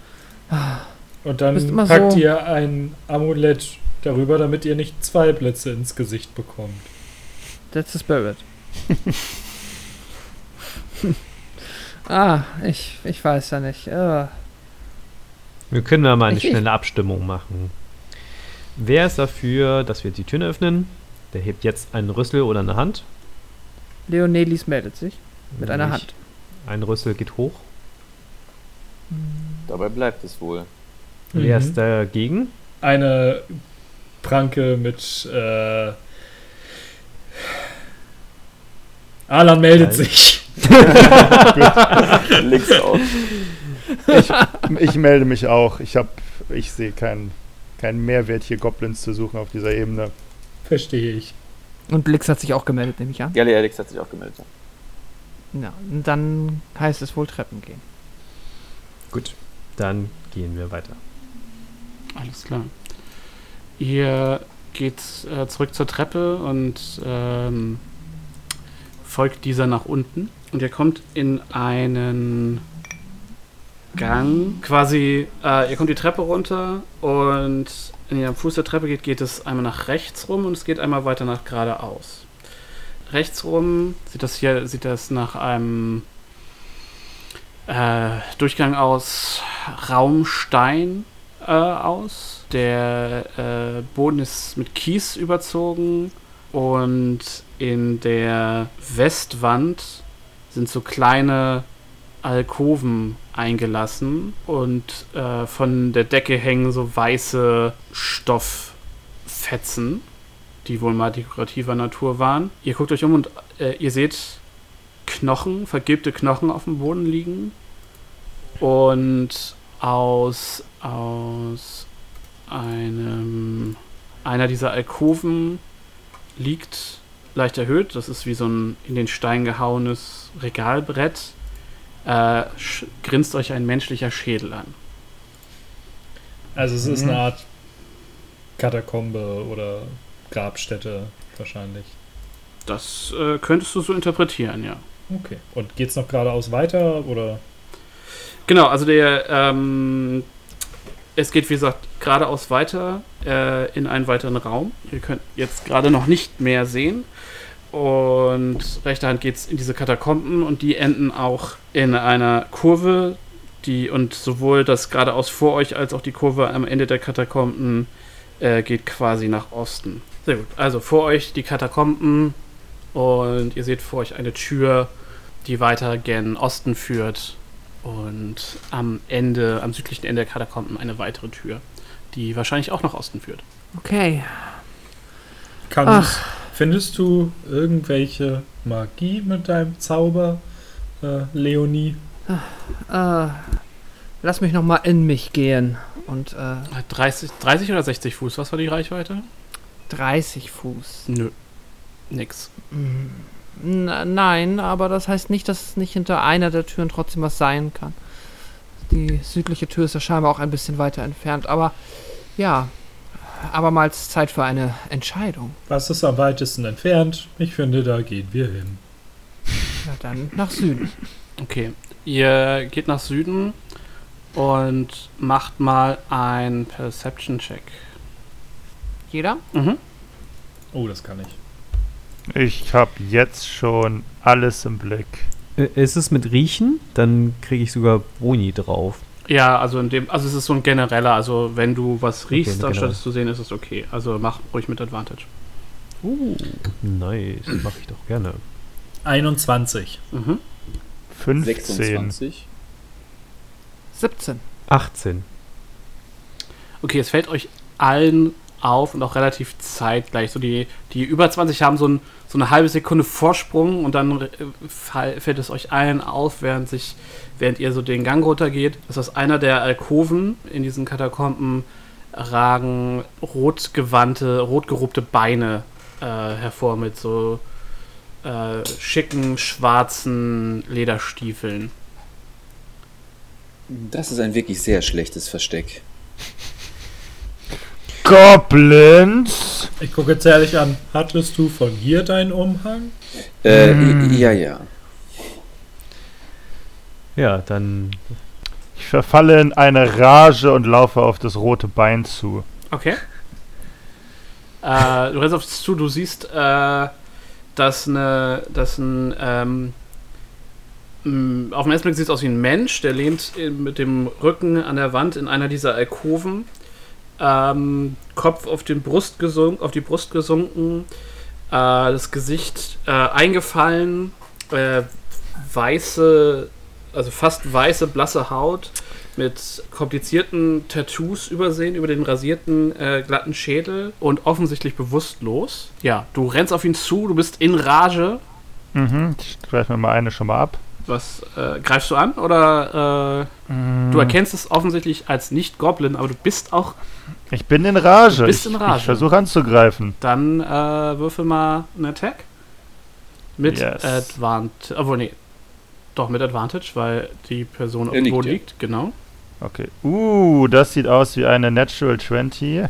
Und dann packt so- ihr ein Amulett darüber, damit ihr nicht zwei Blitze ins Gesicht bekommt. That's the spirit. ah, ich, ich weiß ja nicht. Äh, Wir können da mal eine Ich- ich- schnelle Abstimmung machen. Wer ist dafür, dass wir die Türen öffnen? Der hebt jetzt einen Rüssel oder eine Hand. Leonelis meldet sich mit einer Nicht. Hand. Ein Rüssel geht hoch. Dabei bleibt es wohl. Wer Mhm. ist dagegen? Eine Pranke mit äh Alan meldet Nein. sich. Leg's auf. Ich melde mich auch. Ich habe, ich sehe keinen keinen Mehrwert hier Goblins zu suchen auf dieser Ebene. Verstehe ich. Und Lix hat sich auch gemeldet, nehme ich an. Ja, der Alex hat sich auch gemeldet. Ja, und dann heißt es wohl Treppen gehen. Gut, dann gehen wir weiter. Alles klar. Ihr geht äh, zurück zur Treppe und ähm, folgt dieser nach unten. Und ihr kommt in einen Gang. Quasi, äh, ihr kommt die Treppe runter und ihr am Fuß der Treppe geht, geht es einmal nach rechts rum und es geht einmal weiter nach geradeaus. Rechts rum sieht das hier sieht das nach einem äh, Durchgang aus Raumstein äh, aus. Der äh, Boden ist mit Kies überzogen und in der Westwand sind so kleine Alkoven eingelassen und äh, von der Decke hängen so weiße Stofffetzen, die wohl mal dekorativer Natur waren. Ihr guckt euch um und äh, ihr seht Knochen, vergilbte Knochen auf dem Boden liegen und aus, aus einem einer dieser Alkoven liegt leicht erhöht, das ist wie so ein in den Stein gehauenes Regalbrett, äh, grinst euch ein menschlicher Schädel an. Also es ist Mhm. eine Art Katakombe oder Grabstätte wahrscheinlich. Das äh, könntest du so interpretieren, ja. Okay. Und geht's noch geradeaus weiter oder? Genau, also der, ähm, es geht wie gesagt geradeaus weiter äh, in einen weiteren Raum. Ihr könnt jetzt gerade noch nicht mehr sehen. Und rechter Hand geht es in diese Katakomben und die enden auch in einer Kurve, Die, und sowohl das geradeaus vor euch als auch die Kurve am Ende der Katakomben äh, geht quasi nach Osten. Sehr gut. Also vor euch die Katakomben und ihr seht vor euch eine Tür, die weiter gen Osten führt. Und am Ende, am südlichen Ende der Katakomben eine weitere Tür, die wahrscheinlich auch nach Osten führt. Okay. Kannst, findest du irgendwelche Magie mit deinem Zauber, äh, Leonie? Äh, lass mich noch mal in mich gehen. Und äh, 30, 30 oder 60 Fuß, was war die Reichweite? 30 Fuß. Nö. Nix. Hm, na, nein, aber das heißt nicht, dass nicht hinter einer der Türen trotzdem was sein kann. Die südliche Tür ist ja scheinbar auch ein bisschen weiter entfernt, aber ja, abermals Zeit für eine Entscheidung. Was ist am weitesten entfernt? Ich finde, da gehen wir hin. Ja, dann nach Süden. Okay. Ihr geht nach Süden und macht mal ein Perception-Check. Jeder? Mhm. Oh, das kann ich. Ich habe jetzt schon alles im Blick. Ist es mit Riechen? Dann kriege ich sogar Boni drauf. Ja, also in dem, also es ist so ein genereller, also wenn du was riechst, Okay, anstatt es zu sehen, ist es okay. Also mach ruhig mit Advantage. Uh, nice. Mache ich doch gerne. 21. Mhm. 15. 26. 17. 18. Okay, es fällt euch allen auf und auch relativ zeitgleich. So die, die über 20 haben so, ein, so eine halbe Sekunde Vorsprung und dann fällt es euch allen auf, während sich, während ihr so den Gang runtergeht, dass aus einer der Alkoven in diesen Katakomben ragen rotgewandte, rotgerobte Beine äh, hervor mit so äh, schicken, schwarzen Lederstiefeln. Das ist ein wirklich sehr schlechtes Versteck. Goblins! Ich gucke jetzt ehrlich an. Hattest du von hier deinen Umhang? Äh, Hm. Ja, ja. Ja, dann Ich verfalle in eine Rage und laufe auf das rote Bein zu. Okay. äh, du rennst auf es zu, du siehst, äh, dass, eine, dass ein. Ähm, m, auf den ersten Blick sieht es aus wie ein Mensch, der lehnt in, mit dem Rücken an der Wand in einer dieser Alkoven. Ähm, Kopf auf, den Brust gesunk, auf die Brust gesunken, äh, das Gesicht äh, eingefallen, äh, weiße, also fast weiße, blasse Haut mit komplizierten Tattoos übersehen über den rasierten, äh, glatten Schädel und offensichtlich bewusstlos. Ja, du rennst auf ihn zu, du bist in Rage. Mhm, ich greife mir mal eine schon mal ab. Was äh, greifst du an? Oder äh, Mhm. du erkennst es offensichtlich als nicht Goblin, aber du bist auch. Ich bin in Rage. Du bist ich, in Rage. Ich versuche anzugreifen. Dann äh, würfel mal einen Attack. Mit Yes. Advantage. Obwohl, nee. Doch, mit Advantage, weil die Person auf dem liegt, Boden liegt, genau. Okay. Uh, das sieht aus wie eine Natural 20.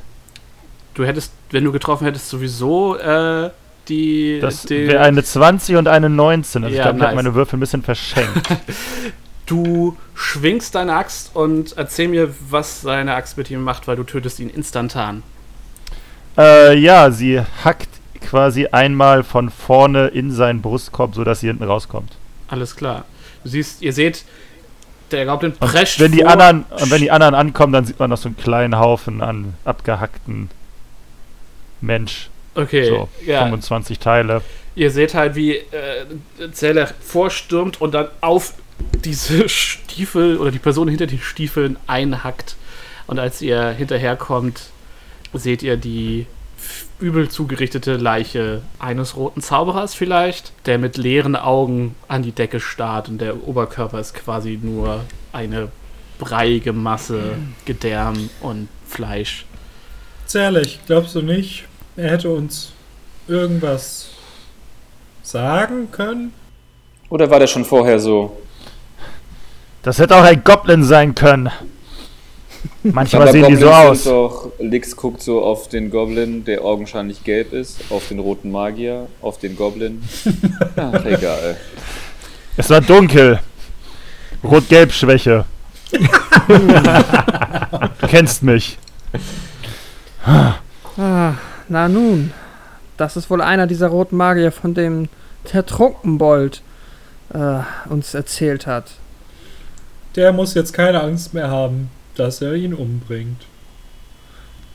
Du hättest, wenn du getroffen hättest, sowieso äh, die. Das wäre eine 20 und eine 19. Also Ja, ich glaube, ich habe nice. meine Würfel ein bisschen verschenkt. Du schwingst deine Axt und erzähl mir, was deine Axt mit ihm macht, weil du tötest ihn instantan. äh, ja, sie hackt quasi einmal von vorne in seinen Brustkorb, sodass sie hinten rauskommt. Alles klar. Du siehst, ihr seht, der Goblin Und prescht wenn die vor. anderen, und wenn die anderen ankommen, dann sieht man noch so einen kleinen Haufen an abgehackten Mensch. Okay, So, ja. 25 Teile. Ihr seht halt, wie äh, Zeller vorstürmt und dann auf diese Stiefel oder die Person hinter den Stiefeln einhackt. Und als ihr hinterherkommt, seht ihr die übel zugerichtete Leiche eines roten Zauberers vielleicht, der mit leeren Augen an die Decke starrt und der Oberkörper ist quasi nur eine breiige Masse Gedärm und Fleisch. Ehrlich, glaubst du nicht, er hätte uns irgendwas sagen können? Oder war der schon vorher so? Das hätte auch ein Goblin sein können. Manchmal Aber sehen die so Goblins aus. Doch, Lix guckt so auf den Goblin, der augenscheinlich gelb ist, auf den roten Magier, auf den Goblin. Ach, egal. Es war dunkel. Rot-Gelb-Schwäche. du kennst mich. Ah, na nun, das ist wohl einer dieser roten Magier, von dem der Trunkenbold äh, uns erzählt hat. Der muss jetzt keine Angst mehr haben, dass er ihn umbringt.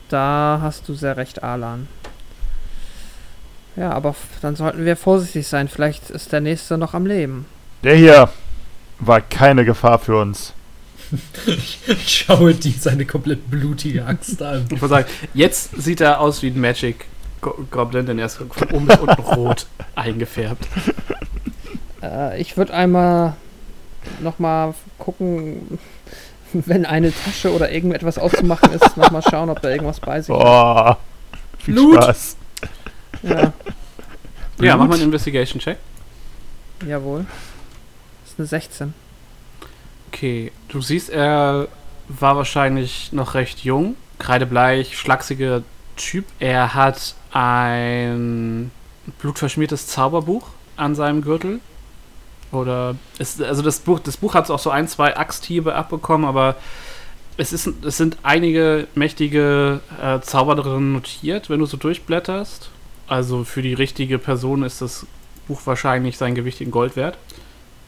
Da hast du sehr recht, Alan. Ja, aber dann sollten wir vorsichtig sein. Vielleicht ist der nächste noch am Leben. Der hier war keine Gefahr für uns. Ich schaue die seine komplett blutige Axt an. Ich würde sagen, jetzt sieht er aus wie ein Magic Go Goblin, denn er ist von oben bis unten rot eingefärbt. Äh, ich würde einmal nochmal gucken, wenn eine Tasche oder irgendetwas aufzumachen ist, nochmal schauen, ob da irgendwas bei sich ist. Boah, viel Blut. Spaß. Ja, Ja, mach mal einen Investigation-Check. jawohl. Das ist eine 16. Okay, du siehst, er war wahrscheinlich noch recht jung, kreidebleich, schlachsiger Typ. Er hat ein blutverschmiertes Zauberbuch an seinem Gürtel. Oder es, also das Buch, das Buch hat auch so ein, zwei Axthiebe abbekommen, aber es, ist, es sind einige mächtige äh, Zauber darin notiert, wenn du so durchblätterst. Also für die richtige Person ist das Buch wahrscheinlich sein Gewicht in Gold wert.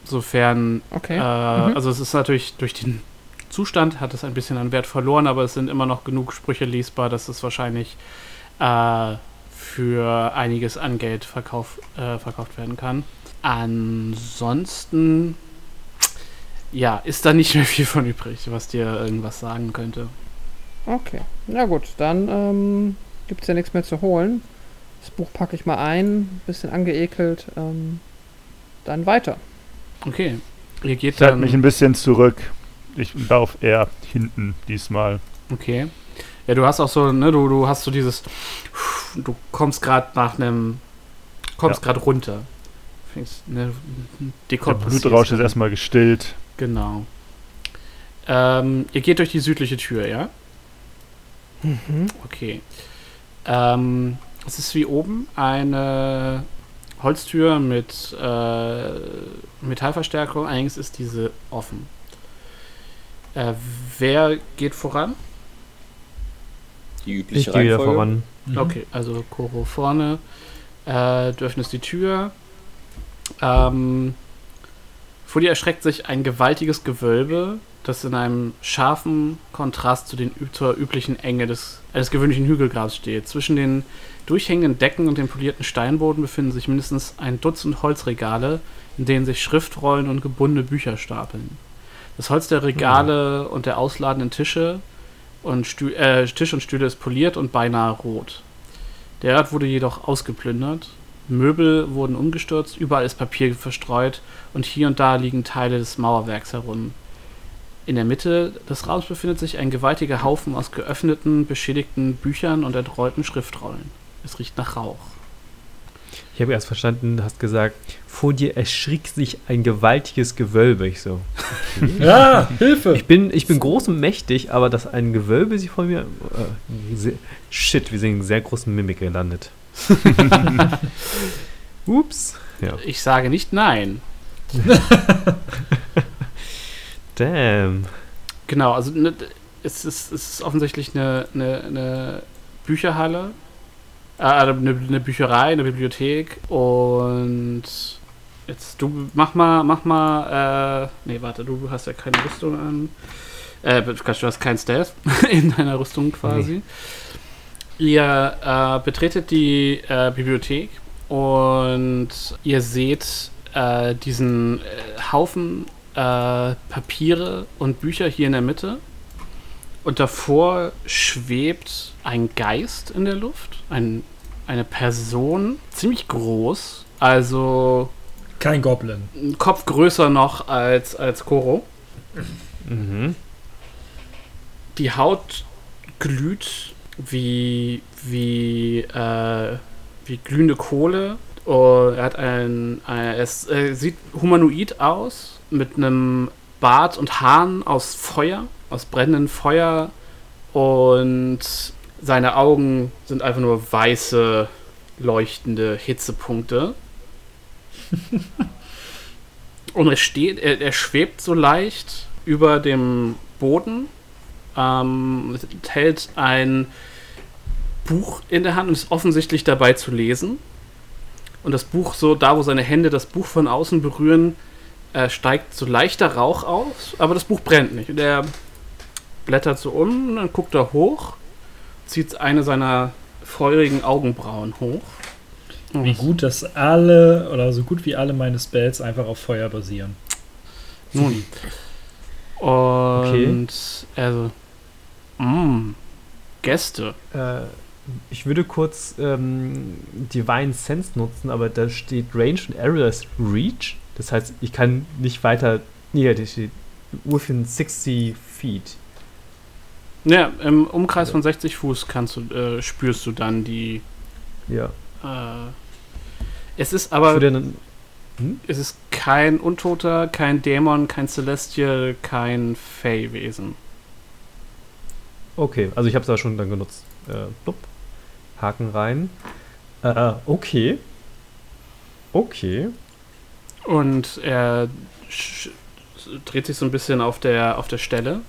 Sofern Okay. äh, Mhm. Also es ist natürlich durch den Zustand hat es ein bisschen an Wert verloren, aber es sind immer noch genug Sprüche lesbar, dass es wahrscheinlich äh, für einiges an Geld verkauf, äh, verkauft werden kann. Ansonsten ja, ist da nicht mehr viel von übrig, was dir irgendwas sagen könnte. Okay. Na gut, dann ähm, gibt es ja nichts mehr zu holen. Das Buch packe ich mal ein, bisschen angeekelt. Ähm, dann weiter. Okay. Ihr geht Ich halte dann. mich ein bisschen zurück. Ich laufe eher hinten diesmal. Okay. Ja, du hast auch so, ne, du, du hast so dieses, du kommst gerade nach einem, kommst Ja. gerade runter. Fängst, ne, Der Blutrausch ist erstmal gestillt. Genau. Ähm, ihr geht durch die südliche Tür, ja? Okay. Ähm, es ist wie oben eine Holztür mit äh, Metallverstärkung. Allerdings ist diese offen. Äh, wer geht voran? Die Ich übliche gehe wieder Reihenfolge. voran. Mhm. Okay, also Koro vorne. Äh, du öffnest die Tür. Ähm, vor dir erschreckt sich ein gewaltiges Gewölbe, das in einem scharfen Kontrast zu den, zur üblichen Enge des, eines gewöhnlichen Hügelgrabs steht. Zwischen den durchhängenden Decken und dem polierten Steinboden befinden sich mindestens ein Dutzend Holzregale, in denen sich Schriftrollen und gebundene Bücher stapeln. Das Holz der Regale und der ausladenden Tische und Stü äh, Tisch und Stühle ist poliert und beinahe rot. Der Ort wurde jedoch ausgeplündert. Möbel wurden umgestürzt, überall ist Papier verstreut und hier und da liegen Teile des Mauerwerks herum. In der Mitte des Raums befindet sich ein gewaltiger Haufen aus geöffneten, beschädigten Büchern und entrollten Schriftrollen. Es riecht nach Rauch. Ich habe erst verstanden, du hast gesagt, vor dir erschrickt sich ein gewaltiges Gewölbe. Ich so. Ja, Hilfe! Ich bin, ich bin groß und mächtig, aber dass ein Gewölbe sich vor mir. Äh, shit, wir sind in sehr großen Mimik gelandet. Ups. Ja. Ich sage nicht nein. Damn. Genau, also ne, es, ist, es ist offensichtlich eine, eine, eine Bücherhalle, äh, eine, eine Bücherei, eine Bibliothek und jetzt du mach mal, mach mal, äh, nee, warte, du hast ja keine Rüstung an. Äh, du hast kein Stealth in deiner Rüstung quasi. Ihr äh, betretet die äh, Bibliothek und ihr seht äh, diesen äh, Haufen äh, Papiere und Bücher hier in der Mitte. Und davor schwebt ein Geist in der Luft. Ein, eine Person, ziemlich groß. Also Kein Goblin. ein Kopf größer noch als, als Koro. Mhm. Die Haut glüht wie, wie, äh, wie glühende Kohle. Und er hat ein, ein es äh, sieht humanoid aus, mit einem Bart und Haaren aus Feuer, aus brennendem Feuer. Und seine Augen sind einfach nur weiße, leuchtende Hitzepunkte. Und er steht, er, er schwebt so leicht über dem Boden, ähm, hält ein Buch in der Hand und ist offensichtlich dabei zu lesen. Und das Buch so, da wo seine Hände das Buch von außen berühren, äh, steigt so leichter Rauch aus, aber das Buch brennt nicht. Und er blättert so um, dann guckt er hoch, zieht eine seiner feurigen Augenbrauen hoch. Wie gut, dass alle oder so gut wie alle meine Spells einfach auf Feuer basieren. Nun. Und also, mh, Gäste. Äh, ich würde kurz ähm, Divine Sense nutzen, aber da steht Range und Area ist Reach. Das heißt, ich kann nicht weiter. Nee, da steht within 60 feet. Ja, im Umkreis von 60 Fuß kannst du, äh, spürst du dann die. Ja. Äh, es ist aber. dann, Es ist kein Untoter, kein Dämon, kein Celestial, kein Fey-Wesen. Okay, also ich habe es da schon dann genutzt. Äh, blub. Haken rein. Äh, okay. Okay. Und er dreht sich so ein bisschen auf der, auf der Stelle.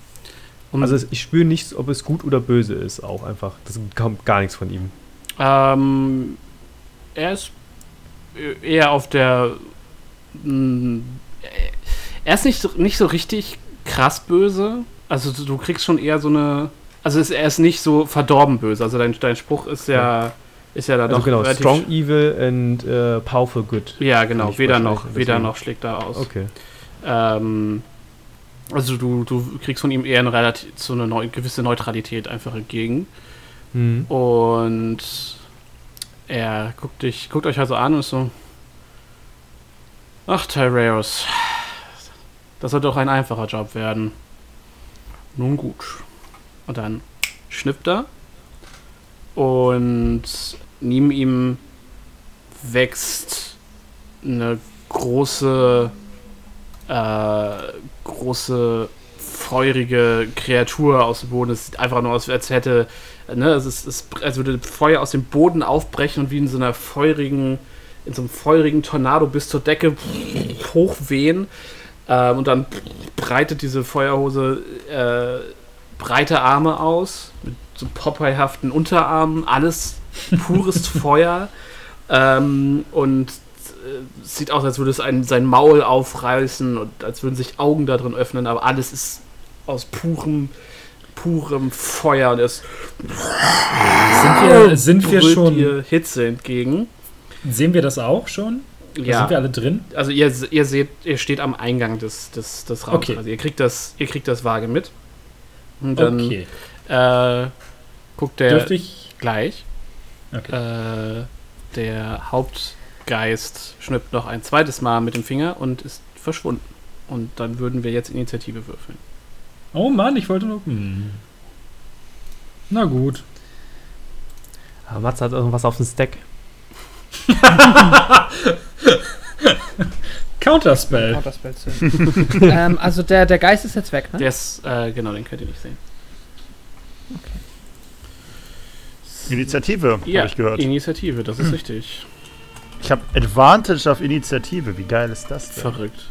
Um, Also ich spüre nicht, ob es gut oder böse ist, auch einfach. Das kommt gar nichts von ihm. ähm, er ist eher auf der. mh, Er ist nicht, so- nicht so richtig krass böse. Also du, du kriegst schon eher so eine. Also es, er ist nicht so verdorben böse. Also dein, dein Spruch ist ja. Ist ja da Also doch genau, strong evil and äh, powerful good. Ja, genau, weder noch, weder noch schlägt er aus. Okay. Ähm, also du, du kriegst von ihm eher eine relativ so eine neu, gewisse Neutralität einfach entgegen. Mhm. Und er guckt dich, guckt euch also an und ist so. Ach, Tyreus. Das soll doch ein einfacher Job werden. Nun gut. Und dann schnippt er. Und neben ihm wächst eine große, äh, große, feurige Kreatur aus dem Boden. Es sieht einfach nur aus, als hätte, ne, es ist, es, als würde Feuer aus dem Boden aufbrechen und wie in so einer feurigen, in so einem feurigen Tornado bis zur Decke hochwehen. Ähm, und dann breitet diese Feuerhose äh, breite Arme aus, mit so Popeye-haften Unterarmen, alles pures Feuer. Ähm, und äh, es sieht aus, als würde es ein, sein Maul aufreißen und als würden sich Augen da drin öffnen, aber alles ist aus purem, purem Feuer und es Sind wir, sind wir schon. Hitze entgegen. Sehen wir das auch schon? Da Sind wir alle drin? also ihr, ihr seht, ihr steht am Eingang des, des, des Raums. Okay. Also ihr kriegt das, ihr kriegt das vage mit. Und dann Okay. äh, guckt der gleich. Okay. Äh, der Hauptgeist schnippt noch ein zweites Mal mit dem Finger und ist verschwunden. Und dann würden wir jetzt Initiative würfeln. Oh Mann, ich wollte nur. Hm. Na gut. Aber Matze hat irgendwas auf dem Stack. Counterspell. Counterspell zu. ähm, also der, der Geist ist jetzt weg, ne? Der ist, äh, genau, den könnt ihr nicht sehen. Initiative, Ja, habe ich gehört. Initiative, das ist richtig. Ich habe Advantage auf Initiative. Wie geil ist das denn? Verrückt.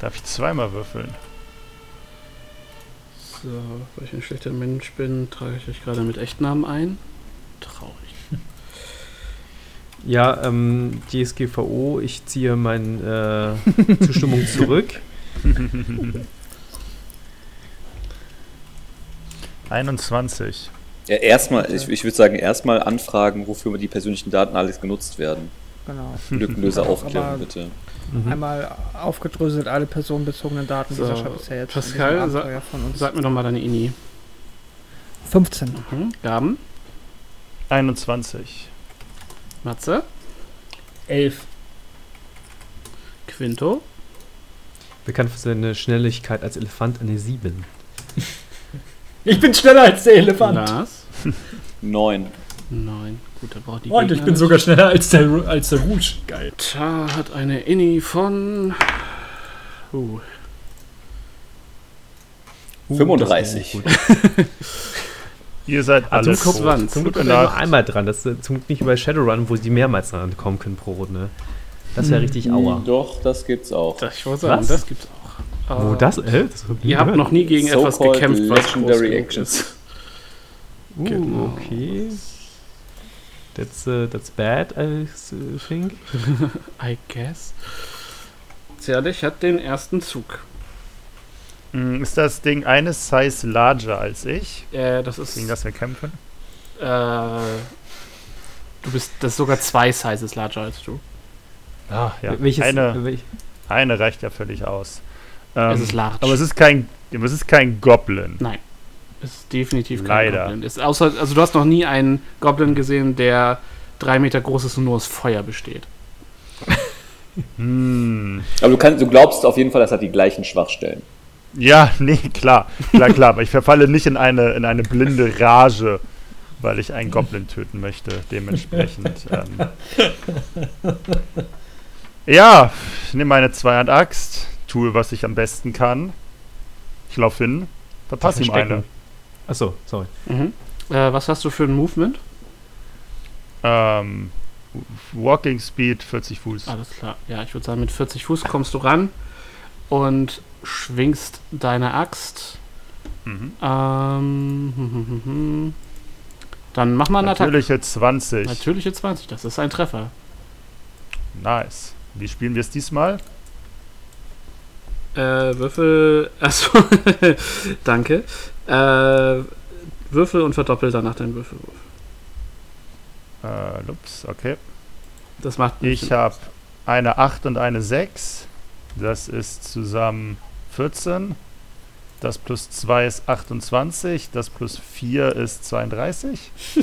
Darf ich zweimal würfeln? So, weil ich ein schlechter Mensch bin, trage ich euch gerade mit Echtnamen ein. Traurig. Ja, ähm, DSGVO, ich ziehe meine äh, Zustimmung zurück. 21. Ja, erstmal, ich, ich würde sagen, erstmal anfragen, wofür die persönlichen Daten alles genutzt werden. Genau. Lückenlöse Aufklärung, bitte. Mhm. Einmal aufgedröselt alle personenbezogenen Daten, die So, Sascha bisher jetzt Pascal, sa- Abenteuer von uns. Sag mir doch mal deine Ini. 15. Mhm. Gaben, 21. Matze, Elf. Quinto, Bekannt für seine Schnelligkeit als Elefant eine 7. Ich bin schneller als der Elefant. Lars. Neun. Nein, gut, da braucht die Und ich Gegner bin nicht. sogar schneller als der, als der Rouge. Geil. Ta hat eine Inni von. Uh, 35. Ihr seid Ah, alle zum Glück, tot. zum Glück er nur einmal dran. Das ist zum Glück nicht bei Shadowrun, wo sie mehrmals dran kommen können pro Runde. Das wäre richtig aua. Doch, das gibt's auch. das, ich wollte sagen, Was? das gibt's auch. Wo Äh, das? Hä? das Ihr habt noch nie gegen etwas So-called gekämpft, was Legendary Actions. ist. Uh, Genau. okay. That's, uh, that's bad, I think. I guess. Zierlich hat den ersten Zug. Mm, Ist das Ding eine Size larger als ich, Äh, das ist. gegen das wir kämpfen? Äh, du bist. Das ist sogar zwei Sizes larger als du. Ah, ja. Welches, eine, welch, eine reicht ja völlig aus. Ähm, es ist large. aber es ist kein, es ist kein Goblin. Nein. Es ist definitiv kein Leider. Goblin. Ist außer, also du hast noch nie einen Goblin gesehen, der drei Meter groß ist und nur aus Feuer besteht. Hm. Aber du, kannst, du glaubst auf jeden Fall, das hat die gleichen Schwachstellen. Ja, nee, klar. Klar, klar. Aber ich verfalle nicht in eine, in eine blinde Rage, weil ich einen Goblin töten möchte. Dementsprechend. Ähm. Ja, ich nehme meine Zweihand-Axt, tue, was ich am besten kann. Ich laufe hin, verpasse ihm eine. Achso, sorry. Mhm. Äh, was hast du für ein Movement? Ähm, Walking Speed 40 Fuß. Alles klar. Ja, ich würde sagen, mit 40 Fuß kommst du ran und schwingst deine Axt. Mhm. Ähm, hm, hm, hm, hm. Dann mach mal eine Attacke. Natürliche 20. Natürliche 20, das ist ein Treffer. Nice. Wie spielen wir es diesmal? Äh, Würfel. Achso, danke. Äh, Würfel und verdoppel danach deinen Würfelwurf. Äh, ups, okay. Das macht Ich habe eine 8 und eine 6. Das ist zusammen 14. Das plus 2 ist 28. Das plus 4 ist 32.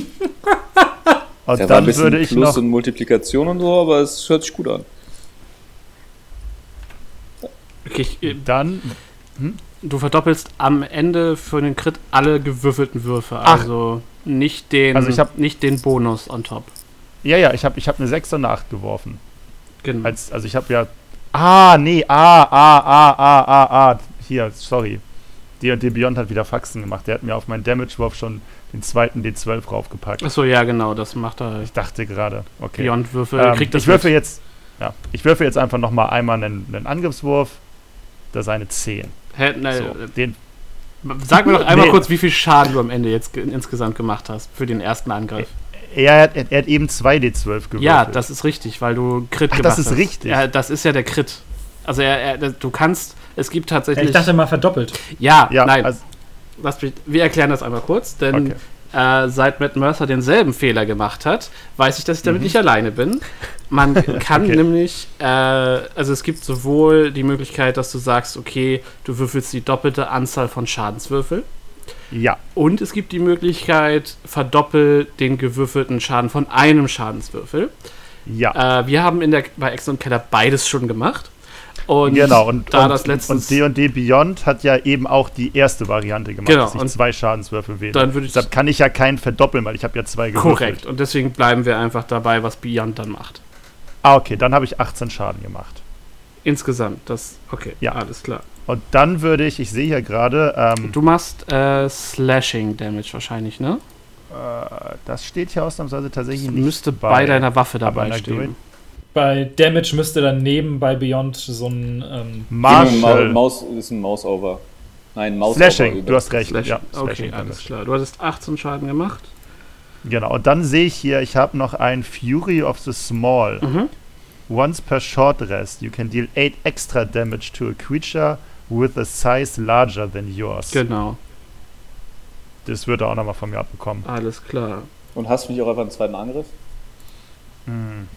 Und ein dann würde ich Plus noch. und Multiplikation und so, aber es hört sich gut an. Okay, ich, äh, Dann. du verdoppelst am Ende für den Crit alle gewürfelten Würfe. Ach. Also nicht den, Also ich hab- nicht den Bonus on top. Ja, ja, ich habe ich hab eine 6 und eine 8 geworfen. Genau. Als, also ich habe ja. Ah, nee, ah, ah, ah, ah, ah, ah. Hier, sorry. D&D Beyond hat wieder Faxen gemacht. Der hat mir auf meinen Damage-Wurf schon den zweiten D12 raufgepackt. Achso, ja, genau, das macht er. Ich dachte gerade, okay. Beyond-Würfel Ähm, kriegt das ich würfe jetzt, ja, ich würfe jetzt einfach noch mal einmal einen, einen Angriffswurf. Das ist eine 10. Hä, ne, So, äh, den, Sag mir doch einmal Nee. kurz, wie viel Schaden du am Ende jetzt ge- insgesamt gemacht hast für den ersten Angriff. Er, hat, er hat eben 2d12 gewürfelt. Ja, das ist richtig, weil du Crit Ach, gemacht das ist hast. richtig. Ja, das ist ja der Crit. Also er, er, du kannst, es gibt tatsächlich. ich dachte mal verdoppelt. ja, ja, nein, Also, lass mich, wir erklären das einmal kurz, denn okay. äh, seit Matt Mercer denselben Fehler gemacht hat, weiß ich, dass ich damit Mhm. nicht alleine bin. Man kann Okay. nämlich, äh, also es gibt sowohl die Möglichkeit, dass du sagst, okay, du würfelst die doppelte Anzahl von Schadenswürfel. Ja, Und es gibt die Möglichkeit, verdoppel den gewürfelten Schaden von einem Schadenswürfel. ja. Äh, wir haben in der, bei Exxon Keller beides schon gemacht. Und genau, und, da und, das letztens. und D&D Beyond hat ja eben auch die erste Variante gemacht, Genau, dass ich zwei Schadenswürfel wähle. dann würde ich- Deshalb kann ich ja keinen verdoppeln, weil ich habe ja zwei gewürfelt. korrekt. Und deswegen bleiben wir einfach dabei, was Beyond dann macht. Ah, okay, dann habe ich 18 Schaden gemacht. Insgesamt. Das, okay, Ja. alles klar. Und dann würde ich, ich sehe hier gerade, ähm, Du machst äh, Slashing Damage wahrscheinlich, ne? äh, das steht hier ausnahmsweise tatsächlich Das nicht müsste bei, deiner Waffe dabei stehen. Bei Damage müsste dann neben bei Beyond so ein. Ähm, Marshall. Maus ist ein Mouse-Over. Nein, Mouse Slashing, du hast recht. Slashing. Ja, okay, Slashing alles Damage. klar. Du hattest 18 Schaden gemacht. Genau, und dann sehe ich hier, ich habe noch ein Fury of the Small. Mhm. Once per short rest, you can deal 8 extra damage to a creature with a size larger than yours. Genau, Das würde er auch nochmal von mir abbekommen. alles klar. Und hast du nicht auch einfach einen zweiten Angriff? Hm.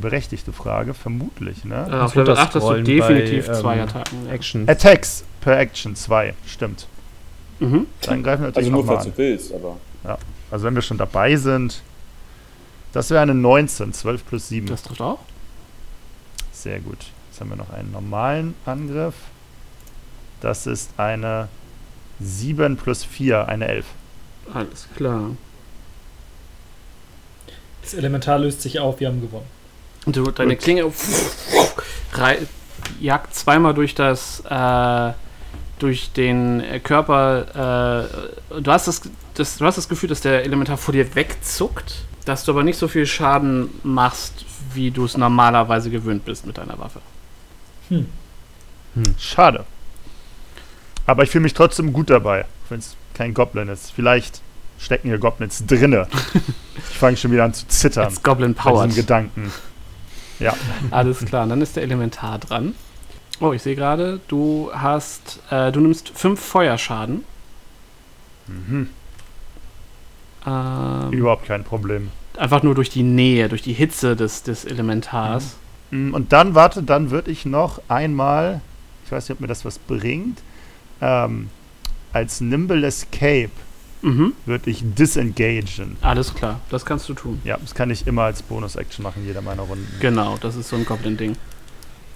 Berechtigte Frage, vermutlich, ne? Äh, auf Level 8 hast du definitiv bei, zwei ähm, Attacken. Ja. Action. Attacks per Action 2, stimmt. Mhm. Dann greifen wir natürlich Also nur, falls du willst, aber. Also wenn wir schon dabei sind, das wäre eine 19, 12 plus 7. Das trifft auch. Sehr gut. Jetzt haben wir noch einen normalen Angriff. Das ist eine 7 plus 4, eine 11. Alles klar. das Elementar löst sich auf, wir haben gewonnen. Und du, deine Gut. Klinge rei- jagt zweimal durch das, äh, durch den äh, Körper. Äh, du, hast das, das, du hast das Gefühl, dass der Elementar vor dir wegzuckt, dass du aber nicht so viel Schaden machst, wie du es normalerweise gewöhnt bist mit deiner Waffe. Hm. Schade. Aber ich fühle mich trotzdem gut dabei, wenn es kein Goblin ist. Vielleicht stecken hier Goblins drinne. ich fange schon wieder an zu zittern. Als Goblin bei diesem Powered. Gedanken. Ja. Alles klar, und dann ist der Elementar dran. Oh, ich sehe gerade, du hast, äh, du nimmst fünf Feuerschaden. Mhm. Ähm, Überhaupt kein Problem. einfach nur durch die Nähe, durch die Hitze des, des Elementars. Mm, Und dann, warte, dann würde ich noch einmal, ich weiß nicht, ob mir das was bringt, ähm, als Nimble Escape Mhm. würde ich disengagen. Alles klar, das kannst du tun. Ja, das kann ich immer als Bonus-Action machen, jeder meiner Runden. Genau, das ist so ein Goblin-Ding.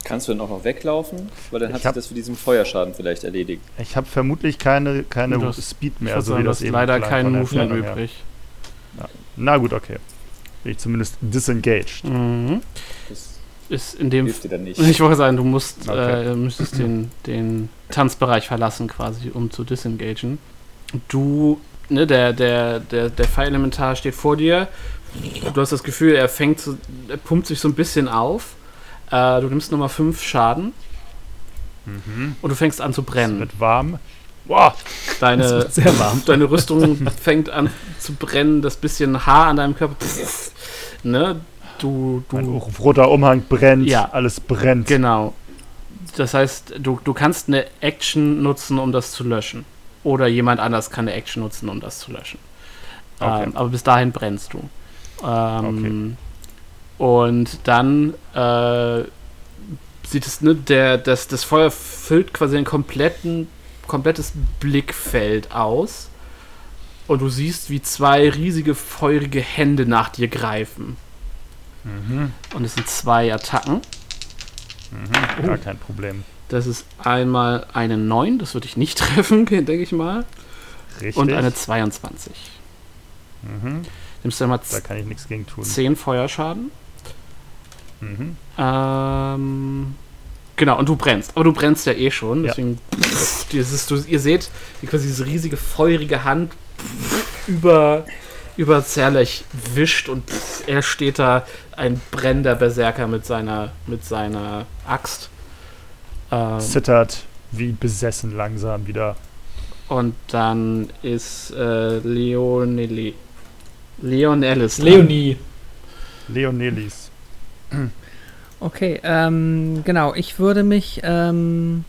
Kannst du dann auch noch weglaufen? Weil dann hat sich das für diesen Feuerschaden vielleicht erledigt. Ich habe vermutlich keine, keine Du hast- Speed mehr, würde so sagen, wie du das hast eben leider klang kein von der Movement übrig. Na gut, okay. Bin ich zumindest disengaged. Mhm. Das Ist in dem hilft dir dann nicht. Ich wollte sagen, du musst, Okay. äh, müsstest den, den Tanzbereich verlassen, quasi, um zu disengagen. Du, ne, der, der, der, der Feuerelementar steht vor dir. Du hast das Gefühl, er fängt, so, er pumpt sich so ein bisschen auf. Äh, du nimmst nochmal fünf Schaden Mhm. und du fängst an zu Es brennen. wird warm. Boah, Deine, Sehr warm. deine Rüstung fängt an zu brennen, das bisschen Haar an deinem Körper. Pff, ne? Du, du, mein roter Umhang brennt, Ja. alles brennt. Genau. Das heißt, du, du kannst eine Action nutzen, um das zu löschen. Oder jemand anders kann eine Action nutzen, um das zu löschen. Okay. Ähm, aber bis dahin brennst du. Ähm, Und dann äh, sieht es, ne, der, das, das Feuer füllt quasi ein kompletten, komplettes Blickfeld aus. Und du siehst, wie zwei riesige feurige Hände nach dir greifen. Mhm. Und es sind zwei Attacken. Mhm. Gar kein Problem. Das ist einmal eine 9, das würde ich nicht treffen, denke ich mal. Richtig. Und eine 22. mhm. Nimmst du einmal Da kann ich nichts gegen tun. 10 Feuerschaden. Mhm. Ähm, genau, und du brennst. Aber du brennst ja eh schon. Ja. Deswegen, pff, dieses, du, ihr seht, wie quasi diese riesige feurige Hand pff, über, über Zerlech wischt und pff, er steht da, ein brennender Berserker mit seiner, mit seiner Axt. Ähm, Zittert wie besessen langsam wieder. Und dann ist äh, Leonelli. Leonellis. Leonie. Leonelis. Okay, ähm, genau. Ich würde mich ähm,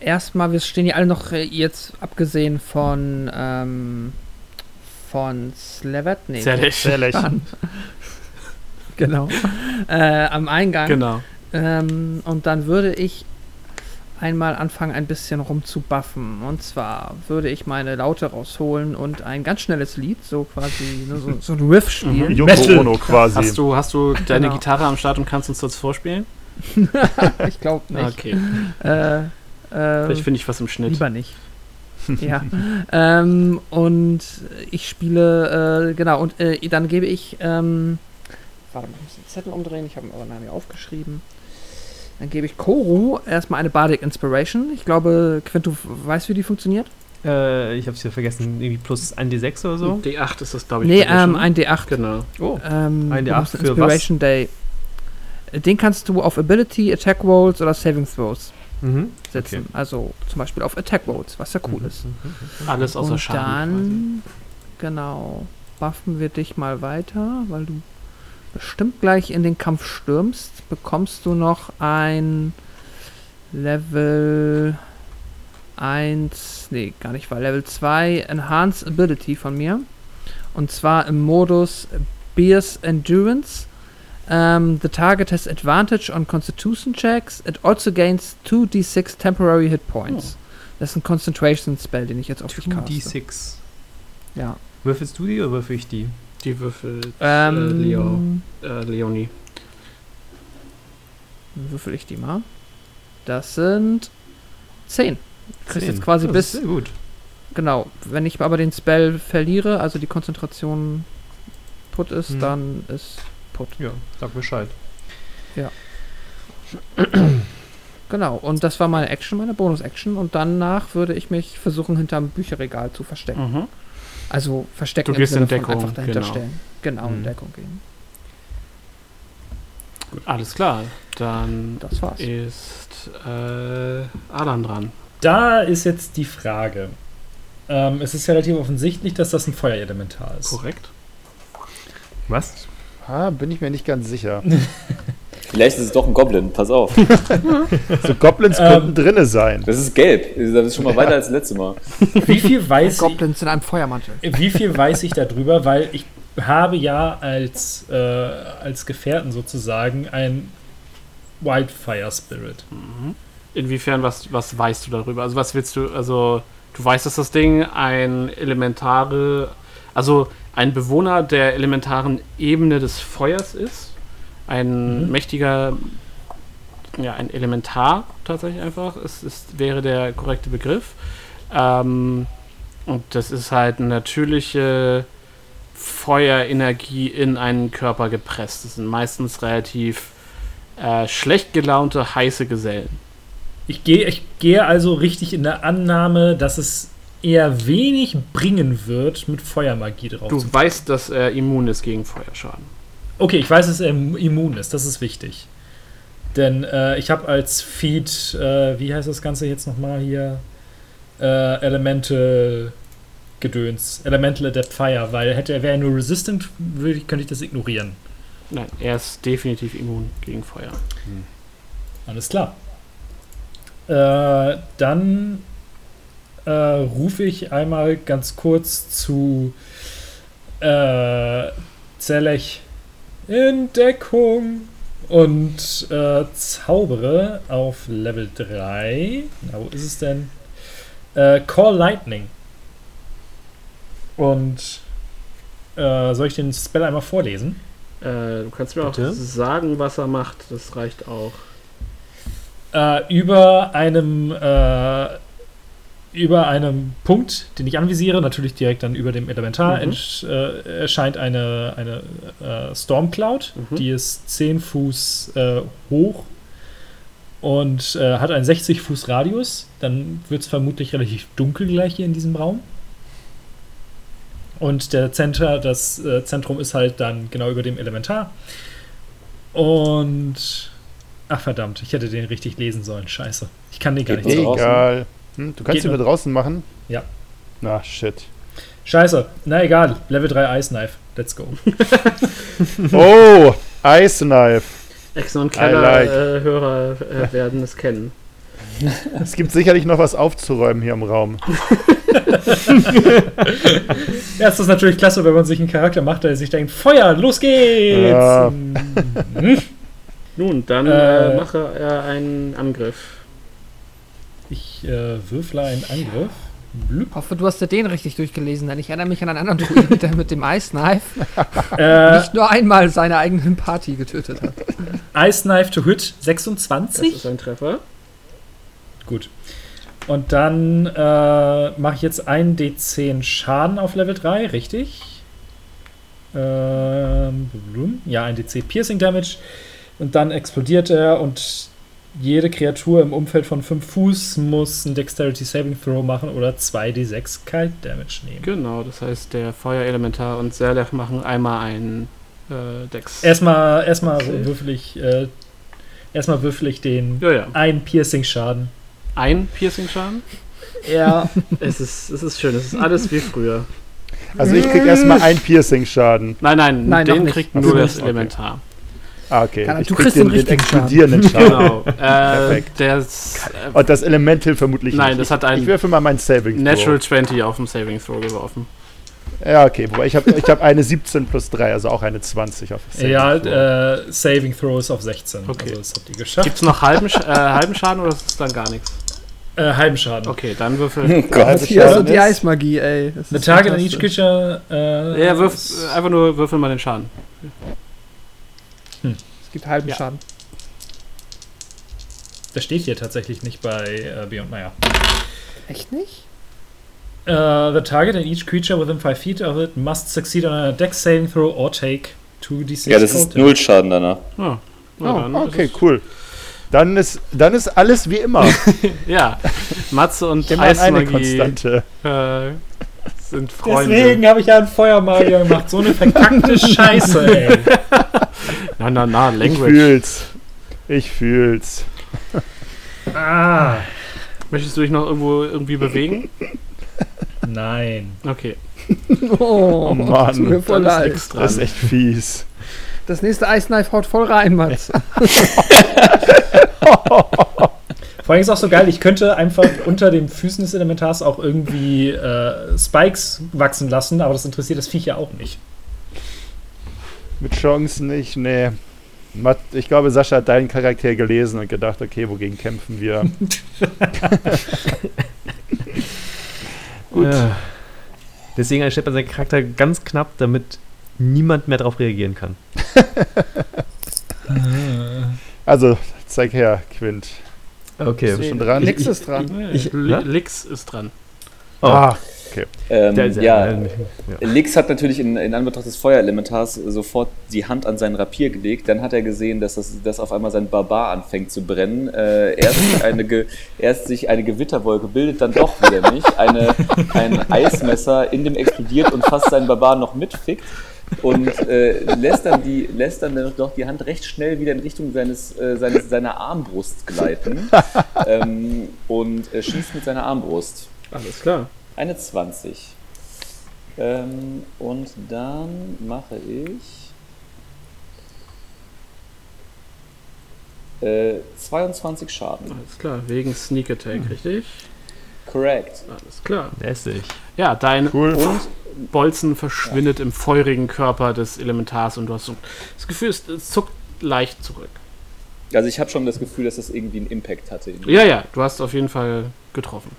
erstmal, wir stehen ja alle noch äh, jetzt abgesehen von ähm, von Slevet, nee, Zerlech. Zerlech. An. genau, äh, am Eingang. Genau. Ähm, und dann würde ich einmal anfangen, ein bisschen rumzubuffen. Und zwar würde ich meine Laute rausholen und ein ganz schnelles Lied, so quasi ne, so, so ein Riff spielen. Mhm. Metal. Ono quasi. Hast du, hast du deine Genau. Gitarre am Start und kannst uns das vorspielen? ich glaube nicht. Okay. Äh, äh, Vielleicht finde ich was im Schnitt. Lieber nicht. ja. ähm, und ich spiele, äh, genau, und äh, dann gebe ich, ähm, warte mal, ich muss den Zettel umdrehen, ich habe ihn aber nachher aufgeschrieben. Dann gebe ich Koru erstmal eine Bardic Inspiration. Ich glaube, Quint, du weißt, wie die funktioniert? Äh, ich hab's ja vergessen, irgendwie plus 1d6 oder so. D8 ist das, glaube ich. nee, ähm, schon. ein D8. Genau. Oh. Ähm, Ein du D8 musst für Inspiration Day. Den kannst du auf Ability, Attack Rolls oder Saving Throws Mhm. setzen. Okay. Also zum Beispiel auf Attack Rolls, was ja cool Mhm. ist. Alles außer Und Schaden. dann, genau, buffen wir dich mal weiter, weil du bestimmt gleich in den Kampf stürmst. Bekommst du noch ein Level 1, nee, gar nicht, war Level 2 Enhanced Ability von mir. Und zwar im Modus Beers Endurance. Um, the target has advantage on Constitution checks. It also gains 2d6 temporary hit points. Das ist ein Concentration Spell, den ich jetzt auf dich caste. 2d6. Ja. Würfelst du die oder würfel ich die? Die würfelt Ähm, äh, Leo, äh, Leonie. Würfel ich die mal. Das sind 10. Kriegst Zehn. jetzt quasi Das bis. ist Sehr gut. Genau. Wenn ich aber den Spell verliere, also die Konzentration put ist, Hm. dann ist put. Ja, sag Bescheid. Genau. Und das war meine Action, meine Bonus-Action. Und danach würde ich mich versuchen, hinterm Bücherregal zu verstecken. Mhm. Also verstecken Du gehst im in Sinne Deckung, einfach dahinter genau. stellen. Genau, in Mhm. Deckung gehen. Gut, alles klar. Dann Das war's. ist äh, Alan dran. Da ist jetzt die Frage. Ähm, es ist relativ offensichtlich, dass das ein Feuerelementar ist. Korrekt. Was? Ah, bin ich mir nicht ganz sicher. Vielleicht ist es doch ein Goblin, pass auf. So Goblins Ähm. könnten drinne sein. Das ist gelb. Das ist schon mal weiter als das letzte Mal. Wie viel weiß ich, Goblins in einem Feuermantel. wie viel weiß ich darüber? Weil ich habe ja als, äh, als Gefährten sozusagen ein Wildfire Spirit. Inwiefern, was, was weißt du darüber? Also was willst du, also du weißt, dass das Ding ein elementare, also ein Bewohner der elementaren Ebene des Feuers ist. Ein mächtiger, ja, ein Elementar tatsächlich einfach, ist, ist, wäre der korrekte Begriff. Ähm, und das ist halt eine natürliche Feuerenergie in einen Körper gepresst. Das sind meistens relativ äh, schlecht gelaunte, heiße Gesellen. Ich gehe, ich gehe also richtig in der Annahme, dass es eher wenig bringen wird, mit Feuermagie drauf Du weißt, dass er immun ist gegen Feuerschaden. Okay, ich weiß, dass er im- immun ist. Das ist wichtig. Denn äh, ich habe als Feed, äh, wie heißt das Ganze jetzt nochmal hier? Äh, Elemental Gedöns. Elemental Adept Fire, weil hätte er wäre er nur resistant, würde ich, könnte ich das ignorieren. Nein, er ist definitiv immun gegen Feuer. Alles klar. Äh, dann äh, rufe ich einmal ganz kurz zu äh, Zelech in Deckung und äh, zaubere auf Level 3. Na, wo ist es denn? Äh, Call Lightning. Und äh, soll ich den Spell einmal vorlesen? Äh, du kannst mir Bitte? auch sagen, was er macht. Das reicht auch. äh, über einem äh, über einem Punkt, den ich anvisiere, natürlich direkt dann über dem Elementar, Mhm. äh, erscheint eine, eine äh, Stormcloud, Mhm. die ist 10 Fuß äh, hoch und äh, hat einen 60 Fuß Radius. Dann wird es vermutlich relativ dunkel gleich hier in diesem Raum. Und der Center, das äh, Zentrum ist halt dann genau über dem Elementar. Und Ach verdammt, ich hätte den richtig lesen sollen. Scheiße. Ich kann den gar Geht nicht. Egal. Hm, du kannst Geht ihn nur- draußen machen? Ja. Na, shit. Scheiße. Na egal. Level 3 Ice Knife. Let's go. Oh, Ice Knife. Exxon und I like. Keller-Hörer äh, werden es kennen. Es gibt sicherlich noch was aufzuräumen hier im Raum. Ja, es ist natürlich klasse, wenn man sich einen Charakter macht, der sich denkt, Feuer, los geht's! Ja. Mhm. Nun, dann Äh, äh, mache er einen Angriff. Ich äh, würfle einen Angriff. Blüpp. hoffe, du hast dir den richtig durchgelesen, denn ich erinnere mich an einen anderen Druiden, der mit dem Ice Knife Äh, nicht nur einmal seine eigenen Party getötet hat. Ice Knife to Hit Das 26. ist ein Treffer. Gut. Und dann äh, mache ich jetzt einen D10 Schaden auf Level 3, richtig? Ähm, ja, ein DC Piercing Damage. Und dann explodiert er und jede Kreatur im Umfeld von 5 Fuß muss ein Dexterity Saving Throw machen oder 2d6 Kite Damage nehmen. Genau, das heißt, der Feuerelementar und Serlech machen einmal einen äh, Dex. Erstmal, erstmal Okay. würfel ich, äh, erstmal würfel ich den ja, ja. einen Piercing Schaden. Ein Piercing-Schaden? Ja. Es ist, es ist schön, es ist alles wie früher. Also ich krieg erstmal ein Piercing-Schaden. Nein, nein, Nein, den kriegt nur so, das okay. Ah, okay. Keine- Ich du krieg kriegst den, den richtigen Schaden. explodierenden Schaden. Genau. äh, Perfekt. ist, äh, Und das Elemental vermutlich Nein, nicht. das hat ich, ein ich werfe mal meinen Saving Natural 20 auf dem Saving Throw geworfen. Throw. Ja, okay. Wobei ich habe ich hab eine 17 plus 3, also auch eine 20 auf Saving Ja, Throw. äh, Saving Throw ist auf 16. Okay. Also das habt ihr geschafft. Gibt es noch halben, Sch- äh, halben Schaden oder ist es dann gar nichts? Äh, halben Schaden. Okay, dann würfel. Gott. Also ist Schaden die Eismagie, ey. Das The ist target on each creature. Äh, Ja, äh, einfach nur würfel mal den Schaden. Es gibt halben Ja. Schaden. Das steht hier tatsächlich nicht bei äh, Beyond Maya. Echt nicht? Uh, the target and each creature within 5 feet of it must succeed on a dex saving throw or take 2d6 Ja, das ist damage. null Schaden danach. Ja, na Oh, okay, cool. Dann ist, dann ist alles wie immer. Ja, Matze und Immer eine Eismagie Konstante. äh, sind Freunde. Deswegen habe ich ja einen Feuermagier gemacht. So eine verkackte Scheiße, ey. Na, na, na, Ich Language. fühl's. Ich fühl's. Ah, Möchtest du dich noch irgendwo irgendwie bewegen? nein. Okay. Oh, Mann. tut mir voll Dann ist Das ist echt fies. Das nächste Ice Knife haut voll rein, Mats. Vor allem ist auch so geil, ich könnte einfach unter den Füßen des Elementars auch irgendwie äh, Spikes wachsen lassen, aber das interessiert das Viech ja auch nicht. Mit Chancen nicht, nee. Matt- Ich glaube, Sascha hat deinen Charakter gelesen und gedacht, okay, wogegen kämpfen wir? Gut. Ja. Deswegen erstellt man seinen Charakter ganz knapp, damit niemand mehr darauf reagieren kann. Also, zeig her, Quint. Okay. Bist du schon dran? Lix ist dran. Ich-? Lix ist dran. Oh. Ah, Ähm, Der ist ja, ja. Lix hat natürlich in, in Anbetracht des Feuerelementars sofort die Hand an seinen Rapier gelegt. Dann hat er gesehen, dass, das, dass auf einmal sein Barbar anfängt zu brennen. Äh, erst, eine Ge, erst sich eine Gewitterwolke bildet, dann doch wieder nicht. Eine, ein Eismesser in dem explodiert und fast seinen Barbar noch mitfickt. Und äh, lässt, dann die, lässt dann doch die Hand recht schnell wieder in Richtung seines, äh, seines, seiner Armbrust gleiten. ähm, und äh, schießt mit seiner Armbrust. Alles klar. Eine 20. Ähm, und dann mache ich äh, 22 Schaden. Alles klar. Wegen Sneak Attack, richtig? Correct. Alles klar. Lässig. Ja, dein cool. Und Bolzen verschwindet im feurigen Körper des Elementars und du hast so das Gefühl, es, es zuckt leicht zurück. also ich habe schon das Gefühl, dass das irgendwie einen Impact hatte. Ja, ja, du hast auf jeden Fall getroffen.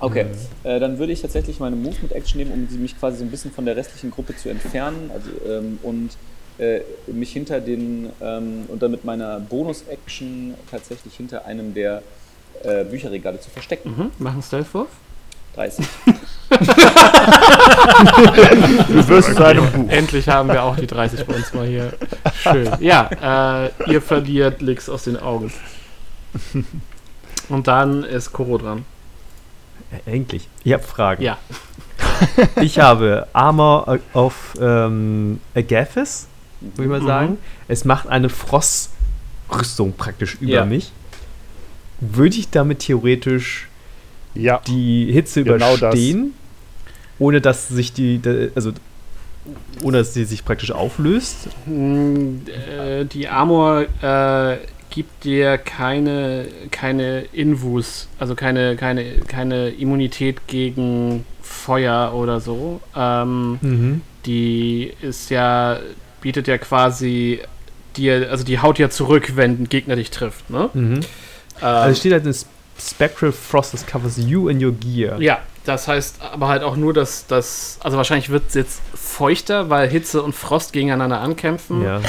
Okay, äh, dann würde ich tatsächlich meine Movement Action nehmen, um mich quasi so ein bisschen von der restlichen Gruppe zu entfernen also, ähm, und äh, mich hinter den ähm, und dann mit meiner Bonus Action tatsächlich hinter einem der äh, Bücherregale zu verstecken. Mhm. Mach einen Stealth-Wurf. 30. Du wirst zu einem Buch. Endlich haben wir auch die 30 bei uns mal hier. Schön. Ja, äh, ihr verliert Lix aus den Augen. Und dann ist Koro dran. Äh, Endlich. Ich habe Fragen. Ja. Ich habe Armor auf ähm, Agathis, würde ich mal Mhm. sagen. Es macht eine Frostrüstung praktisch über Ja. mich. Würde ich damit theoretisch Ja, die Hitze Genau überstehen, ohne dass sich die, also ohne dass sie sich praktisch auflöst? Mm, äh, Die Armor äh, gibt dir keine, keine Invus, also keine, keine, keine Immunität gegen Feuer oder so. Ähm, Mhm. die ist ja, bietet ja quasi dir, also die haut ja zurück, wenn ein Gegner dich trifft, ne? Mhm. Ähm, Also steht halt in Spectral Frost, das covers you and your gear. ja, das heißt aber halt auch nur, dass das, also wahrscheinlich wird es jetzt feuchter, weil Hitze und Frost gegeneinander ankämpfen. Ja.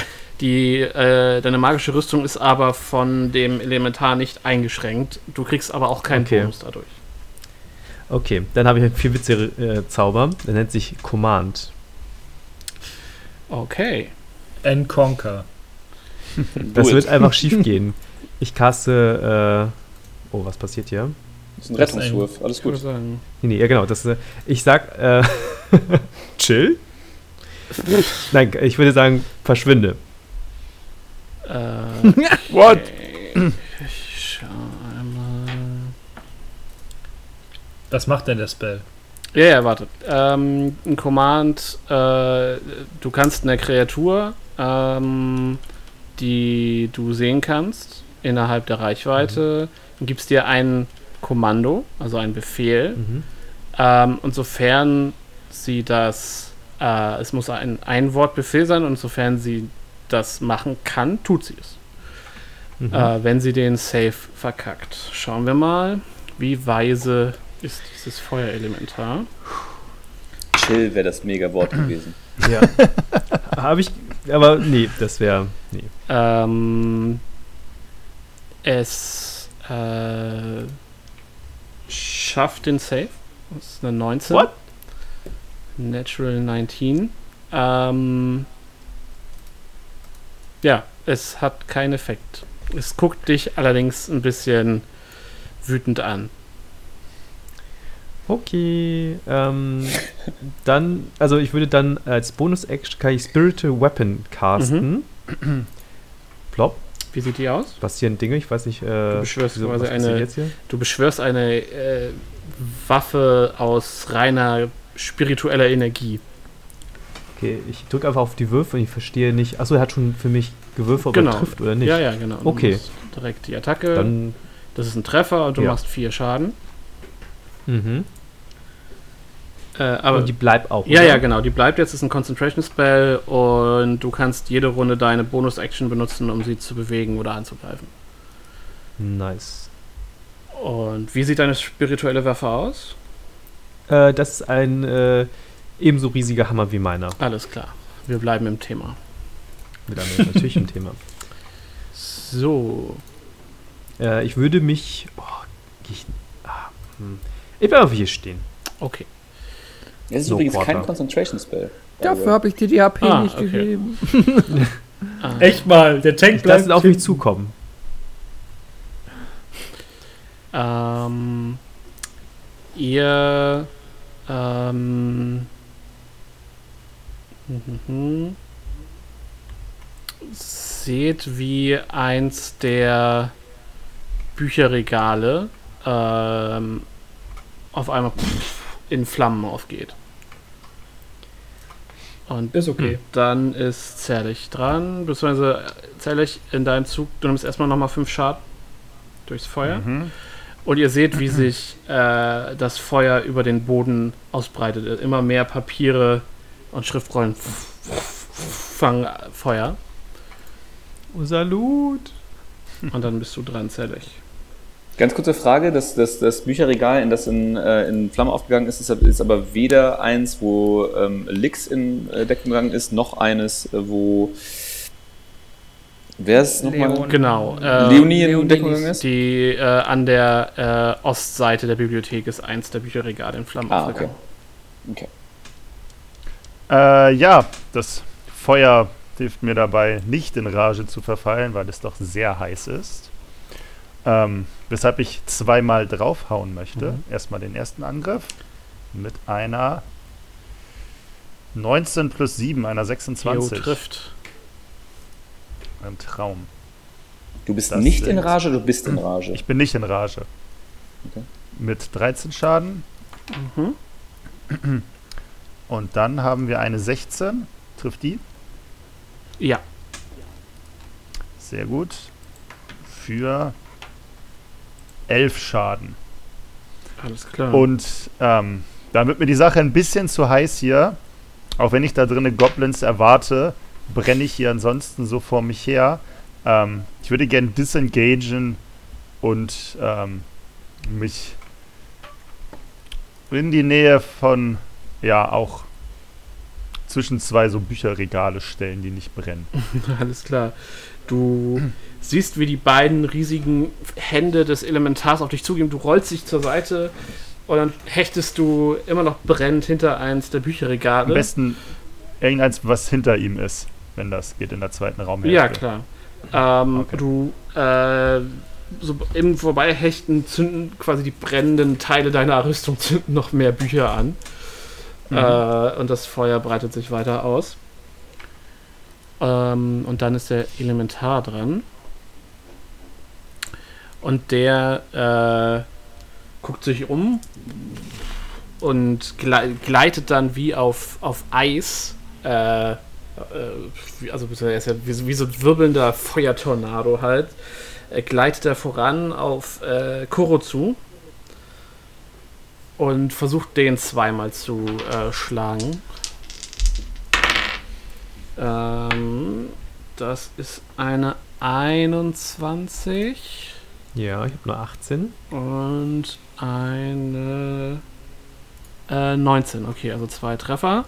Die, äh, deine magische Rüstung ist aber von dem Elementar nicht eingeschränkt. Du kriegst aber auch keinen Okay. Bonus dadurch. Okay, dann habe ich einen viel witzigere äh, Zauber. Der nennt sich Command. Okay. And Conquer. Das wird einfach schief gehen. Ich caste. Äh, oh, was passiert hier? Das ist ein Rettungswurf. Alles Ich würde gut. sagen. Nee, nee, ja genau. Das, äh, ich sag. Äh, Nein, ich würde sagen, verschwinde. Äh, What? Ich schau einmal. Was macht denn der Spell? Ja, ja, warte. Ähm, ein Command, äh, du kannst eine Kreatur, ähm, die du sehen kannst, innerhalb der Reichweite, und gibst dir ein Kommando, also einen Befehl. Mhm. Ähm, und sofern sie das, äh, es muss ein Ein-Wort-Befehl sein, und sofern sie das machen kann, tut sie es. Mhm. Äh, wenn sie den Save verkackt. Schauen wir mal, wie weise ist dieses Feuerelementar. Chill wäre das Mega-Wort gewesen. Ja. Habe ich. Aber nee, das wäre. Nee. Ähm, es äh, schafft den Save. Das ist eine 19. What? Natural 19. Ähm, ja, es hat keinen Effekt. Es guckt dich allerdings ein bisschen wütend an. Okay. Ähm, dann. Also, ich würde dann als Bonus-Action kann ich Spiritual Weapon casten. Plop. Wie sieht die aus? Passieren Dinge, ich weiß nicht. Äh, Du beschwörst wieso- quasi eine-? Du beschwörst eine äh, Waffe aus reiner spiritueller Energie. Okay, ich drücke einfach auf die Würfe und ich verstehe nicht. Achso, er hat schon für mich gewürfelt, ob Genau. er trifft oder nicht. Ja, ja, genau. Okay. Direkt die Attacke. Dann, das ist ein Treffer und du Ja. machst vier Schaden. mhm. Äh, aber und die bleibt auch. ja, oder? ja, genau. Die bleibt jetzt, ist ein Concentration Spell und du kannst jede Runde deine Bonus-Action benutzen, um sie zu bewegen oder anzugreifen. Nice. Und wie sieht deine spirituelle Waffe aus? Äh, das ist ein äh, ebenso riesiger Hammer wie meiner. Alles klar. Wir bleiben im Thema. Mit einem natürlich im Thema. So. Äh, ich würde mich. Oh, ich, ah, hm. ich bleib einfach hier stehen. Okay. Das ist No übrigens kein quarter. Concentration Spell. Dafür habe ich dir die HP Ah, nicht okay. gegeben. Äh, Echt mal, der Tank Ich bleibt es auf mich zukommen. Ähm, ihr ähm, mhm. seht, wie eins der Bücherregale ähm, auf einmal in Flammen aufgeht. Und Ist okay. dann ist Zerlich dran, beziehungsweise Zerlich in deinem Zug, du nimmst erstmal nochmal fünf Schaden durchs Feuer. Mhm. Und ihr seht, wie sich äh, das Feuer über den Boden ausbreitet. Immer mehr Papiere und Schriftrollen fangen Feuer. Oh, Salut! Und dann bist du dran, Zerlich. Ganz kurze Frage, das, das, das Bücherregal, in das in, äh, in Flammen aufgegangen ist, ist, ist aber weder eins, wo ähm, Lix in äh, Deckung gegangen ist, noch eines, äh, wo wer ist nochmal? Genau. äh, Leonie in Leonie Deckung gegangen ist? Die äh, an der äh, Ostseite der Bibliothek ist eins der Bücherregale in Flammen Ah, okay. aufgegangen. Okay. Äh, ja, das Feuer hilft mir dabei, nicht in Rage zu verfallen, weil es doch sehr heiß ist. Ähm, weshalb ich zweimal draufhauen möchte. Mhm. Erstmal den ersten Angriff mit einer 19 plus 7, einer Jo, 26. trifft. Ein Traum. Du bist Das nicht in Rage, du bist in Rage. Ich bin nicht in Rage. Okay. Mit 13 Schaden. Mhm. Und dann haben wir eine 16. Trifft die? Ja. Sehr gut. Für 11 Schaden. Alles klar. Und ähm, dann wird mir die Sache ein bisschen zu heiß hier. Auch wenn ich da drinnen Goblins erwarte, brenne ich hier ansonsten so vor mich her. Ähm, ich würde gerne disengagen und ähm, mich in die Nähe von, ja, auch zwischen zwei so Bücherregale stellen, die nicht brennen. Alles klar. Du siehst, wie die beiden riesigen Hände des Elementars auf dich zugehen. Du rollst dich zur Seite und dann hechtest du immer noch brennend hinter eins der Am Bücherregale. besten irgendeins, was hinter ihm ist, wenn das geht in der zweiten Raumhälfte. Ja, klar. Ähm, Okay. Du äh, so im Vorbeihechten zünden quasi die brennenden Teile deiner Rüstung zünden noch mehr Bücher an. Mhm. Äh, und das Feuer breitet sich weiter aus. Ähm, und dann ist der Elementar dran. Und der äh, guckt sich um und gle gleitet dann wie auf, auf Eis. Äh, äh, also er ist ja wie, so- wie so ein wirbelnder Feuertornado halt. Er gleitet er voran auf äh, Koro zu und versucht den zweimal zu äh, schlagen. Ähm, das ist eine 21 Ja, ich habe nur 18. und eine äh, 19. Okay, also zwei Treffer.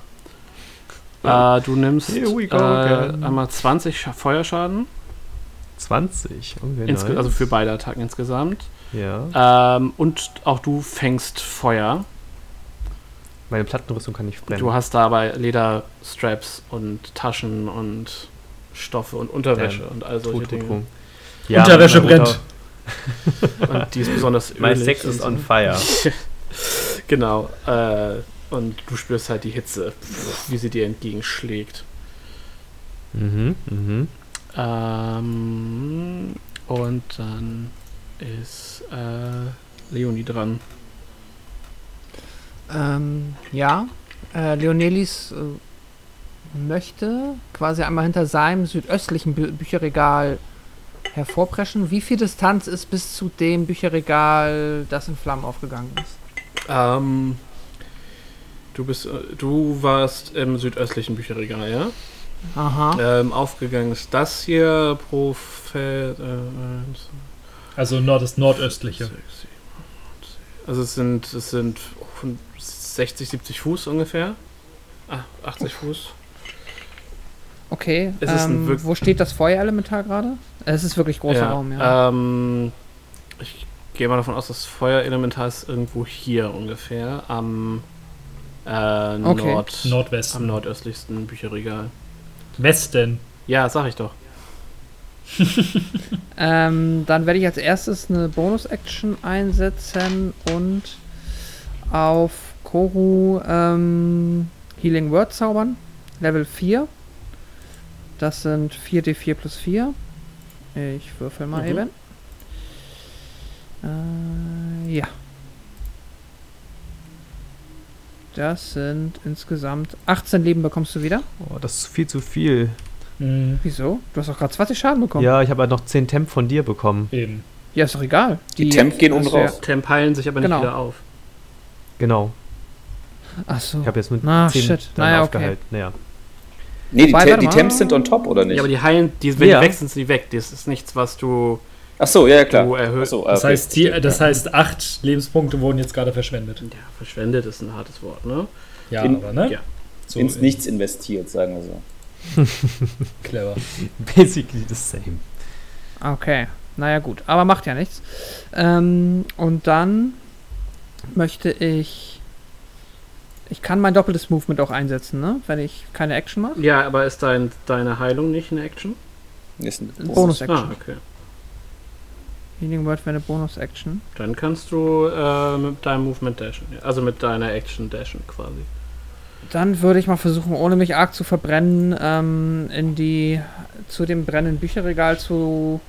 Äh, du nimmst äh, einmal 20 Scha Feuerschaden, 20. Okay, insge- nice. also für beide Attacken insgesamt. Ja. Ähm, und auch du fängst Feuer. Meine Plattenrüstung kann nicht brennen. Du hast dabei Lederstraps und Taschen und Stoffe und Unterwäsche Damn. und all solche Dinge. tot. Unterwäsche brennt. Und die ist besonders ölig. Mein Sex so. on fire. genau. Äh, und du spürst halt die Hitze, wie sie dir entgegenschlägt. Mhm, mhm. Ähm, und dann ist äh, Leonie dran. Ähm, ja. Äh, Leonelis äh, möchte quasi einmal hinter seinem südöstlichen Bü Bücherregal hervorpreschen. Wie viel Distanz ist bis zu dem Bücherregal, das in Flammen aufgegangen ist? Ähm, du bist, äh, du warst im südöstlichen Bücherregal, ja? Aha. Ähm, aufgegangen ist das hier, Prophet. Äh, Also Nord das nordöstliche. Also es sind, es sind von 60, 70 Fuß ungefähr. Ah, 80 Fuß. Okay. Es ist ein ähm, wo steht das Feuerelementar gerade? Es ist wirklich großer Raum, ja. Ähm, ich gehe mal davon aus, das Feuerelementar ist irgendwo hier ungefähr am äh, Okay. Nord, Nordwesten. am nordöstlichsten Bücherregal. Westen. Ja, sag ich doch. Ähm, dann werde ich als erstes eine Bonus-Action einsetzen und auf Koru ähm, Healing Word zaubern. Level 4. Das sind 4d4 plus 4. Ich würfel mal Mhm. eben. Äh, ja. Das sind insgesamt 18 Leben bekommst du wieder. Oh, das ist viel zu viel. Mhm. Wieso? Du hast doch gerade 20 Schaden bekommen. Ja, ich habe halt noch 10 Temp von dir bekommen. Eben. Ja, ist doch egal. Die Temp gehen oben das wär- drauf. Temp heilen sich aber nicht Genau. wieder auf. Genau. Ach so. Ich habe jetzt mit Ah, 10 shit. dann Naja, okay. aufgehalten. Naja. Nee, die, Wobei, die. Temps sind on top, oder nicht? Ja, aber die heilen, die, wenn Ja. die weg sind, sind die weg. Das ist nichts, was du, Ach so, ja, ja, klar. du erhöhst. So, Das, okay. heißt, die, das heißt, acht Lebenspunkte wurden jetzt gerade verschwendet. Ja, verschwendet ist ein hartes Wort, ne? Ja, In- aber ne? Ja. So ins in- Nichts investiert, sagen wir so. Clever. Basically the same. Okay, naja gut, aber macht ja nichts. Ähm, und dann möchte ich. Ich kann mein doppeltes Movement auch einsetzen, ne? Wenn ich keine Action mache. Ja, aber ist dein, deine Heilung nicht eine Action? Ist ein Bonus-Action. Ah, okay. Healing Word wäre eine Bonus-Action. Dann kannst du äh, mit deinem Movement dashen. Also mit deiner Action dashen quasi. Dann würde ich mal versuchen, ohne mich arg zu verbrennen, ähm, in die zu dem brennenden Bücherregal zu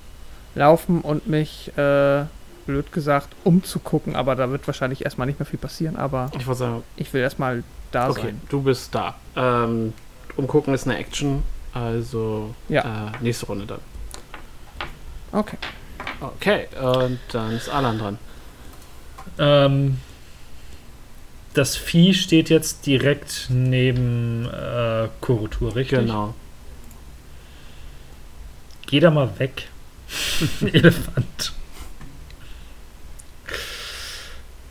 laufen und mich, äh, blöd gesagt, umzugucken. Aber da wird wahrscheinlich erstmal nicht mehr viel passieren. Aber Ich sagen, ich will erstmal da okay, sein. du bist da. Ähm, umgucken ist eine Action, also Ja. äh, nächste Runde dann. Okay. Okay, und dann ist Alan dran. Ähm, das Vieh steht jetzt direkt neben äh, Kurutur, richtig? Genau. Geh da mal weg. Elefant.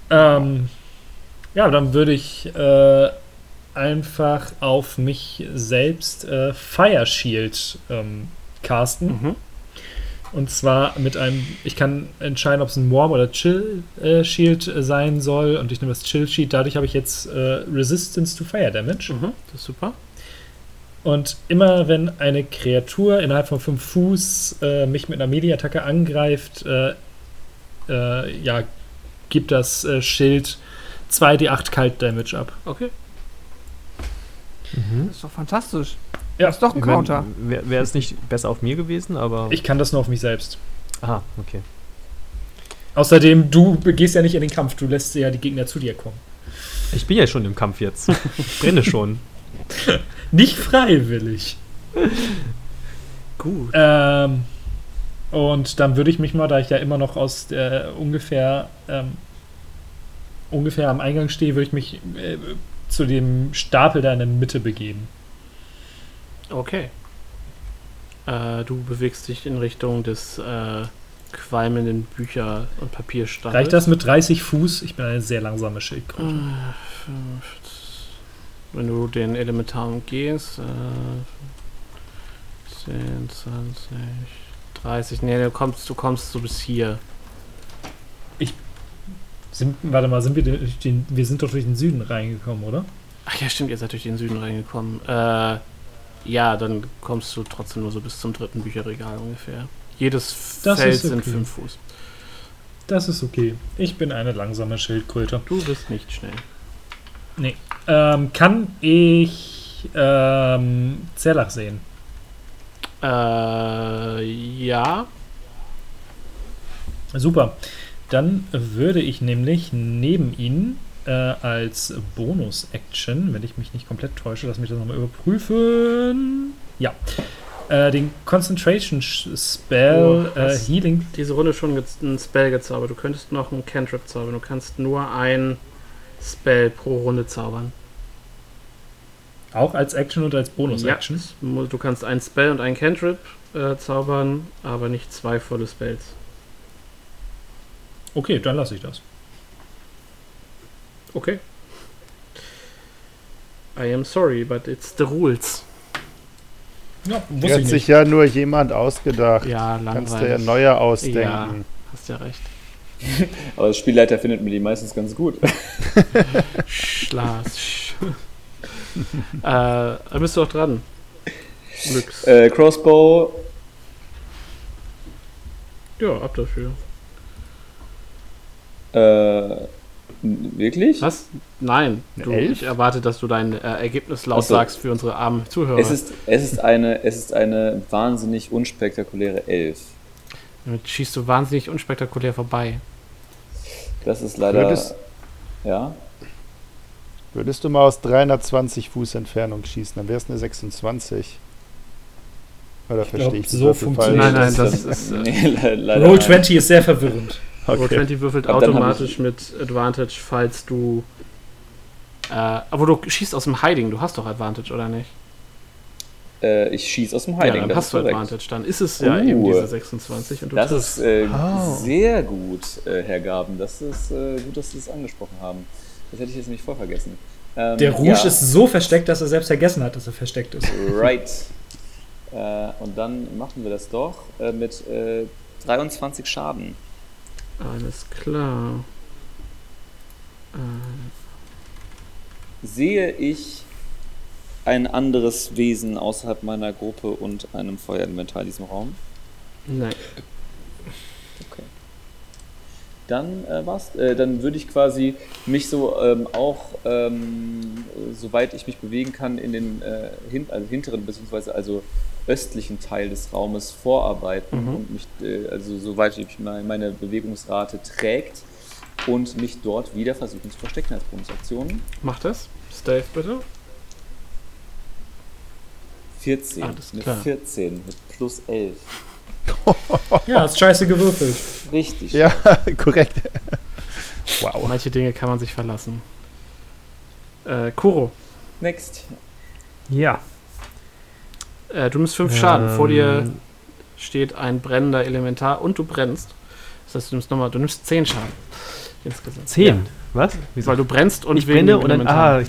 Ähm, ja, dann würde ich äh, einfach auf mich selbst äh, Fire Shield ähm, casten. Mhm. Und zwar mit einem, ich kann entscheiden, ob es ein Warm oder Chill äh, Shield äh, sein soll. Und ich nehme das Chill Shield. Dadurch habe ich jetzt äh, Resistance to Fire Damage. Mhm. Das ist super. Und immer wenn eine Kreatur innerhalb von 5 Fuß äh, mich mit einer Melee-Attacke angreift, äh, äh, ja, gibt das äh, Schild 2d8 Kalt-Damage ab. Okay. Mhm. Das ist doch fantastisch. Ja, das ist doch ein Counter. Wäre wär es nicht besser auf mir gewesen, aber. Ich kann das nur auf mich selbst. Aha, okay. Außerdem, du gehst ja nicht in den Kampf, du lässt ja die Gegner zu dir kommen. Ich bin ja schon im Kampf jetzt. Ich brenne schon. Nicht freiwillig. Gut. Ähm, und dann würde ich mich mal, da ich ja immer noch aus der ungefähr ähm, ungefähr am Eingang stehe, würde ich mich äh, zu dem Stapel da in der Mitte begeben. Okay. Äh, du bewegst dich in Richtung des äh, qualmenden Bücher- und Papierstapels. Reicht das mit 30 Fuß? Ich bin eine sehr langsame Schildkröte. Äh, Wenn du den Elementar umgehst, äh, 10, 20, 30, nee, du kommst, du kommst so bis hier. Sind, warte mal, sind wir, durch den, wir sind doch durch den Süden reingekommen, oder? Ach ja, stimmt, ihr seid durch den Süden reingekommen. Äh, ja, dann kommst du trotzdem nur so bis zum dritten Bücherregal ungefähr. Jedes Das Feld ist sind okay. 5 Fuß. Das ist okay. Ich bin eine langsame Schildkröte. Du bist nicht schnell. Ähm, kann ich ähm, Zerlach sehen? Äh, ja. Super. Dann würde ich nämlich neben ihnen äh, als Bonus-Action, wenn ich mich nicht komplett täusche, lass mich das nochmal überprüfen. Ja. Äh, den Concentration Spell Oh, äh? Healing. Diese Runde schon gez- ein Spell gezaubert. Du könntest noch einen Cantrip zaubern. Du kannst nur ein Spell pro Runde zaubern. Auch als Action und als Bonus-Action. mu- du kannst ein Spell und ein Cantrip äh, zaubern, aber nicht zwei volle Spells. Okay, dann lasse ich das. Okay. I am sorry, but it's the rules. Ja, Die wusste hat ich sich nicht. ja nur jemand ausgedacht. Ja, Kannst du ja langweilig. neue ausdenken. Ja, hast ja recht. Aber der Spielleiter findet mir die meistens ganz gut. Schlas. Sch- äh, da bist du auch dran. Glücks. Äh, Crossbow, ja, ab dafür. äh, wirklich? Was? Nein. Du, Elf? ich erwarte, dass du dein äh, Ergebnis laut so. sagst für unsere armen Zuhörer. Es ist, es, ist eine, es ist eine wahnsinnig unspektakuläre Elf. Damit schießt du wahnsinnig unspektakulär vorbei. Das ist leider. Würdest- ja. Würdest du mal aus 320 Fuß Entfernung schießen, dann wäre es eine 26. Oder verstehe glaub, ich das so funktioniert Nein, nein, das ist, äh, nee, le leider Roll nein. 20 ist sehr verwirrend. Roll Okay. 20 würfelt Aber automatisch mit Advantage, falls du. Äh, aber du schießt aus dem Hiding, du hast doch Advantage, oder nicht? Äh, ich schieße aus dem Hiding. ja, dann das hast ist du korrekt. Advantage. Dann ist es ja Uh. eben diese 26 und du Das triffst. ist äh, Oh. sehr gut, äh, Herr Gaben. Das ist äh, gut, dass Sie das angesprochen haben. Das hätte ich jetzt nämlich voll vergessen. Ähm, Der Rouge ja, ist so versteckt, dass er selbst vergessen hat, dass er versteckt ist. Right. Äh, und dann machen wir das doch äh, mit äh, 23 Schaden. Alles klar. Äh, Sehe ich ein anderes Wesen außerhalb meiner Gruppe und einem Feuerinventar in diesem Raum? nein. Dann äh, was? Äh, dann würde ich quasi mich so ähm, auch, ähm, soweit ich mich bewegen kann, in den äh, hin also hinteren beziehungsweise also östlichen Teil des Raumes vorarbeiten Mhm. und mich, äh, also soweit ich meine, meine Bewegungsrate trägt und mich dort wieder versuchen zu verstecken als Bonusaktion. Mach das. Stave bitte. 14. Alles klar. 14 mit plus 11. Ja, hast scheiße gewürfelt. Richtig. Ja, korrekt. Wow. Manche Dinge kann man sich verlassen. Äh, Kuro, Next. Ja. äh, du nimmst 5 Schaden. Vor dir Ähm, steht ein brennender Elementar und du brennst. Das heißt, du nimmst nochmal, du nimmst 10 Schaden. Insgesamt. Zehn. Was? Ja, Wieso? weil du brennst und ich wegen brenne und dann. Ah, ich,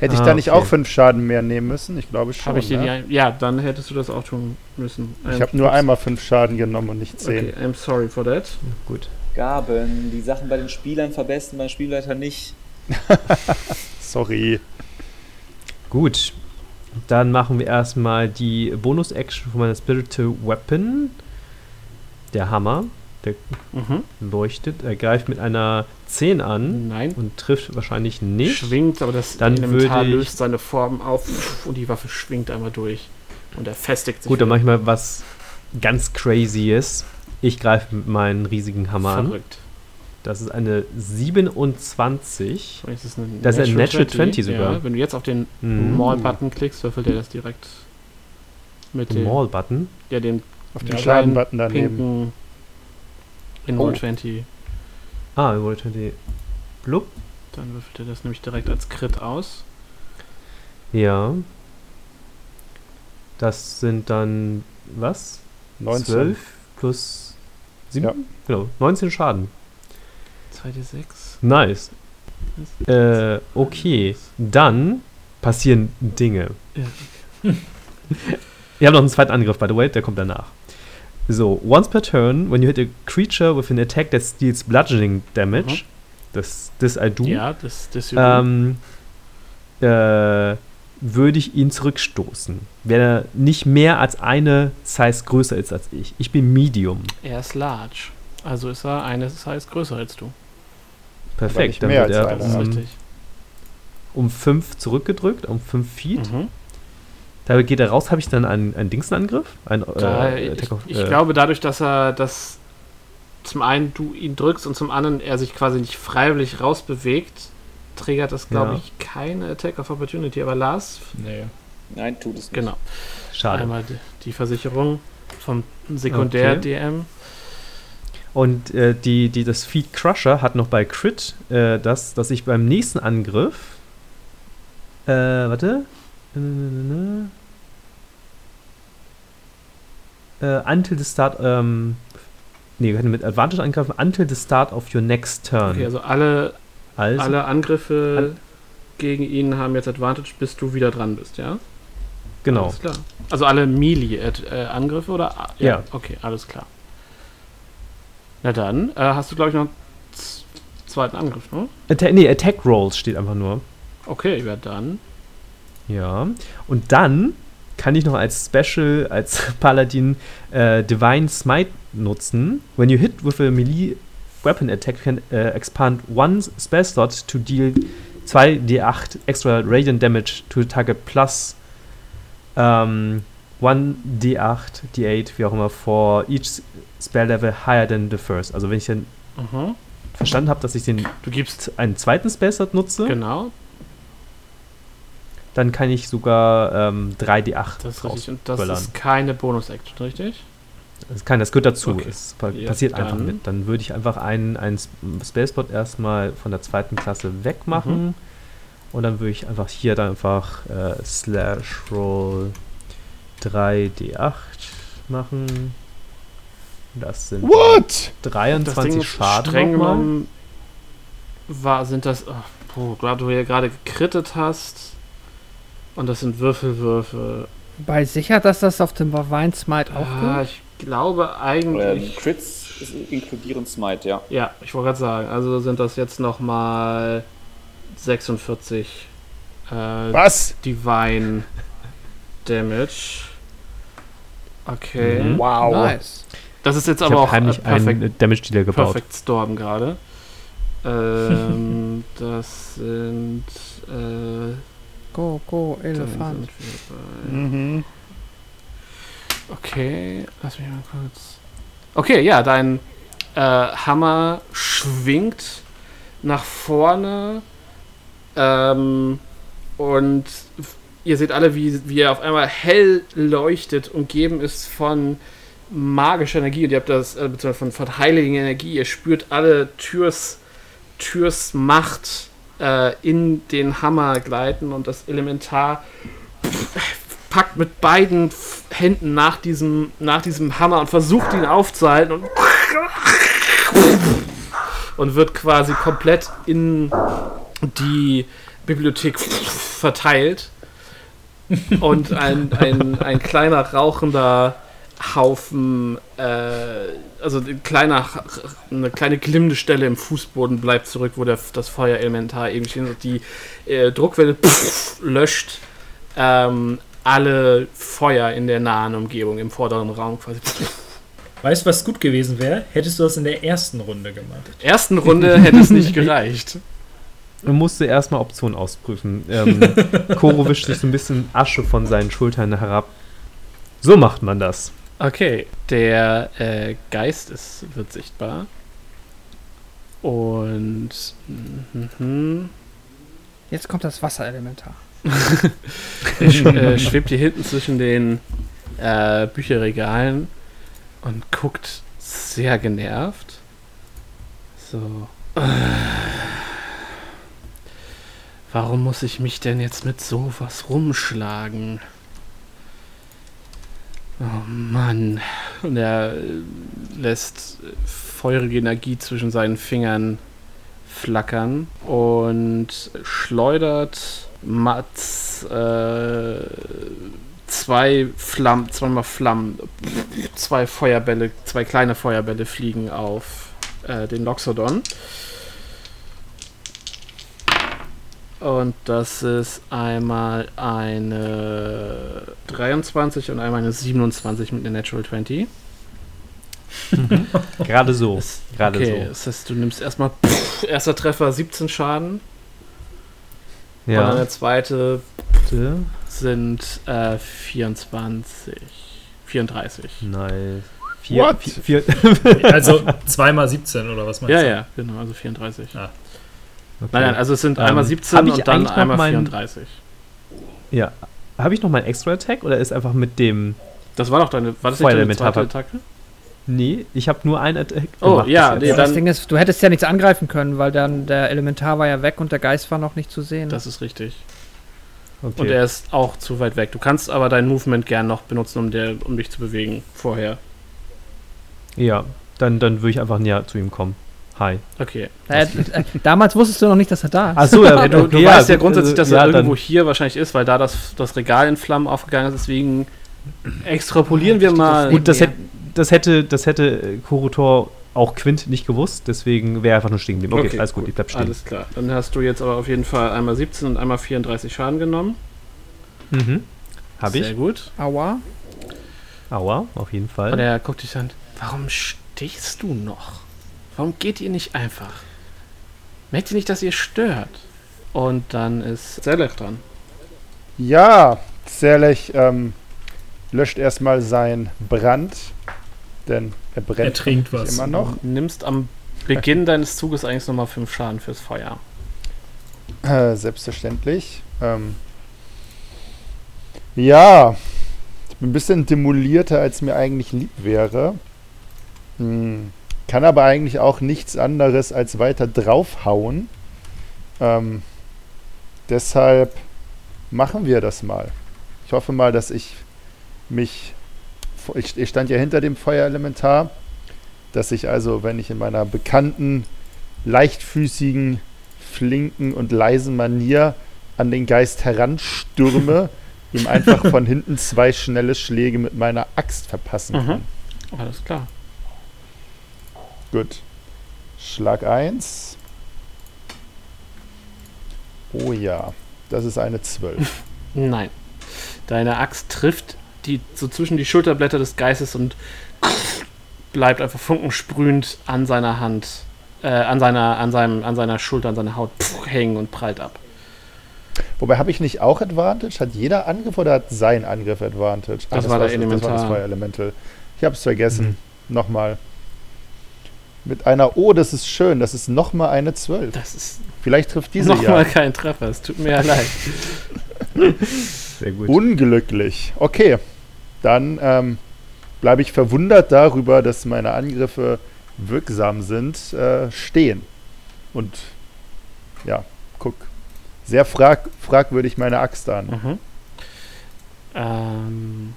Hätte ich Ah, da nicht okay. auch fünf Schaden mehr nehmen müssen? Ich glaube schon. Habe ich ne? die ein Ja, dann hättest du das auch tun müssen. Ich Ähm, habe nur einmal fünf Schaden genommen und nicht zehn. Okay, I'm sorry for that. gut. Gaben. Die Sachen bei den Spielern verbessern, beim Spielleiter nicht. Sorry. Gut. Dann machen wir erstmal die Bonus-Action von meiner Spiritual Weapon. Der Hammer. Der Mhm. leuchtet. Er greift mit einer 10 an Nein. und trifft wahrscheinlich nicht. Schwingt, aber das Dann Elementar löst seine Form auf und die Waffe schwingt einmal durch. Und er festigt sich. Gut, dann mache ich mal was ganz crazyes. Ich greife mit meinem riesigen Hammer an. Verrückt. Das ist eine 27. Das ist, ein Das ist ein Natural 20 sogar. Ja, wenn du jetzt auf den Mhm. Mall-Button klickst, würfelt er das direkt mit dem, Mall-Button. ja, dem Auf Ja, den kleinen Schaden-Button daneben. pinken in Oh. Roll 20. Ah, Roll 20. Blub. Dann würfelt er das nämlich direkt als Crit aus. Ja. Das sind dann, was? 19. 12 plus 7? Ja. Genau, 19 Schaden. 2d6. Nice. Äh, okay. Dann passieren Dinge. Ja. Ihr habt noch einen zweiten Angriff, by the way, der kommt danach. So, once per turn, when you hit a creature with an attack that deals bludgeoning damage, das, das I do, Ja, das, das ähm, äh, würde ich ihn zurückstoßen. Wenn er nicht mehr als eine Size größer ist als ich. Ich bin Medium. er ist large. Also ist er eine Size größer als du. Perfekt. Dann wird er Ähm, richtig. um 5 zurückgedrückt, um 5 Feet. Mhm. Da geht er raus, habe ich dann einen, einen Dingsangriff? Ein, Da, äh, ich Attack of- ich äh, glaube, dadurch, dass er das zum einen du ihn drückst und zum anderen er sich quasi nicht freiwillig rausbewegt, triggert das, glaube Ja. ich, keine Attack of Opportunity. Aber Lars, Nee. Nein, tut es nicht. genau. Schade. Einmal die, Versicherung vom Sekundär-DM. Und äh, die, die, das Feed Crusher hat noch bei Crit, äh, das, dass ich beim nächsten Angriff. Äh, warte. Äh, until the start. Ähm, nee, wir können mit Advantage angreifen. Until the start of your next turn. Okay, also alle, also, alle Angriffe An- gegen ihn haben jetzt Advantage, bis du wieder dran bist, ja? genau. Alles klar. Also alle Melee-Angriffe oder? Ja. Okay, alles klar. Na dann, äh, hast du, glaube ich, noch einen zweiten Angriff, ne? Atta nee, Attack Rolls steht einfach nur. Okay, ja dann. Ja. Und dann kann ich noch als Special, als Paladin äh, Divine Smite nutzen. When you hit with a melee weapon attack, you can äh, expand one spell slot to deal 2d8 extra radiant damage to target plus ähm, 1d8, d8, wie auch immer, for each spell level higher than the first. Also wenn ich dann Mhm. verstanden habe, dass ich den Du gibst, einen zweiten Spell Slot nutze, genau, dann kann ich sogar ähm, 3d8 das ist richtig. Und das ist keine Bonus-Action, richtig? Das kann, das gehört dazu. Okay. Es pa Ja, passiert einfach dann- mit. Dann würde ich einfach einen, einen Spellspot erstmal von der zweiten Klasse wegmachen. Mhm. Und dann würde ich einfach hier dann einfach äh, Slash Roll 3d8 machen. Das sind What? Das 23 Ding Schaden streng genommen war, sind das, ach, puh, da du ja gerade gekrittet hast und das sind Würfelwürfe. Bei sicher, dass das auf dem Divine Smite auch Ah, gilt? ich glaube Ähm, eigentlich, Crits ist- inkludieren Smite, ja. ja, ich wollte gerade sagen, also sind das jetzt nochmal 46 äh, Was? Divine Damage. Okay. Mhm. Wow. Nice. Das ist jetzt Ich aber auch äh, heimlich perfekt, einen Damage Dealer gebaut. Perfect Storm gerade. Ähm, das sind. Äh, Go, go, Elefant. Mhm. Okay, lass mich mal kurz. Okay, ja, dein äh, Hammer schwingt nach vorne ähm, und ihr seht alle, wie, wie er auf einmal hell leuchtet, umgeben ist von magischer Energie und ihr habt das, äh, von, von heiliger Energie. Ihr spürt alle Türs, Türs Macht äh, in den Hammer gleiten und das Elementar packt mit beiden Händen nach diesem, nach diesem Hammer und versucht ihn aufzuhalten und, und wird quasi komplett in die Bibliothek verteilt. Und ein, ein, ein kleiner rauchender Haufen, äh, also ein kleiner, eine kleine glimmende Stelle im Fußboden bleibt zurück, wo der, das Feuerelementar eben steht und die äh, Druckwelle löscht ähm, alle Feuer in der nahen Umgebung, im vorderen Raum quasi. Weißt du, was gut gewesen wäre? Hättest du das in der ersten Runde gemacht. Ersten Runde hätte es nicht gereicht. Man musste erstmal Optionen ausprüfen. Ähm, Koro wischt sich so ein bisschen Asche von seinen Schultern herab. So macht man das. Okay, der äh, Geist ist, wird sichtbar. Und mhm, Jetzt kommt das Wasserelementar. er sch äh, schwebt hier hinten zwischen den äh, Bücherregalen und guckt sehr genervt. So. Warum muss ich mich denn jetzt mit sowas rumschlagen? Oh Mann. Und er äh, lässt feurige Energie zwischen seinen Fingern flackern und schleudert Mats äh, zwei Flammen, zweimal Flammen, zwei Feuerbälle, zwei kleine Feuerbälle fliegen auf äh, den Loxodon. Und das ist einmal eine 23 und einmal eine 27 mit einer Natural 20. Gerade so. Das- Gerade okay, so. das heißt, du nimmst erstmal erster Treffer 17 Schaden. Und dann Ja. der zweite sind äh, 24. 34. Nice. Vier, What? Vier, vier, Also 2 mal 17 oder was meinst Ja, du? ja, genau, also 34. Ah. Okay. Nein, nein, also es sind Ähm, einmal hab 17 ich und dann einmal meinen- 34. Ja. Habe ich noch meinen Extra-Attack oder ist einfach mit dem. Das war doch deine, war das nicht deine zweite Attacke? Nee, ich habe nur einen Attack Oh, gemacht ja, nee, jetzt. das dann- Ding ist, du hättest ja nichts angreifen können, weil dann der Elementar war ja weg und der Geist war noch nicht zu sehen. Das ist richtig. okay. Und er ist auch zu weit weg. Du kannst aber dein Movement gern noch benutzen, um, der, um dich zu bewegen vorher. Ja, dann, dann würde ich einfach näher zu ihm kommen. Hi. Okay. äh, äh, damals wusstest du noch nicht, dass er da ist. Achso, ja, Ja, du, du okay, weißt ja gut, grundsätzlich, dass er ja, irgendwo dann- hier wahrscheinlich ist, weil da das, das Regal in Flammen aufgegangen ist. Deswegen extrapolieren wir mal. Gut, das Ja. hätte, das hätte, das hätte äh, Kurutor auch Quint nicht gewusst, deswegen wäre er einfach nur stehen geblieben. Okay, alles gut, ich bleib stehen. Alles klar. Dann hast du jetzt aber auf jeden Fall einmal 17 und einmal 34 Schaden genommen. Mhm. Hab Sehr ich. gut. Aua. Aua, auf jeden Fall. Und er guckt dich an. Warum stichst du noch? Warum geht ihr nicht einfach? Merkt ihr nicht, dass ihr stört? Und dann ist Zelech dran. Ja, Zerlech ähm, löscht erstmal seinen Brand, denn er brennt Er trinkt was. immer noch. Du nimmst am Beginn deines Zuges eigentlich nochmal 5 Schaden fürs Feuer. Äh, selbstverständlich. Ähm, ja, ich bin ein bisschen demolierter, als mir eigentlich lieb wäre. Hm, kann aber eigentlich auch nichts anderes als weiter draufhauen. Ähm, deshalb machen wir das mal. Ich hoffe mal, dass ich mich. Ich, ich stand ja hinter dem Feuerelementar. Dass ich also, wenn ich in meiner bekannten, leichtfüßigen, flinken und leisen Manier an den Geist heranstürme, ihm einfach von hinten zwei schnelle Schläge mit meiner Axt verpassen Mhm. kann. Alles klar. Gut. Schlag 1. Oh ja, das ist eine 12. Nein. Deine Axt trifft die so zwischen die Schulterblätter des Geistes und bleibt einfach funkensprühend an seiner Hand, äh, an seiner, an seinem, an seiner Schulter, an seiner Haut hängen und prallt ab. Wobei, habe ich nicht auch Advantage? Hat jeder Angriff oder hat sein Angriff Advantage? Das war der Das war das. Feuerelemental. Ich habe es vergessen. Nochmal. Mit einer O, das ist schön. Das ist nochmal eine 12. Das ist Vielleicht trifft diese nochmal ja. kein Treffer. Es tut mir ja leid. Sehr gut. Unglücklich. Okay. Dann ähm, bleibe ich verwundert darüber, dass meine Angriffe wirksam sind, äh, stehen. Und ja, guck. Sehr frag fragwürdig meine Axt an. Mhm. Ähm,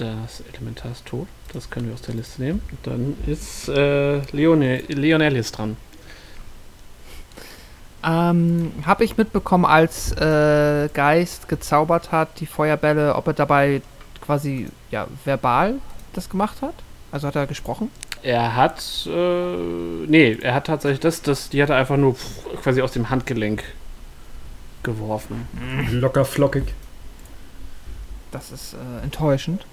das Elementar ist tot. Das können wir aus der Liste nehmen. Dann ist äh, Leone Leonelis dran. Ähm, habe ich mitbekommen, als äh, Geist gezaubert hat, die Feuerbälle, ob er dabei quasi ja verbal das gemacht hat? Also hat er gesprochen? Er hat, äh, nee, er hat tatsächlich das, das, die hat er einfach nur pff, quasi aus dem Handgelenk geworfen. Locker flockig. Das ist äh, enttäuschend.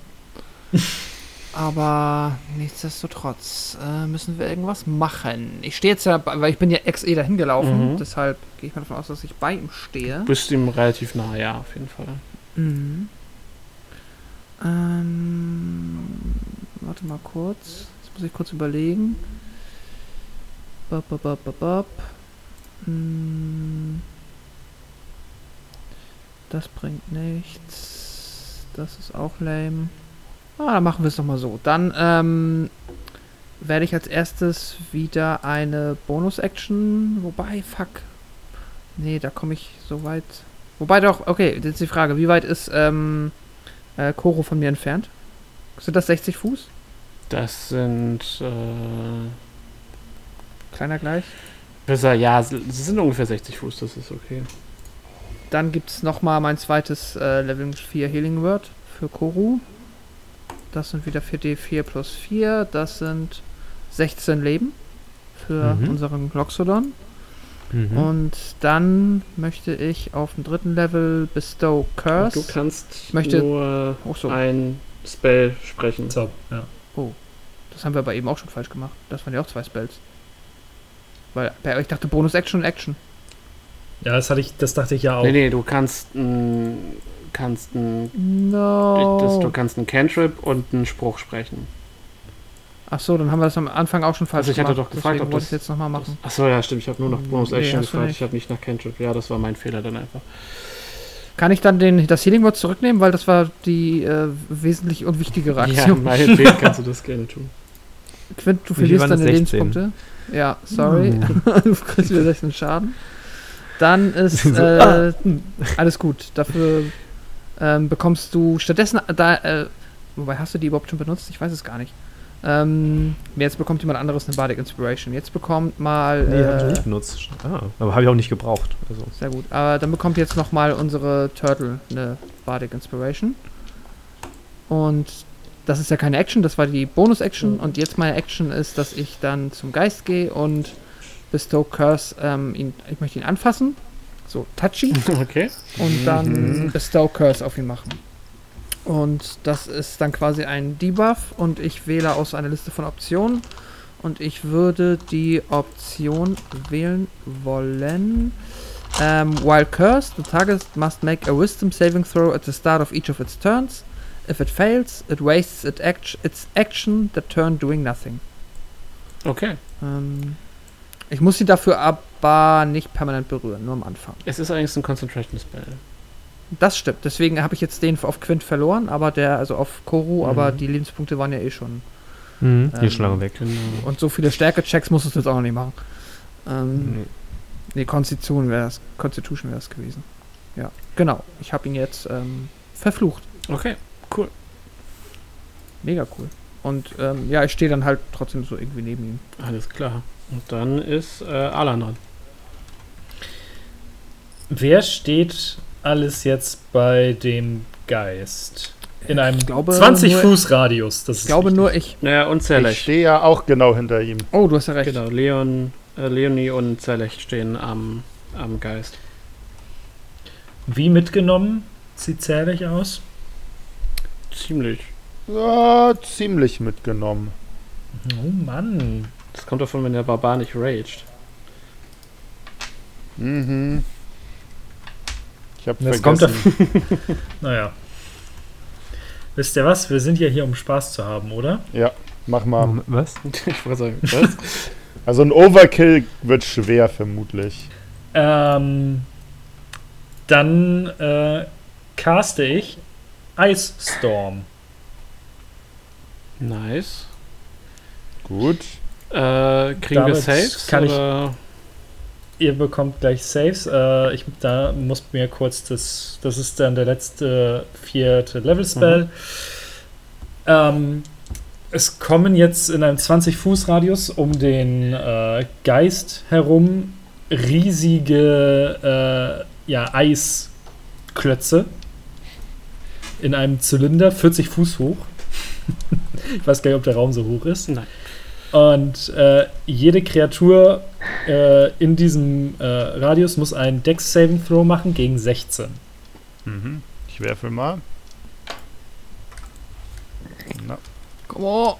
Aber nichtsdestotrotz äh, müssen wir irgendwas machen. Ich stehe jetzt ja, weil ich bin ja ex-E dahin gelaufen, Mhm. deshalb gehe ich mal davon aus, dass ich bei ihm stehe. Du bist ihm relativ nah, ja, auf jeden Fall. Mhm. Ähm, warte mal kurz. Jetzt muss ich kurz überlegen. Bop, bop, bop, bop, bop. Hm. Das bringt nichts. Das ist auch lame. Ah, dann machen wir es doch mal so. Dann ähm, werde ich als erstes wieder eine Bonus-Action. Wobei, fuck. Nee, da komme ich so weit. Wobei doch, okay, jetzt ist die Frage, wie weit ist ähm, äh, Koro von mir entfernt? Sind das 60 Fuß? Das sind, äh, Kleiner gleich. besser, ja, sie sind ungefähr 60 Fuß, das ist okay. Dann gibt es nochmal mein zweites äh, Level 4 Healing Word für Koru. Das sind wieder 4d4 plus 4. Das sind 16 Leben für Mhm. unseren Gloxodon. Mhm. Und dann möchte ich auf dem dritten Level Bestow Curse. Du kannst möchte- nur Oh, so. ein Spell sprechen. So, ja. Das haben wir aber eben auch schon falsch gemacht. Das waren ja auch zwei Spells. Weil euch dachte Bonus Action und Action. Ja, das hatte ich, das dachte ich ja auch. Nee, nee, du kannst ein, kannst ein, No. das, du kannst einen Cantrip und einen Spruch sprechen. Ach so, dann haben wir das am Anfang auch schon falsch Also ich hatte gemacht. doch gefragt, Deswegen ob das- ich jetzt nochmal machen. Achso, ja, stimmt. Ich habe nur nach Bonus Nee, Action gefragt. Ich habe nicht nach Cantrip. Ja, das war mein Fehler dann einfach. Kann ich dann den, das Healing Word zurücknehmen, weil das war die äh, wesentlich unwichtigere Ja, Aktion. meinetwegen kannst du das gerne tun. Quint, du verlierst deine das? 16? Lebenspunkte. Ja, sorry. Hm. du kriegst wieder 16 Schaden. Dann ist So, äh, ah. alles gut. Dafür ähm, bekommst du stattdessen da, äh, wobei hast du die überhaupt schon benutzt? Ich weiß es gar nicht. Ähm, jetzt bekommt jemand anderes eine Bardic Inspiration. Jetzt bekommt mal. Nee, hab ich noch äh, nicht benutzt. Ah, aber habe ich auch nicht gebraucht. Also. Sehr gut. Aber dann bekommt jetzt nochmal unsere Turtle eine Bardic Inspiration. Und das ist ja keine Action, das war die Bonus-Action. Und jetzt meine Action ist, dass ich dann zum Geist gehe und Bestow Curse, ähm, ihn, ich möchte ihn anfassen. So, touchy. Okay. Und dann Mhm. Bestow Curse auf ihn machen. Und das ist dann quasi ein Debuff und ich wähle aus einer Liste von Optionen. Und ich würde die Option wählen wollen. Ähm, while cursed, the target must make a wisdom saving throw at the start of each of its turns. If it fails, it wastes it act its action the turn doing nothing. Okay. Ähm, ich muss sie dafür aber nicht permanent berühren, nur am Anfang. Es ist eigentlich ein Concentration Spell. Das stimmt. Deswegen habe ich jetzt den auf Quint verloren, aber der, also auf Koru, aber Mhm. die Lebenspunkte waren ja eh schon. Mhm. Die Ähm, ist schon lange weg. Genau. Und so viele Stärke-Checks musstest du jetzt auch noch nicht machen. Ähm, Nee. nee, Constitution wäre das. Constitution wäre es gewesen. Ja, genau. Ich habe ihn jetzt ähm, verflucht. Okay. Mega cool. Und ähm, ja, ich stehe dann halt trotzdem so irgendwie neben ihm. Alles klar. Und dann ist äh, Alan dran. Wer steht alles jetzt bei dem Geist? In einem Ich glaube 20 nur- Fuß Radius. Das Ich ist glaube wichtig. nur ich. Naja, und Ich Zerlech. stehe ja auch genau hinter ihm. Oh, du hast ja recht. Genau, Leon, äh, Leonie und Zerlech stehen am, am Geist. Wie mitgenommen? Sieht zählig aus? Ziemlich. Ja, ziemlich mitgenommen. Oh Mann. Das kommt davon, wenn der Barbar nicht raged. Mhm. Ich habe Das vergessen. kommt Naja. Wisst ihr was? Wir sind ja hier, um Spaß zu haben, oder? Mach mal. Was? ich wollte sagen, was? Also ein Overkill wird schwer, vermutlich. Ähm, dann äh, caste ich Ice Storm. nice. Gut. Äh, kriegen wir Damit Saves? kann ich- oder? Ihr bekommt gleich Saves. Äh, ich, da muss mir kurz das. Das ist dann der letzte vierte Level-Spell. Ähm, es kommen jetzt in einem 20-Fuß-Radius um den äh, Geist herum riesige äh, ja, Eisklötze in einem Zylinder, 40 Fuß hoch. ich weiß gar nicht, ob der Raum so hoch ist. Nein. Und äh, jede Kreatur äh, in diesem äh, Radius muss einen Dex Saving Throw machen gegen 16. Mhm. Ich werfe mal. Na, Come on.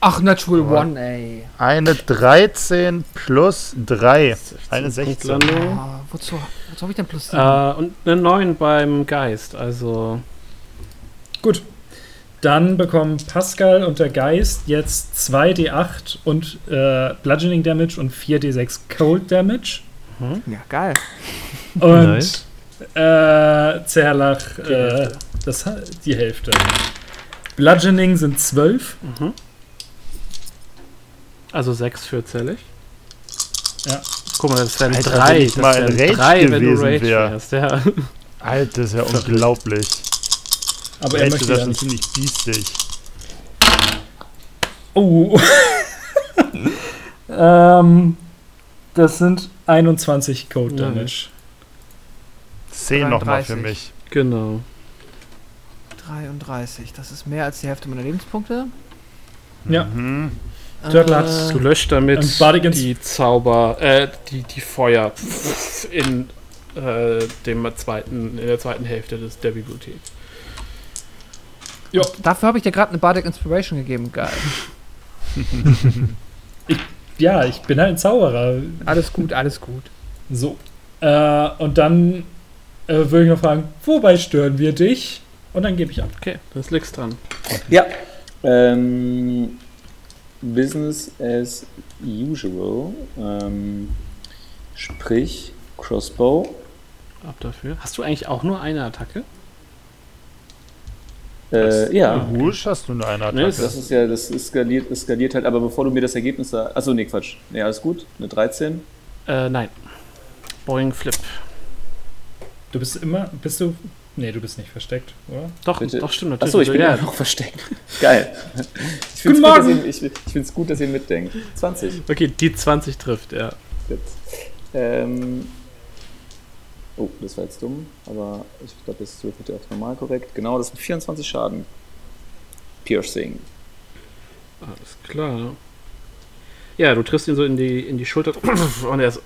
Ach, Natural Aber- One, ey. eine 13 plus 3. Eine 16. Punktlandung. Ah, wozu, wozu habe ich denn plus 7? Äh, und eine 9 beim Geist. Also, Gut. Dann bekommen Pascal und der Geist jetzt 2d8 und äh, Bludgeoning Damage und 4d6 Cold Damage. hm? ja, geil. Und Nice. äh, Zerlach Die äh, Hälfte. das, die Hälfte. Bludgeoning sind 12. Mhm. Also 6 für Zerlech. Ja. Guck mal, das wären Alter, 3. wenn ich mal in Rage drei, wenn du gewesen Rage wär. wärst. Ja. Alter, das ist ja unglaublich. Aber er möchte ist ja nicht. ziemlich biestig. Oh. ähm, das sind 21 Code Ja. Damage. 10 nochmal für 33. mich. Genau. 33, das ist mehr als die Hälfte meiner Lebenspunkte. Ja. Mhm. Turtle hat Äh, Du löscht damit die Zauber, äh, die, die Feuer in, äh, dem zweiten, in der zweiten Hälfte des, der Bibliothek. Dafür habe ich dir gerade eine Bardic Inspiration gegeben. Geil. Ja, ich bin halt ein Zauberer. Alles gut, alles gut. So. Äh, und dann äh, würde ich noch fragen, wobei stören wir dich? Und dann gebe ich ab. Okay, dann ist Lix dran. Ja. Ähm, Business as usual. Ähm, sprich, Crossbow. Ab dafür. Hast du eigentlich auch nur eine Attacke? Äh, ja. Rouge hast du nur eine Nee, Attacke. Das ist ja, das eskaliert, eskaliert halt, aber bevor du mir das Ergebnis da. Achso, nee, Quatsch. Nee, alles gut. Eine 13. Äh, nein. Boing Flip. Du bist immer, bist du, nee, du bist nicht versteckt, oder? Doch, Bitte. doch, stimmt natürlich. Achso, ich bin ja ja, noch versteckt. Geil. Ich Guten gut, Morgen. ihr, ich, ich find's gut, dass ihr mitdenkt. 20. Okay, die 20 trifft, ja. Gut. Ähm, oh, das war jetzt dumm, aber ich glaube, das wird ja auch normal korrekt. Genau, das sind 24 Schaden. Piercing. Alles klar. Ja, du triffst ihn so in die, in die Schulter und er ist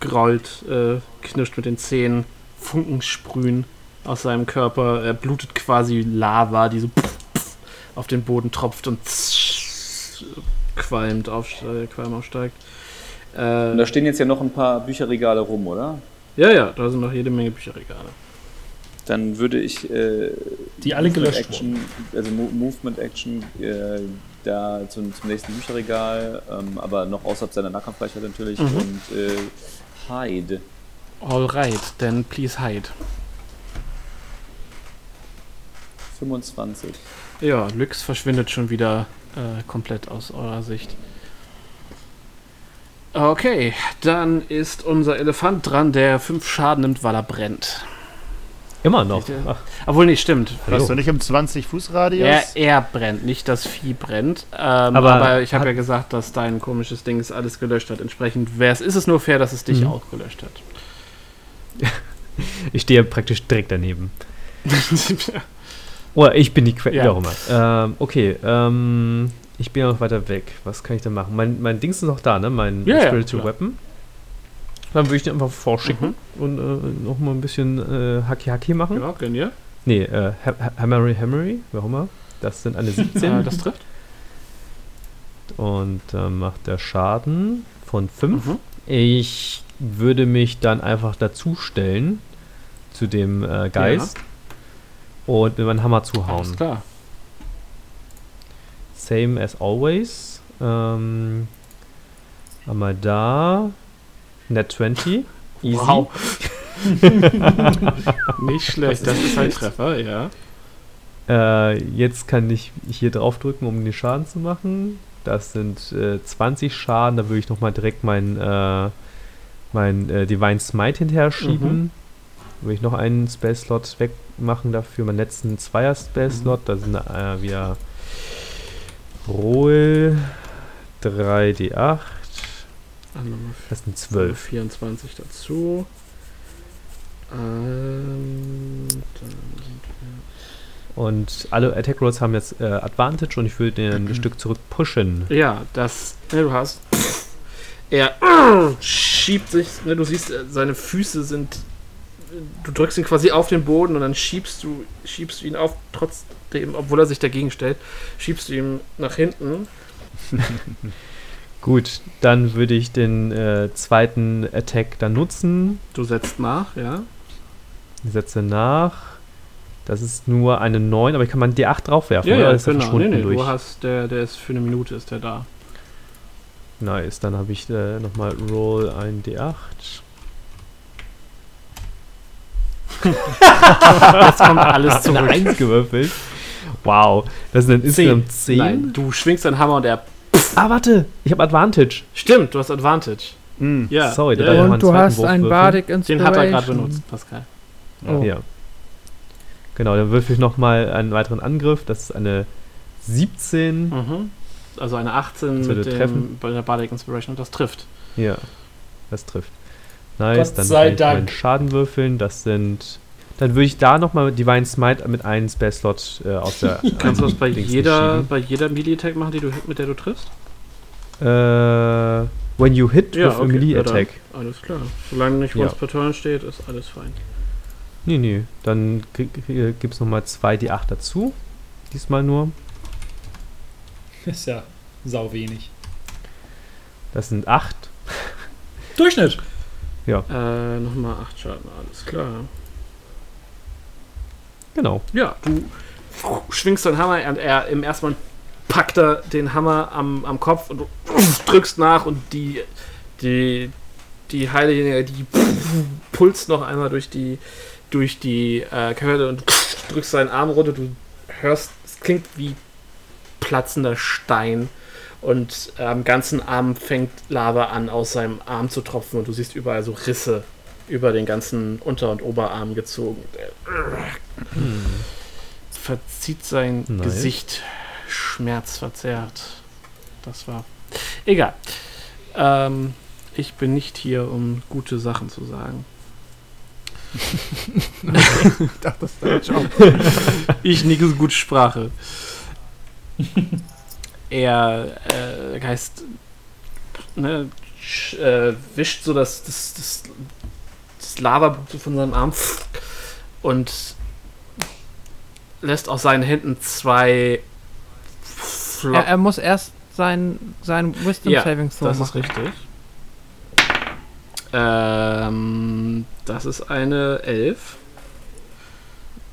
gerollt, äh, knirscht mit den Zähnen, Funken sprühen aus seinem Körper. Er blutet quasi Lava, die so auf den Boden tropft und qualmt auf, äh, Qualm aufsteigt. Und Äh, da stehen jetzt ja noch ein paar Bücherregale rum, oder? ja, ja, da sind noch jede Menge Bücherregale. Dann würde ich äh, Die alle Movement gelöscht Action, also Mo Movement Action, äh, da zum, zum nächsten Bücherregal, ähm, aber noch außerhalb seiner Nahkampfreichheit natürlich Mhm. und äh, Hide. Alright, then please hide. 25. Ja, Lux verschwindet schon wieder äh, komplett aus eurer Sicht. Okay, dann ist unser Elefant dran, der fünf Schaden nimmt, weil er brennt. Immer noch. Ach, Obwohl, nee, stimmt. Warst du nicht im 20-Fuß-Radius? Er, er brennt, nicht das Vieh brennt. Ähm, aber, Aber ich habe ja gesagt, dass dein komisches Ding es alles gelöscht hat. Entsprechend wär's, ist es nur fair, dass es dich Mhm. auch gelöscht hat. ich stehe praktisch direkt daneben. Oder ich bin die Quelle, Ja. wie auch immer. Ähm, okay, ähm, ich bin ja noch weiter weg. Was kann ich denn machen? Mein, mein Dings ist noch da, ne? Mein Ja, ja, Spiritual klar. Weapon. Dann würde ich den einfach vorschicken und äh, noch mal ein bisschen äh, Haki Haki machen. ja, gönn dir. Nee, äh, Ha- Ha- Hammery Hammery, auch immer. Das sind eine 17. Äh, das trifft. und dann macht der Schaden von 5. Mhm. Ich würde mich dann einfach dazustellen zu dem äh, Geist und mit meinem Hammer Alles zuhauen. klar. Same as always. Ähm, einmal da. Net 20. Easy. Wow. Nicht schlecht, das ist ein Treffer, ja. Äh, jetzt kann ich hier drauf drücken, um den Schaden zu machen. Das sind äh, 20 Schaden. Da würde ich nochmal direkt mein, äh, mein äh, Divine Smite hinterher schieben. Würde ich noch einen Spell-Slot wegmachen dafür. Meinen letzten Zweier-Spell-Slot. Da sind äh, wieder Roll 3d8. Also Das sind 12. 24 dazu. Ähm, Und alle Attack Rolls haben jetzt äh, Advantage und ich würde den ein Stück zurück pushen. ja, das. Ne, du hast. Er schiebt sich. Ne, du siehst, äh, seine Füße sind. Du drückst ihn quasi auf den Boden und dann schiebst du, schiebst du ihn auf, trotzdem, obwohl er sich dagegen stellt, schiebst du ihn nach hinten. Gut, dann würde ich den äh, zweiten Attack dann nutzen. Du setzt nach, ja. Setze nach. Das ist nur eine 9, aber ich kann mal einen D8 draufwerfen, Ja, oder? ja, ist genau. Nee, verschwunden nee, durch? du hast, der, der ist für eine Minute ist der da. Nice, dann habe ich äh, nochmal Roll ein D8. Jetzt kommt alles Eine zurück. 1 gewürfelt. Wow, das sind insgesamt 10. Nein, du schwingst deinen Hammer und er. Ah, warte, ich habe Advantage. Stimmt, du hast Advantage. Mm. Ja. Sorry, ja, ja. einen Und du hast Wurf ein würfeln. Bardic Den Inspiration. hat er gerade benutzt, Pascal. Oh. Ja. Genau, dann würfel ich nochmal einen weiteren Angriff. Das ist eine 17. Mhm. Also eine 18 Das mit dem, treffen. bei der Bardic Inspiration und das trifft. Ja, das trifft. Nice, Gott dann sei kann ich Dank. meinen Schaden würfeln. Das sind. Dann würde ich da nochmal Divine Smite mit einem Spell-Slot äh, aus der. Kannst du das bei Dings jeder, bei jeder Melee-Attack machen, die du, mit der du triffst? Äh, when you hit with a melee ja. Alles klar. Solange nicht Ja. Once per Turn steht, ist alles fein. Nee, nee. Dann gibt es nochmal 2 D8 dazu. Diesmal nur. Ist ja sau wenig. Das sind 8. Durchschnitt. Ja, Äh, nochmal 8 Schaden, alles klar. Genau. Ja, du schwingst deinen Hammer und er im ersten Mal packt er den Hammer am, am Kopf und du drückst nach und die, die, die Heilige, die pulst noch einmal durch die, durch die äh, Kölle und drückst seinen Arm runter. Du hörst, es klingt wie platzender Stein und am ganzen Arm fängt Lava an, aus seinem Arm zu tropfen und du siehst überall so Risse über den ganzen Unter- und Oberarm gezogen. Er verzieht sein Nice. Gesicht schmerzverzerrt. Das war. Egal. Ähm, ich bin nicht hier, um gute Sachen zu sagen. Ich dachte, das Deutsch auch. Ich nicke so gute Sprache. er äh, heißt, ne, sch, äh, wischt so das, das, das, das so von seinem Arm und lässt aus seinen Händen zwei Flop Er, er muss erst sein, sein Wisdom Ja, Saving Throw Das ist machen. richtig. Ähm, das ist eine 11.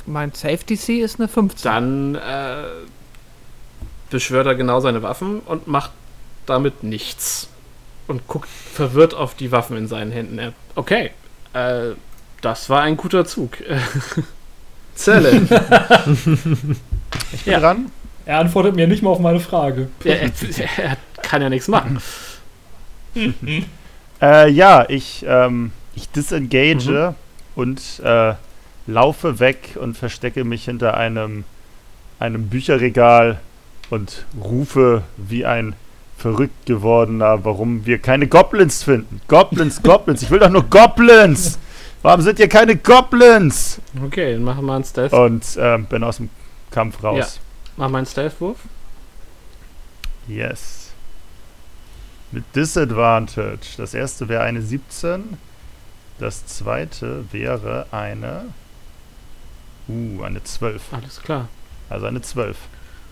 Mein Safety C ist eine 15. Dann äh, beschwört er genau seine Waffen und macht damit nichts. Und guckt verwirrt auf die Waffen in seinen Händen. Er, okay, äh, das war ein guter Zug. Zelle. Ich bin Ja. dran. Er antwortet mir nicht mal auf meine Frage. er, er, er kann ja nichts machen. Äh, ja, ich, ähm, ich disengage und äh, laufe weg und verstecke mich hinter einem, einem Bücherregal und rufe wie ein verrückt gewordener, warum wir keine Goblins finden. Goblins, Goblins, ich will doch nur Goblins! Warum sind hier keine Goblins? Okay, dann machen wir einen Stealth. Und ähm, bin aus dem Kampf raus. Mach mal einen Stealth-Wurf. Yes. Mit Disadvantage. Das erste wäre eine 17. Das zweite wäre eine. Uh, eine 12. Alles klar. Also eine 12.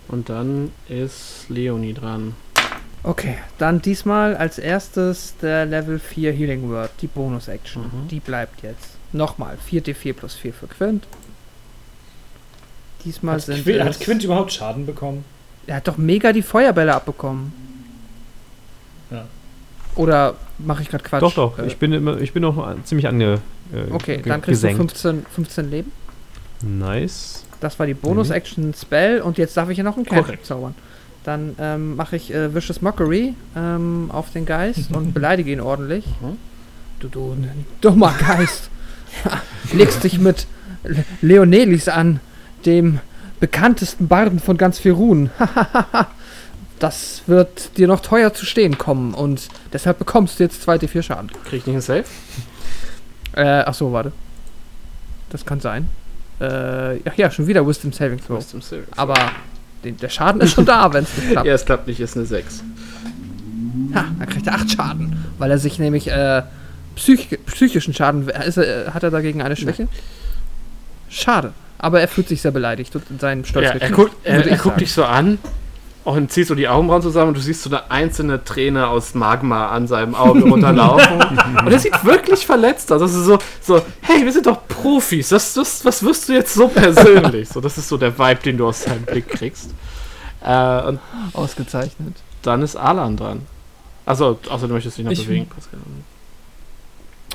Und dann ist Leonie dran. Okay, dann diesmal als erstes der Level 4 Healing Word, die Bonus-Action. Mhm. Die bleibt jetzt. Nochmal, 4d4 plus 4 für Quint. Diesmal Hat, sind Quint, es, hat Quint überhaupt Schaden bekommen? Er hat doch mega die Feuerbälle abbekommen. Ja. Oder mache ich gerade Quatsch? Doch, doch. Äh, Ich bin, immer, ich bin noch ziemlich ange. Äh, okay, dann kriegst gesenkt. du 15, 15 Leben. Nice. Das war die Bonus-Action-Spell und jetzt darf ich ja noch einen Cantrip zaubern. Dann ähm, mache ich äh, Vicious Mockery ähm, auf den Geist und beleidige ihn ordentlich. Mhm. Du, du dummer Geist. Legst dich mit Le- Leonelis an, dem bekanntesten Barden von ganz Firun. das wird dir noch teuer zu stehen kommen und deshalb bekommst du jetzt 2d4 Schaden. Krieg ich nicht einen Save? Äh, ach so, warte. Das kann sein. Äh, ach ja, schon wieder Wisdom Saving Throw. Wisdom Save. Aber den, der Schaden ist schon da, wenn es nicht klappt. Ja, es klappt nicht, ist eine 6. Ha, dann kriegt er 8 Schaden, weil er sich nämlich äh, psych psychischen Schaden. Ist er, äh, hat er dagegen eine Schwäche? Schade. Aber er fühlt sich sehr beleidigt und sein Stolz Ja, er guckt, er, er guckt dich so an und zieht so die Augenbrauen zusammen und du siehst so eine einzelne Träne aus Magma an seinem Auge runterlaufen. und er sieht wirklich verletzt aus. Das ist so, so hey, wir sind doch Profis. Das, das, was wirst du jetzt so persönlich? So, das ist so der Vibe, den du aus seinem Blick kriegst. Äh, und Ausgezeichnet. dann ist Alan dran. Also, außer du möchtest dich noch Ich- bewegen.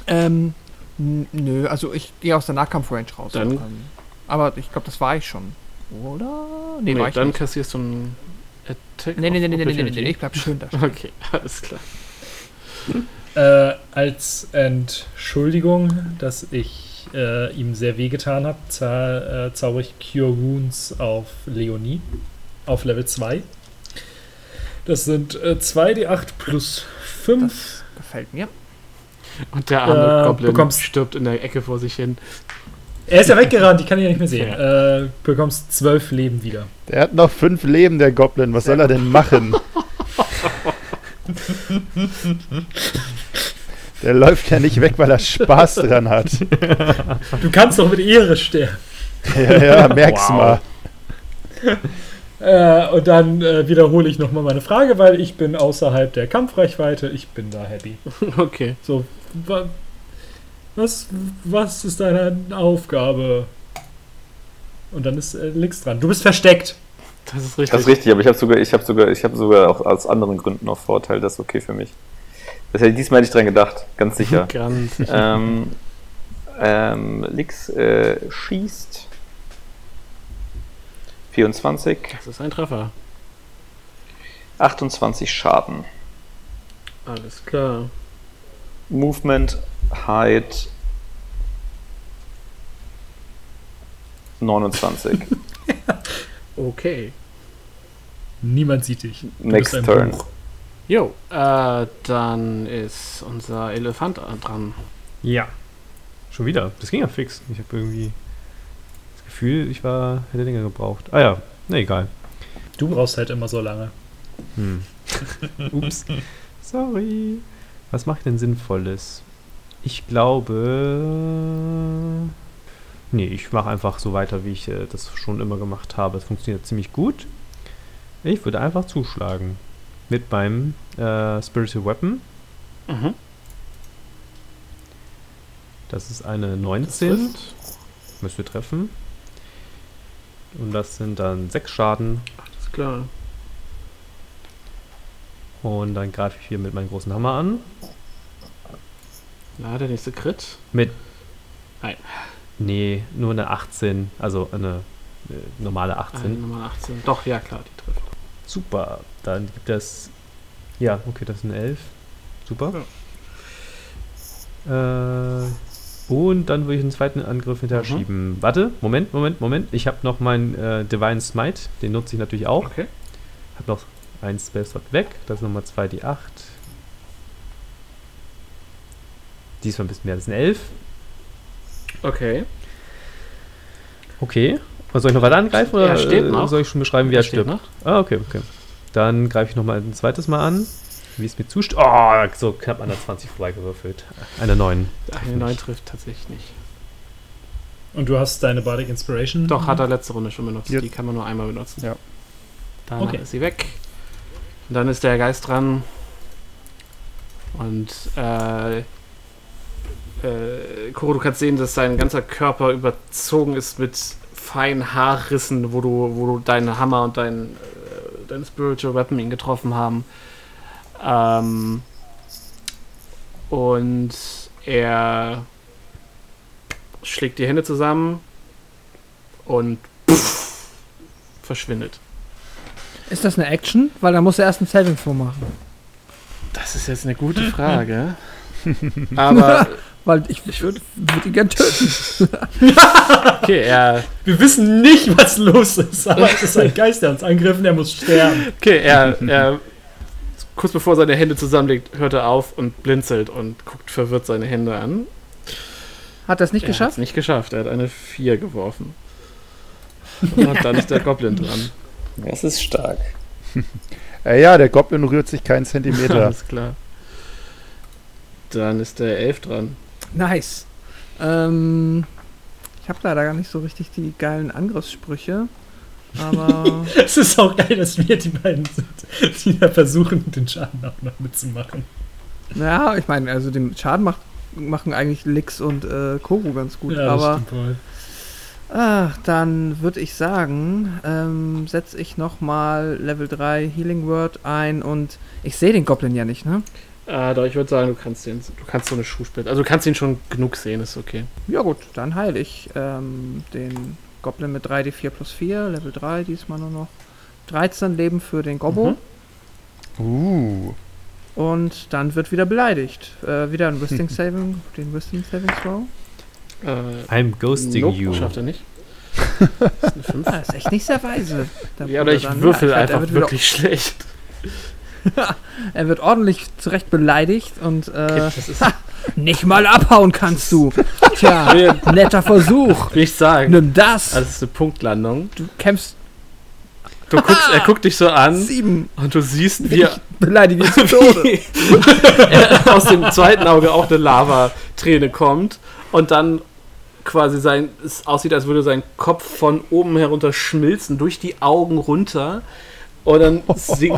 Ähm, nö, also ich gehe aus der Nahkampf-Range raus. Dann- Ähm, aber ich glaube, das war ich schon. Oder? Nee, Nee, war ich dann nicht. kassierst du einen Attack. Nee, nee, nee, nee, nee, nee, nee, ich bleib schön da. Okay, alles klar. Äh, als Entschuldigung, dass ich äh, ihm sehr wehgetan habe, za äh, zauber ich Cure Wounds auf Leonie auf Level 2. Das sind äh, 2d8 plus 5. Das gefällt mir. Und der arme Äh, Goblin bekommst- stirbt in der Ecke vor sich hin. Er ist ja weggerannt, ich kann ihn ja nicht mehr sehen. Äh, bekommst 12 Leben wieder. Der hat noch fünf Leben, der Goblin. Was soll er denn machen? Der läuft ja nicht weg, weil er Spaß dran hat. Du kannst doch mit Ehre sterben. Ja, ja merk's Wow. mal. Äh, und dann äh, wiederhole ich nochmal meine Frage, weil ich bin außerhalb der Kampfreichweite. Ich bin da happy. Okay. So, Was, was ist deine Aufgabe? Und dann ist äh, Lix dran. Du bist versteckt. Das ist richtig. Das ist richtig, aber ich habe sogar, ich habe sogar, ich habe sogar auch aus anderen Gründen noch Vorteil, das ist okay für mich. Das hätte diesmal hätte ich dran gedacht, ganz sicher. Ganz ähm, ähm, Lix äh, schießt 24, Das ist ein Treffer. 28 Schaden. Alles klar. Movement, Height 29. Okay. Niemand sieht dich. Du Next bist ein turn. Buch. Jo, äh, dann ist unser Elefant dran. Ja. Schon wieder. Das ging ja fix. Ich habe irgendwie das Gefühl, ich war, hätte länger gebraucht. Ah ja, na egal. Du brauchst halt immer so lange. Hm. Ups. Sorry. Was mache ich denn Sinnvolles? Ich glaube. Nee, ich mache einfach so weiter, wie ich äh, das schon immer gemacht habe. Es funktioniert ziemlich gut. Ich würde einfach zuschlagen. Mit meinem äh, Spiritual Weapon. Mhm. Das ist eine Das 19. trifft. Müsste treffen. Und das sind dann 6 Schaden. Alles klar. Und dann greife ich hier mit meinem großen Hammer an. Ja, der nächste Crit. Mit. Nein. Nee, nur eine 18. Also eine äh, normale Eine 18. Nummer 18. Doch, ja klar, die trifft. Super. Dann gibt es. Ja, okay, das sind 11. Super. Äh, und dann würde ich einen zweiten Angriff hinterher Mhm. schieben. Warte, Moment, Moment, Moment. Ich habe noch meinen äh, Divine Smite. Den nutze ich natürlich auch. Okay. Hab noch ein Spellslot weg. Das sind nochmal 2 die 8. Diesmal ein bisschen mehr. Das sind 11. Okay. Okay. Und soll ich noch weiter angreifen oder Er steht äh, noch. soll ich schon beschreiben, wie Er er steht stirbt? noch. Ah, okay, okay. Dann greife ich nochmal ein zweites Mal an. Wie es mir zustimmt. Oh, so knapp an der 20 vorbeigewürfelt. Eine 9. Eine 9 trifft tatsächlich nicht. Und du hast deine Bardic Inspiration. Doch, hat er letzte Runde schon benutzt. Ja. Die kann man nur einmal benutzen. Ja. Dann Okay. ist sie weg. Und dann ist der Geist dran. Und äh, äh, Koro, du kannst sehen, dass sein ganzer Körper überzogen ist mit feinen Haarrissen, wo du, wo du deinen Hammer und dein, äh, dein Spiritual Weapon ihn getroffen haben. Ähm, und er schlägt die Hände zusammen und pff, verschwindet. Ist das eine Action? Weil da muss er erst ein Saving Throw machen. Das ist jetzt eine gute Frage. Aber Weil ich, ich würde würd ihn gern töten. okay, er, Wir wissen nicht, was los ist, aber es ist ein Geist, der uns angriff und er muss sterben. okay, er, er kurz bevor er seine Hände zusammenlegt, hört er auf und blinzelt und guckt verwirrt seine Hände an. Hat er es nicht Er geschafft? nicht geschafft. Er hat eine 4 geworfen. Und dann ist der Goblin dran. Das ist stark. Äh, ja, der Goblin rührt sich keinen Zentimeter. Alles klar. Dann ist der Elf dran. Nice. Ähm, ich habe leider gar nicht so richtig die geilen Angriffssprüche. Aber Es ist auch geil, dass wir die beiden sind, die da versuchen, den Schaden auch noch mitzumachen. naja, ich meine, also den Schaden macht, machen eigentlich Lix und äh, Koru ganz gut. ja, das aber ach, dann würde ich sagen, ähm, setze ich nochmal Level 3 Healing Word ein und ich sehe den Goblin ja nicht, ne? Äh, doch, ich würde sagen, du kannst den, du kannst so eine Schuhspitze. Also du kannst ihn schon genug sehen, ist okay. Ja gut, dann heile ich ähm, den Goblin mit 3d4 plus 4, Level 3 diesmal nur noch. 13 Leben für den Gobbo. Mhm. Uh. Und dann wird wieder beleidigt. Äh, wieder ein Wisdom Saving, den Wisdom Saving Throw. Äh, I'm ghosting nope, you. schafft er nicht. Das ist eine 5. Ah, ist echt nicht sehr weise. Ja, oder ich würfel Ja, einfach wirklich schlecht. Er wird ordentlich zurecht beleidigt und äh, ist, nicht mal abhauen kannst du. Tja, netter Versuch. ich sagen. Nimm das. Also, das ist eine Punktlandung. Du kämpfst Du guckst, er guckt dich so an sieben. und du siehst, wie er Beleidige zu Tode. er aus dem zweiten Auge auch eine Lava-Träne kommt und dann quasi sein, es aussieht, als würde sein Kopf von oben herunter schmilzen, durch die Augen runter. Und dann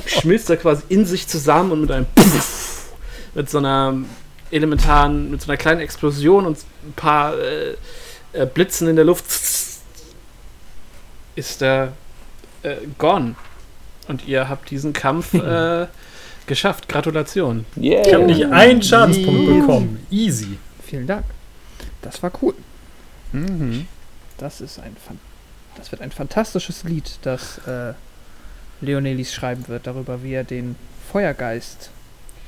schmilzt er quasi in sich zusammen und mit einem Puff, mit so einer elementaren, mit so einer kleinen Explosion und ein paar äh, äh, Blitzen in der Luft ist er äh, gone. Und ihr habt diesen Kampf äh, geschafft. Gratulation. Yeah. Ich habe nicht einen Schadenspunkt bekommen. Easy. Vielen Dank. Das war cool. Mhm. Das ist ein Fan das wird ein fantastisches Lied, das äh, Leonelis schreiben wird, darüber, wie er den Feuergeist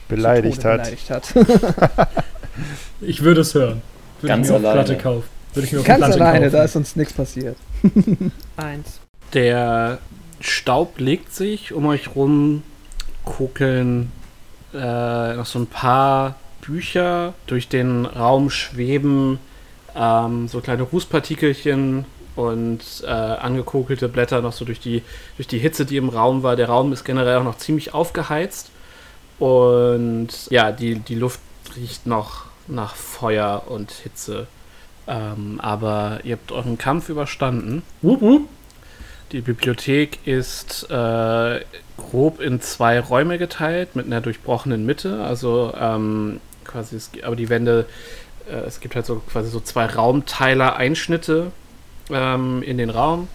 Beleidigt hat. beleidigt hat. Ich würde es hören. Würde Ganz ich mir auf alleine. Platte kaufen. Würde ich mir auf Ganz Platte alleine, kaufen. da ist uns nichts passiert. Eins. Der Staub legt sich um euch rum, kuckeln äh, noch so ein paar Bücher durch den Raum schweben, ähm, so kleine Rußpartikelchen und äh, angekokelte Blätter noch so durch die, durch die Hitze, die im Raum war. Der Raum ist generell auch noch ziemlich aufgeheizt und ja, die, die Luft riecht noch nach Feuer und Hitze. Ähm, aber ihr habt euren Kampf überstanden. Wup, wup. Die Bibliothek ist äh, grob in zwei Räume geteilt mit einer durchbrochenen Mitte. Also ähm, quasi, es, aber die Wände, äh, es gibt halt so quasi so zwei Raumteiler-Einschnitte ähm, in den Raum.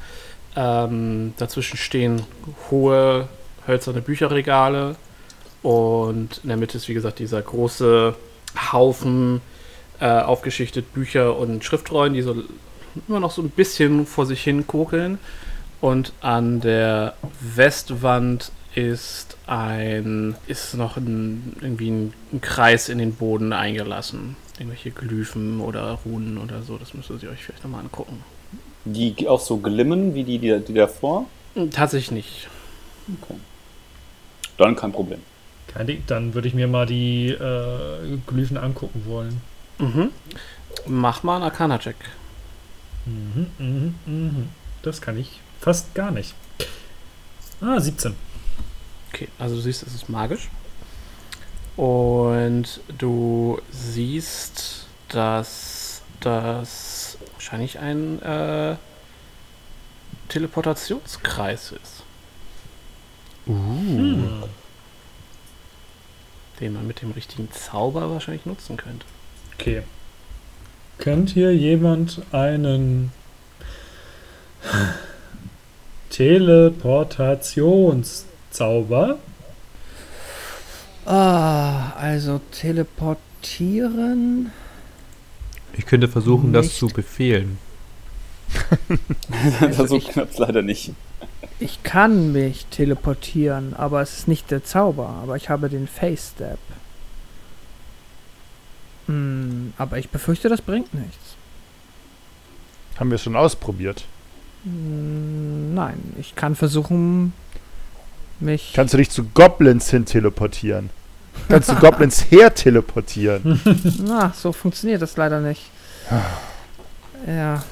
Ähm, dazwischen stehen hohe hölzerne Bücherregale und in der Mitte ist wie gesagt dieser große Haufen äh, aufgeschichtet Bücher und Schriftrollen, die so immer noch so ein bisschen vor sich hin kokeln. Und an der Westwand ist ein, ist noch ein, irgendwie ein, ein Kreis in den Boden eingelassen. Irgendwelche Glyphen oder Runen oder so, das müsst ihr euch vielleicht nochmal angucken. Die auch so glimmen wie die, die, die davor? Hm, Tatsächlich nicht. Okay. Dann kein Problem. Kein Ding. Dann würde ich mir mal die äh, Glyphen angucken wollen. Mhm. Mach mal einen Arcana-Check. Mhm, mhm, mhm. Das kann ich fast gar nicht. Ah, 17. Okay, also du siehst, es ist magisch. Und du siehst, dass das wahrscheinlich ein äh, Teleportationskreis ist, Hm. den man mit dem richtigen Zauber wahrscheinlich nutzen könnte. Okay. Kennt hier jemand einen Teleportationszauber? Ah, also teleportieren. Ich könnte versuchen, das Nicht. zu befehlen. so ich- knapp leider nicht. Ich kann mich teleportieren, aber es ist nicht der Zauber. Aber ich habe den Face Step. Hm, aber ich befürchte, das bringt nichts. Haben wir schon ausprobiert. Hm, nein, ich kann versuchen, mich. Kannst du dich zu Goblins hin teleportieren? Kannst du Goblins her teleportieren? Na, so funktioniert das leider nicht. Ja,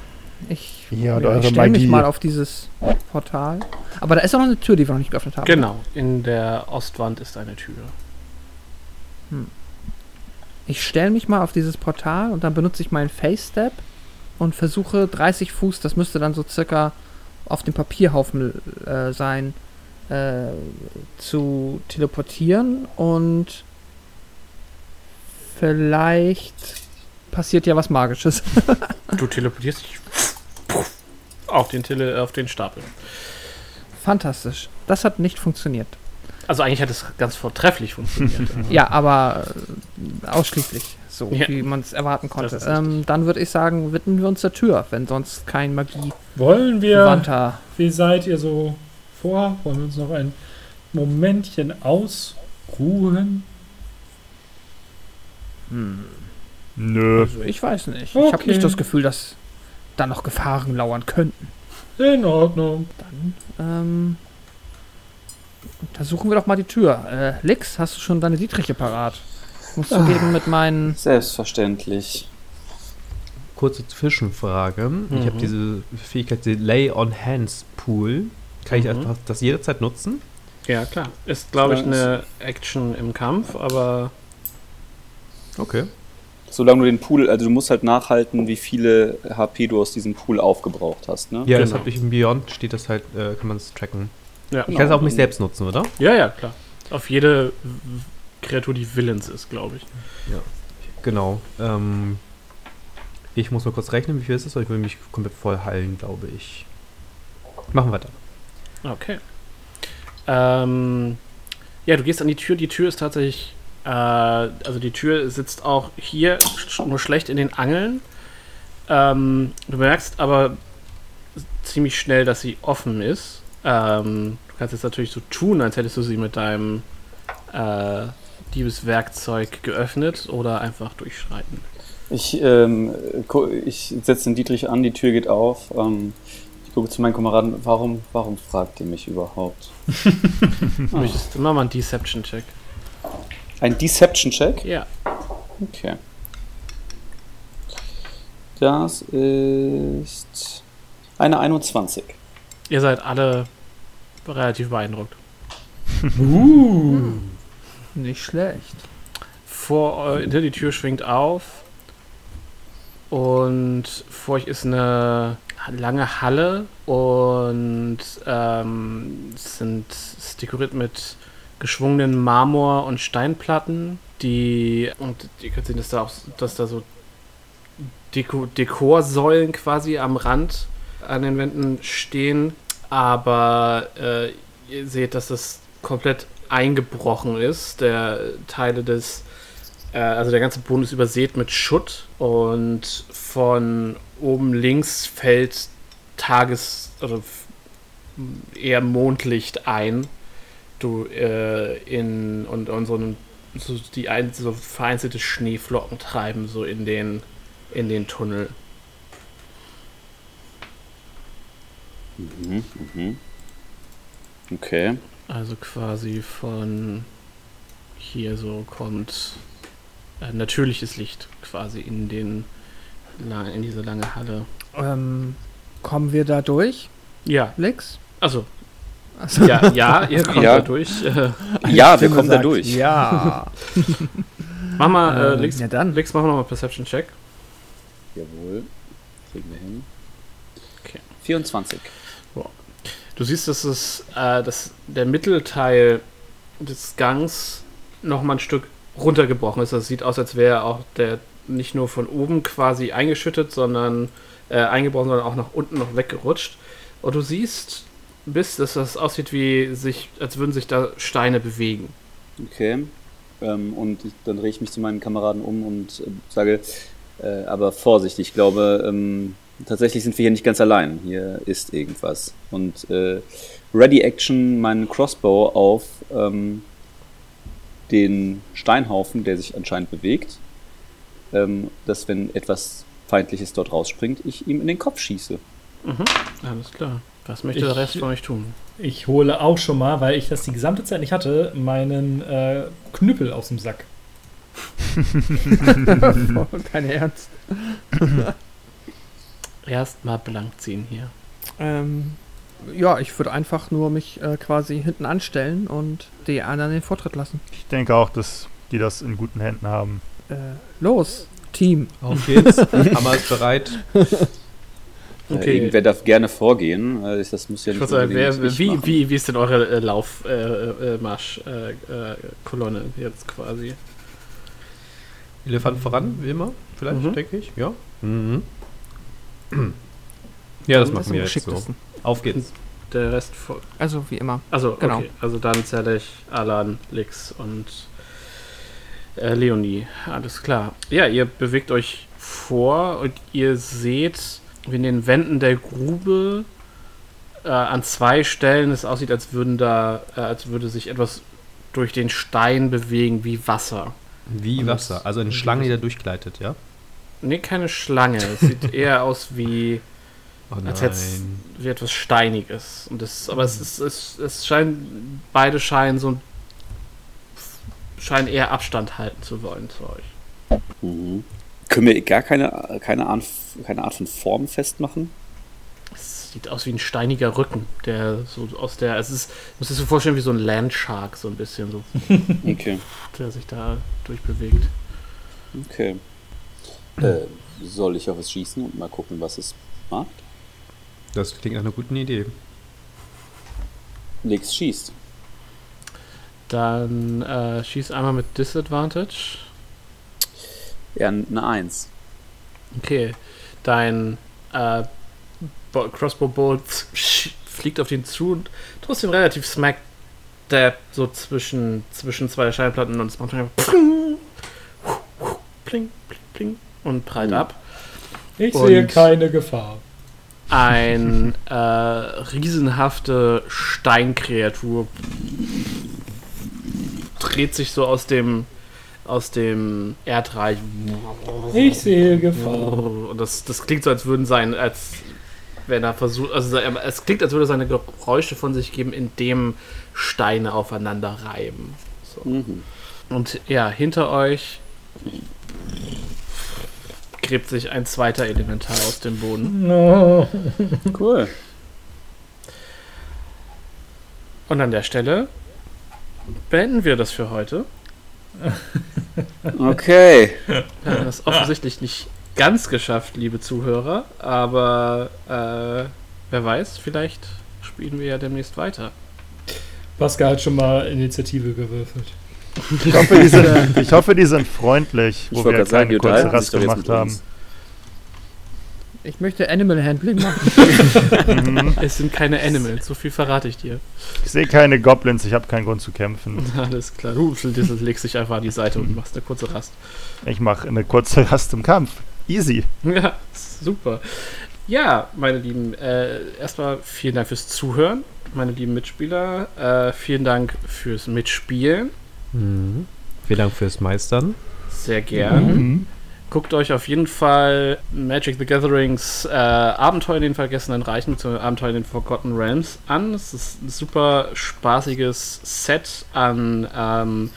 ich, Ja, ich stelle mich mal auf dieses Portal. Aber da ist auch noch eine Tür, die wir noch nicht geöffnet haben. Genau, in der Ostwand ist eine Tür. Ich stelle mich mal auf dieses Portal und dann benutze ich meinen Face Step und versuche 30 Fuß, das müsste dann so circa auf dem Papierhaufen äh, sein, äh, zu teleportieren und vielleicht passiert ja was Magisches. Du teleportierst dich auf den, Tele auf den Stapel. Fantastisch. Das hat nicht funktioniert. Also eigentlich hat es ganz vortrefflich funktioniert. Ja, aber äh, ausschließlich so, Ja. wie man es erwarten konnte. Ähm, dann würde ich sagen, widmen wir uns der Tür, wenn sonst kein Magie Wollen wir, gewandter. wie seid ihr so vor? Wollen wir uns noch ein Momentchen ausruhen? Hm. Nö. Also ich weiß nicht. Ich habe Okay. nicht das Gefühl, dass da noch Gefahren lauern könnten. In Ordnung. Dann ähm, untersuchen wir doch mal die Tür. Äh, Lix, hast du schon deine Dietriche parat? Ich muss zugeben, mit meinen. Selbstverständlich. Kurze Zwischenfrage. Ich Mhm. habe diese Fähigkeit, die Lay on Hands Pool. Kann ich Mhm. einfach das jederzeit nutzen? Ja, klar. Ist, glaube ich, Ja, eine Action im Kampf, aber Okay. Solange du den Pool, also du musst halt nachhalten, wie viele HP du aus diesem Pool aufgebraucht hast, ne? Ja, das Genau. habe ich im Beyond, steht das halt, äh, kann man es tracken. ja. Ich kann es auch mich Genau. selbst nutzen, oder? Ja, ja, klar. Auf jede Kreatur, die Willens ist, glaube ich. genau. Ähm, ich muss mal kurz rechnen, wie viel ist das? Ich will mich komplett voll heilen, glaube ich. Machen wir weiter. Okay. Ähm, ja, du gehst an die Tür. Die Tür ist tatsächlich, äh, also die Tür sitzt auch hier nur schlecht in den Angeln. Ähm, du merkst aber ziemlich schnell, dass sie offen ist. Ähm, du kannst jetzt natürlich so tun, als hättest du sie mit deinem äh, Diebeswerkzeug geöffnet oder einfach durchschreiten. Ich, ähm, ich setze den Dietrich an, die Tür geht auf. Ähm, ich gucke zu meinen Kameraden, warum, warum fragt ihr mich überhaupt? Möchtest du mach mal einen Deception-Check? Ein Deception-Check? Ja. Okay. Das ist eine 21. Ihr seid alle relativ beeindruckt. Uh. Nicht schlecht. Vor ne, die Tür schwingt auf und vor euch ist eine lange Halle und ähm, es sind es dekoriert mit geschwungenen Marmor- und Steinplatten, die und ihr könnt sehen, dass da auch dass da so Deko Dekorsäulen quasi am Rand an den Wänden stehen, aber äh, ihr seht, dass das komplett eingebrochen ist. Der Teile des, äh, also der ganze Boden ist übersät mit Schutt und von oben links fällt Tages- oder f- eher Mondlicht ein. Du äh, in und, und so, einen, so die ein, so vereinzelte Schneeflocken treiben so in den in den Tunnel. Mhm, mhm. Okay. Also quasi von hier so kommt äh, natürliches Licht quasi in den in diese lange Halle. Ähm, kommen wir da durch, Ja, Lex? also Also, ja, ja, ihr kommt Ja. da durch. Äh, Ja, wir kommen da sagt durch. Ja. mach mal, äh, Ähm, Lix, ja, dann. Lix, mach mal einen Perception Check. Jawohl. Kriegen wir hin. Okay. 24. Du siehst, dass es äh, dass der Mittelteil des Gangs noch mal ein Stück runtergebrochen ist. Das sieht aus, als wäre auch der nicht nur von oben quasi eingeschüttet, sondern äh, eingebrochen, sondern auch nach unten noch weggerutscht. Und du siehst, bis dass das aussieht, wie sich, als würden sich da Steine bewegen. Okay. Ähm, und ich, dann drehe ich mich zu meinen Kameraden um und äh, sage, äh, aber Vorsicht, ich glaube, ähm, tatsächlich sind wir hier nicht ganz allein. Hier ist irgendwas. Und äh, Ready Action meinen Crossbow auf ähm, den Steinhaufen, der sich anscheinend bewegt, ähm, dass wenn etwas Feindliches dort rausspringt, ich ihm in den Kopf schieße. Mhm. Alles klar. Was möchte Ich- der Rest von euch tun? Ich hole auch schon mal, weil ich das die gesamte Zeit nicht hatte, meinen äh, Knüppel aus dem Sack. Kein Ernst. Erstmal blank ziehen hier. Ähm, ja, ich würde einfach nur mich äh, quasi hinten anstellen und die anderen den Vortritt lassen. Ich denke auch, dass die das in guten Händen haben. Äh, los, Team. Auf geht's. Hammer ist bereit. Äh, irgendwer darf gerne vorgehen. Äh, das muss ja Ich nicht würde sagen, wer, unbedingt ich wie, wie, wie ist denn eure äh, Laufmarsch-Kolonne äh, äh, äh, jetzt quasi? Elefant voran, wie immer, vielleicht, Mhm. denke ich. Ja. Mhm. Ja, das machen wir jetzt so. Auf geht's. Der Rest. Also wie immer. Also, Genau. okay. Also dann zähle ich Alan, Lix und äh, Leonie. Alles klar. Ja, ihr bewegt euch vor und ihr seht, wie in den Wänden der Grube äh, an zwei Stellen es aussieht, als würden da, äh, als würde sich etwas durch den Stein bewegen wie Wasser. Wie Und Wasser. Also eine Schlange, die da durchgleitet, ja? Nee, keine Schlange. Es sieht eher aus wie, Oh als hätte es wie etwas Steiniges. Und das, aber es ist, es, es scheinen, beide scheinen so ein- scheinen eher Abstand halten zu wollen zu euch. Mhm. Können wir gar keine, keine, Art, keine Art von Form festmachen? Es sieht aus wie ein steiniger Rücken, der so aus der, es ist, muss dir so vorstellen wie so ein Landshark, so ein bisschen, so, Okay. der sich da durchbewegt. Okay. Äh, soll ich auf es schießen und mal gucken, was es macht? Das klingt nach einer guten Idee. Nix schießt. Dann äh, schieß einmal mit Disadvantage. Ja, eine Eins. Okay, dein äh, Bo- Crossbow Bolt fliegt auf den zu und ihn relativ smack dab so zwischen, zwischen zwei Schallplatten und es macht einfach pling, pling, pling, pling und prallt Mhm. ab. Ich Und- sehe keine Gefahr. Ein äh, riesenhafte Steinkreatur dreht sich so aus dem aus dem Erdreich. Ich sehe Gefahr. Und das, das klingt so, als würden sein, als wenn er versucht, also es klingt, als würde er seine Geräusche von sich geben, indem Steine aufeinander reiben. So. Mhm. Und ja, hinter euch gräbt sich ein zweiter Elementar aus dem Boden. No. Cool. Und an der Stelle beenden wir das für heute. Okay. Wir haben das offensichtlich nicht ganz geschafft, liebe Zuhörer, aber äh, wer weiß, vielleicht spielen wir ja demnächst weiter. Pascal hat schon mal Initiative gewürfelt. Ich hoffe, die sind, ich hoffe, die sind freundlich, Ich wo wir gerade sagen, kurze Rast jetzt gemacht haben. uns. Ich möchte Animal Handling machen. Es sind keine Animals, so viel verrate ich dir. Ich sehe keine Goblins, ich habe keinen Grund zu kämpfen. Alles klar, du legst dich einfach an die Seite und machst eine kurze Rast. Ich mache eine kurze Rast im Kampf. Easy. Ja, super. Ja, meine Lieben, äh, erstmal vielen Dank fürs Zuhören, meine lieben Mitspieler. Äh, vielen Dank fürs Mitspielen. Mhm. Vielen Dank fürs Meistern. Sehr gern. Mhm. Guckt euch auf jeden Fall Magic the Gatherings äh, Abenteuer in den vergessenen Reichen bzw. Abenteuer in den Forgotten Realms an. Es ist ein super spaßiges Set an, ähm,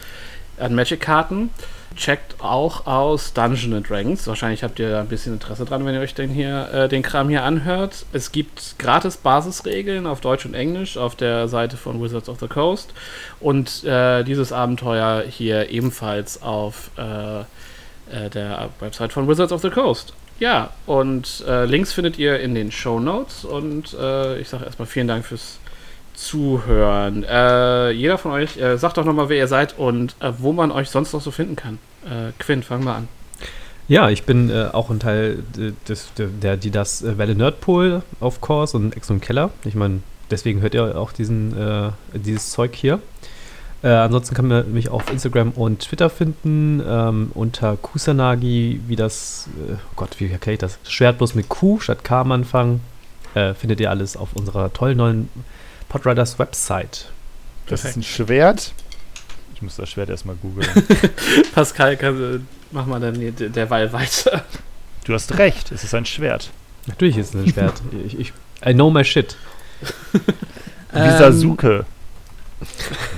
an Magic-Karten. Checkt auch aus Dungeon and Dragons. Wahrscheinlich habt ihr da ein bisschen Interesse dran, wenn ihr euch den, hier, äh, den Kram hier anhört. Es gibt gratis Basisregeln auf Deutsch und Englisch auf der Seite von Wizards of the Coast. Und äh, dieses Abenteuer hier ebenfalls auf äh, der Website von Wizards of the Coast. Ja, und äh, Links findet ihr in den Show Notes. Und äh, ich sage erstmal vielen Dank fürs Zuhören. Äh, jeder von euch, äh, sagt doch nochmal, wer ihr seid und wo man euch sonst noch so finden kann. Quinn, fang mal an. Ja, ich bin äh, auch ein Teil des, der, die das äh, Welle Nerdpol auf Course und Ex und Keller. Ich meine, deswegen hört ihr auch diesen, äh, dieses Zeug hier. Äh, ansonsten kann man mich auf Instagram und Twitter finden, ähm, unter Kusanagi, wie das, äh, oh Gott, wie erkläre ich das? Schwert bloß mit Q statt K am Anfang. Äh, findet ihr alles auf unserer tollen neuen Podriders Website. Das ist ein Schwert. Ich muss das Schwert erstmal googeln. Pascal, kann, äh, mach mal dann der- derweil weiter. Du hast recht, es ist ein Schwert. Natürlich ist es ein Schwert. ich, ich, I know my shit. Ähm, Sasuke.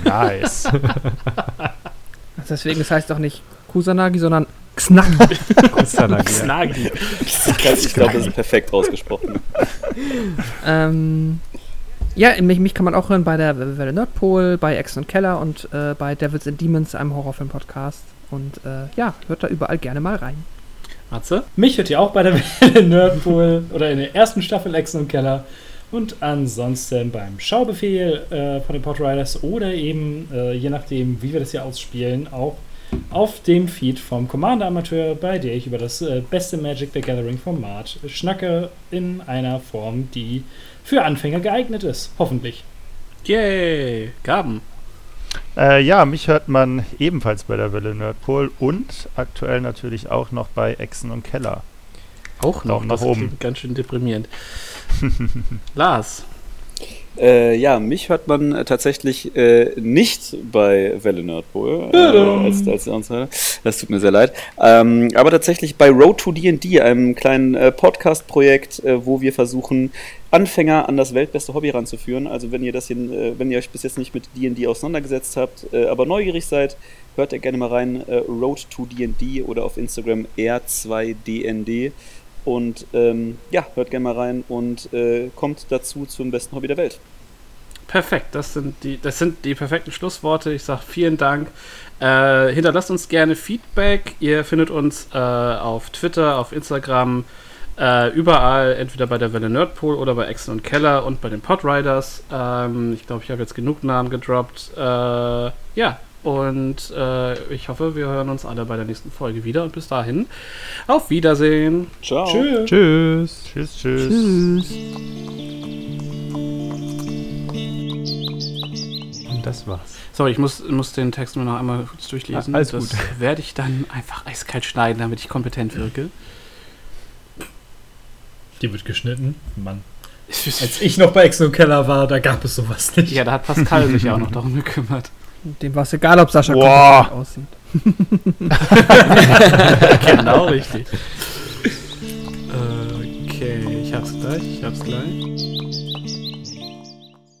Nice. Deswegen, es heißt auch nicht Kusanagi, sondern Xnaki. Kusanagi. ja. Snagi. Ich glaube, das ist perfekt ausgesprochen. ähm, ja, mich, mich kann man auch hören bei der Welle Nordpol, bei Ex und Keller und äh, bei Devils and Demons, einem Horrorfilm-Podcast. Und äh, ja, hört da überall gerne mal rein. Matze? Mich hört ihr auch bei der Welle Nerdpool oder in der ersten Staffel Exen und Keller. Und ansonsten beim Schaubefehl äh, von den Podriders oder eben, äh, je nachdem, wie wir das hier ausspielen, auch auf dem Feed vom Commander Amateur, bei der ich über das äh, beste Magic the Gathering Format schnacke in einer Form, die für Anfänger geeignet ist. Hoffentlich. Yay! Gaben. äh, ja, mich hört man ebenfalls bei der Welle Nerdpol und aktuell natürlich auch noch bei Echsen und Keller. Auch noch. Nach das oben. Ganz schön deprimierend. Lars. Äh, ja, mich hört man äh, tatsächlich äh, nicht bei Welle Nerdpol. Äh, als, als Insider. das tut mir sehr leid. Ähm, aber tatsächlich bei Road to D&D, einem kleinen äh, Podcast-Projekt, äh, wo wir versuchen, Anfänger an das weltbeste Hobby ranzuführen. Also wenn ihr das hier, äh, wenn ihr euch bis jetzt nicht mit D&D auseinandergesetzt habt, äh, aber neugierig seid, hört ihr gerne mal rein. Äh, Road to D&D oder auf Instagram R2DND. Und ähm, ja, hört gerne mal rein und äh, kommt dazu zum besten Hobby der Welt. Perfekt, das sind die, das sind die perfekten Schlussworte. Ich sage vielen Dank. Äh, hinterlasst uns gerne Feedback. Ihr findet uns äh, auf Twitter, auf Instagram, äh, überall, entweder bei der Welle Nerdpool oder bei Exen und Keller und bei den Podriders. Ähm, ich glaube, ich habe jetzt genug Namen gedroppt. Äh, ja, Und äh, ich hoffe, wir hören uns alle bei der nächsten Folge wieder. Und bis dahin, auf Wiedersehen. Ciao. Tschüss. Tschüss. Tschüss, tschüss. Tschüss. Und das war's. Sorry, ich muss, muss den Text nur noch einmal kurz durchlesen. Ah, alles das gut. werde ich dann einfach eiskalt schneiden, damit ich kompetent wirke. Die wird geschnitten. Mann. Als ich noch bei Exo Keller war, da gab es sowas nicht. Ja, da hat Pascal sich ja auch noch darum gekümmert. Dem war es egal, ob Sascha Boah. aussieht. genau richtig. Okay, ich hab's gleich, ich hab's gleich.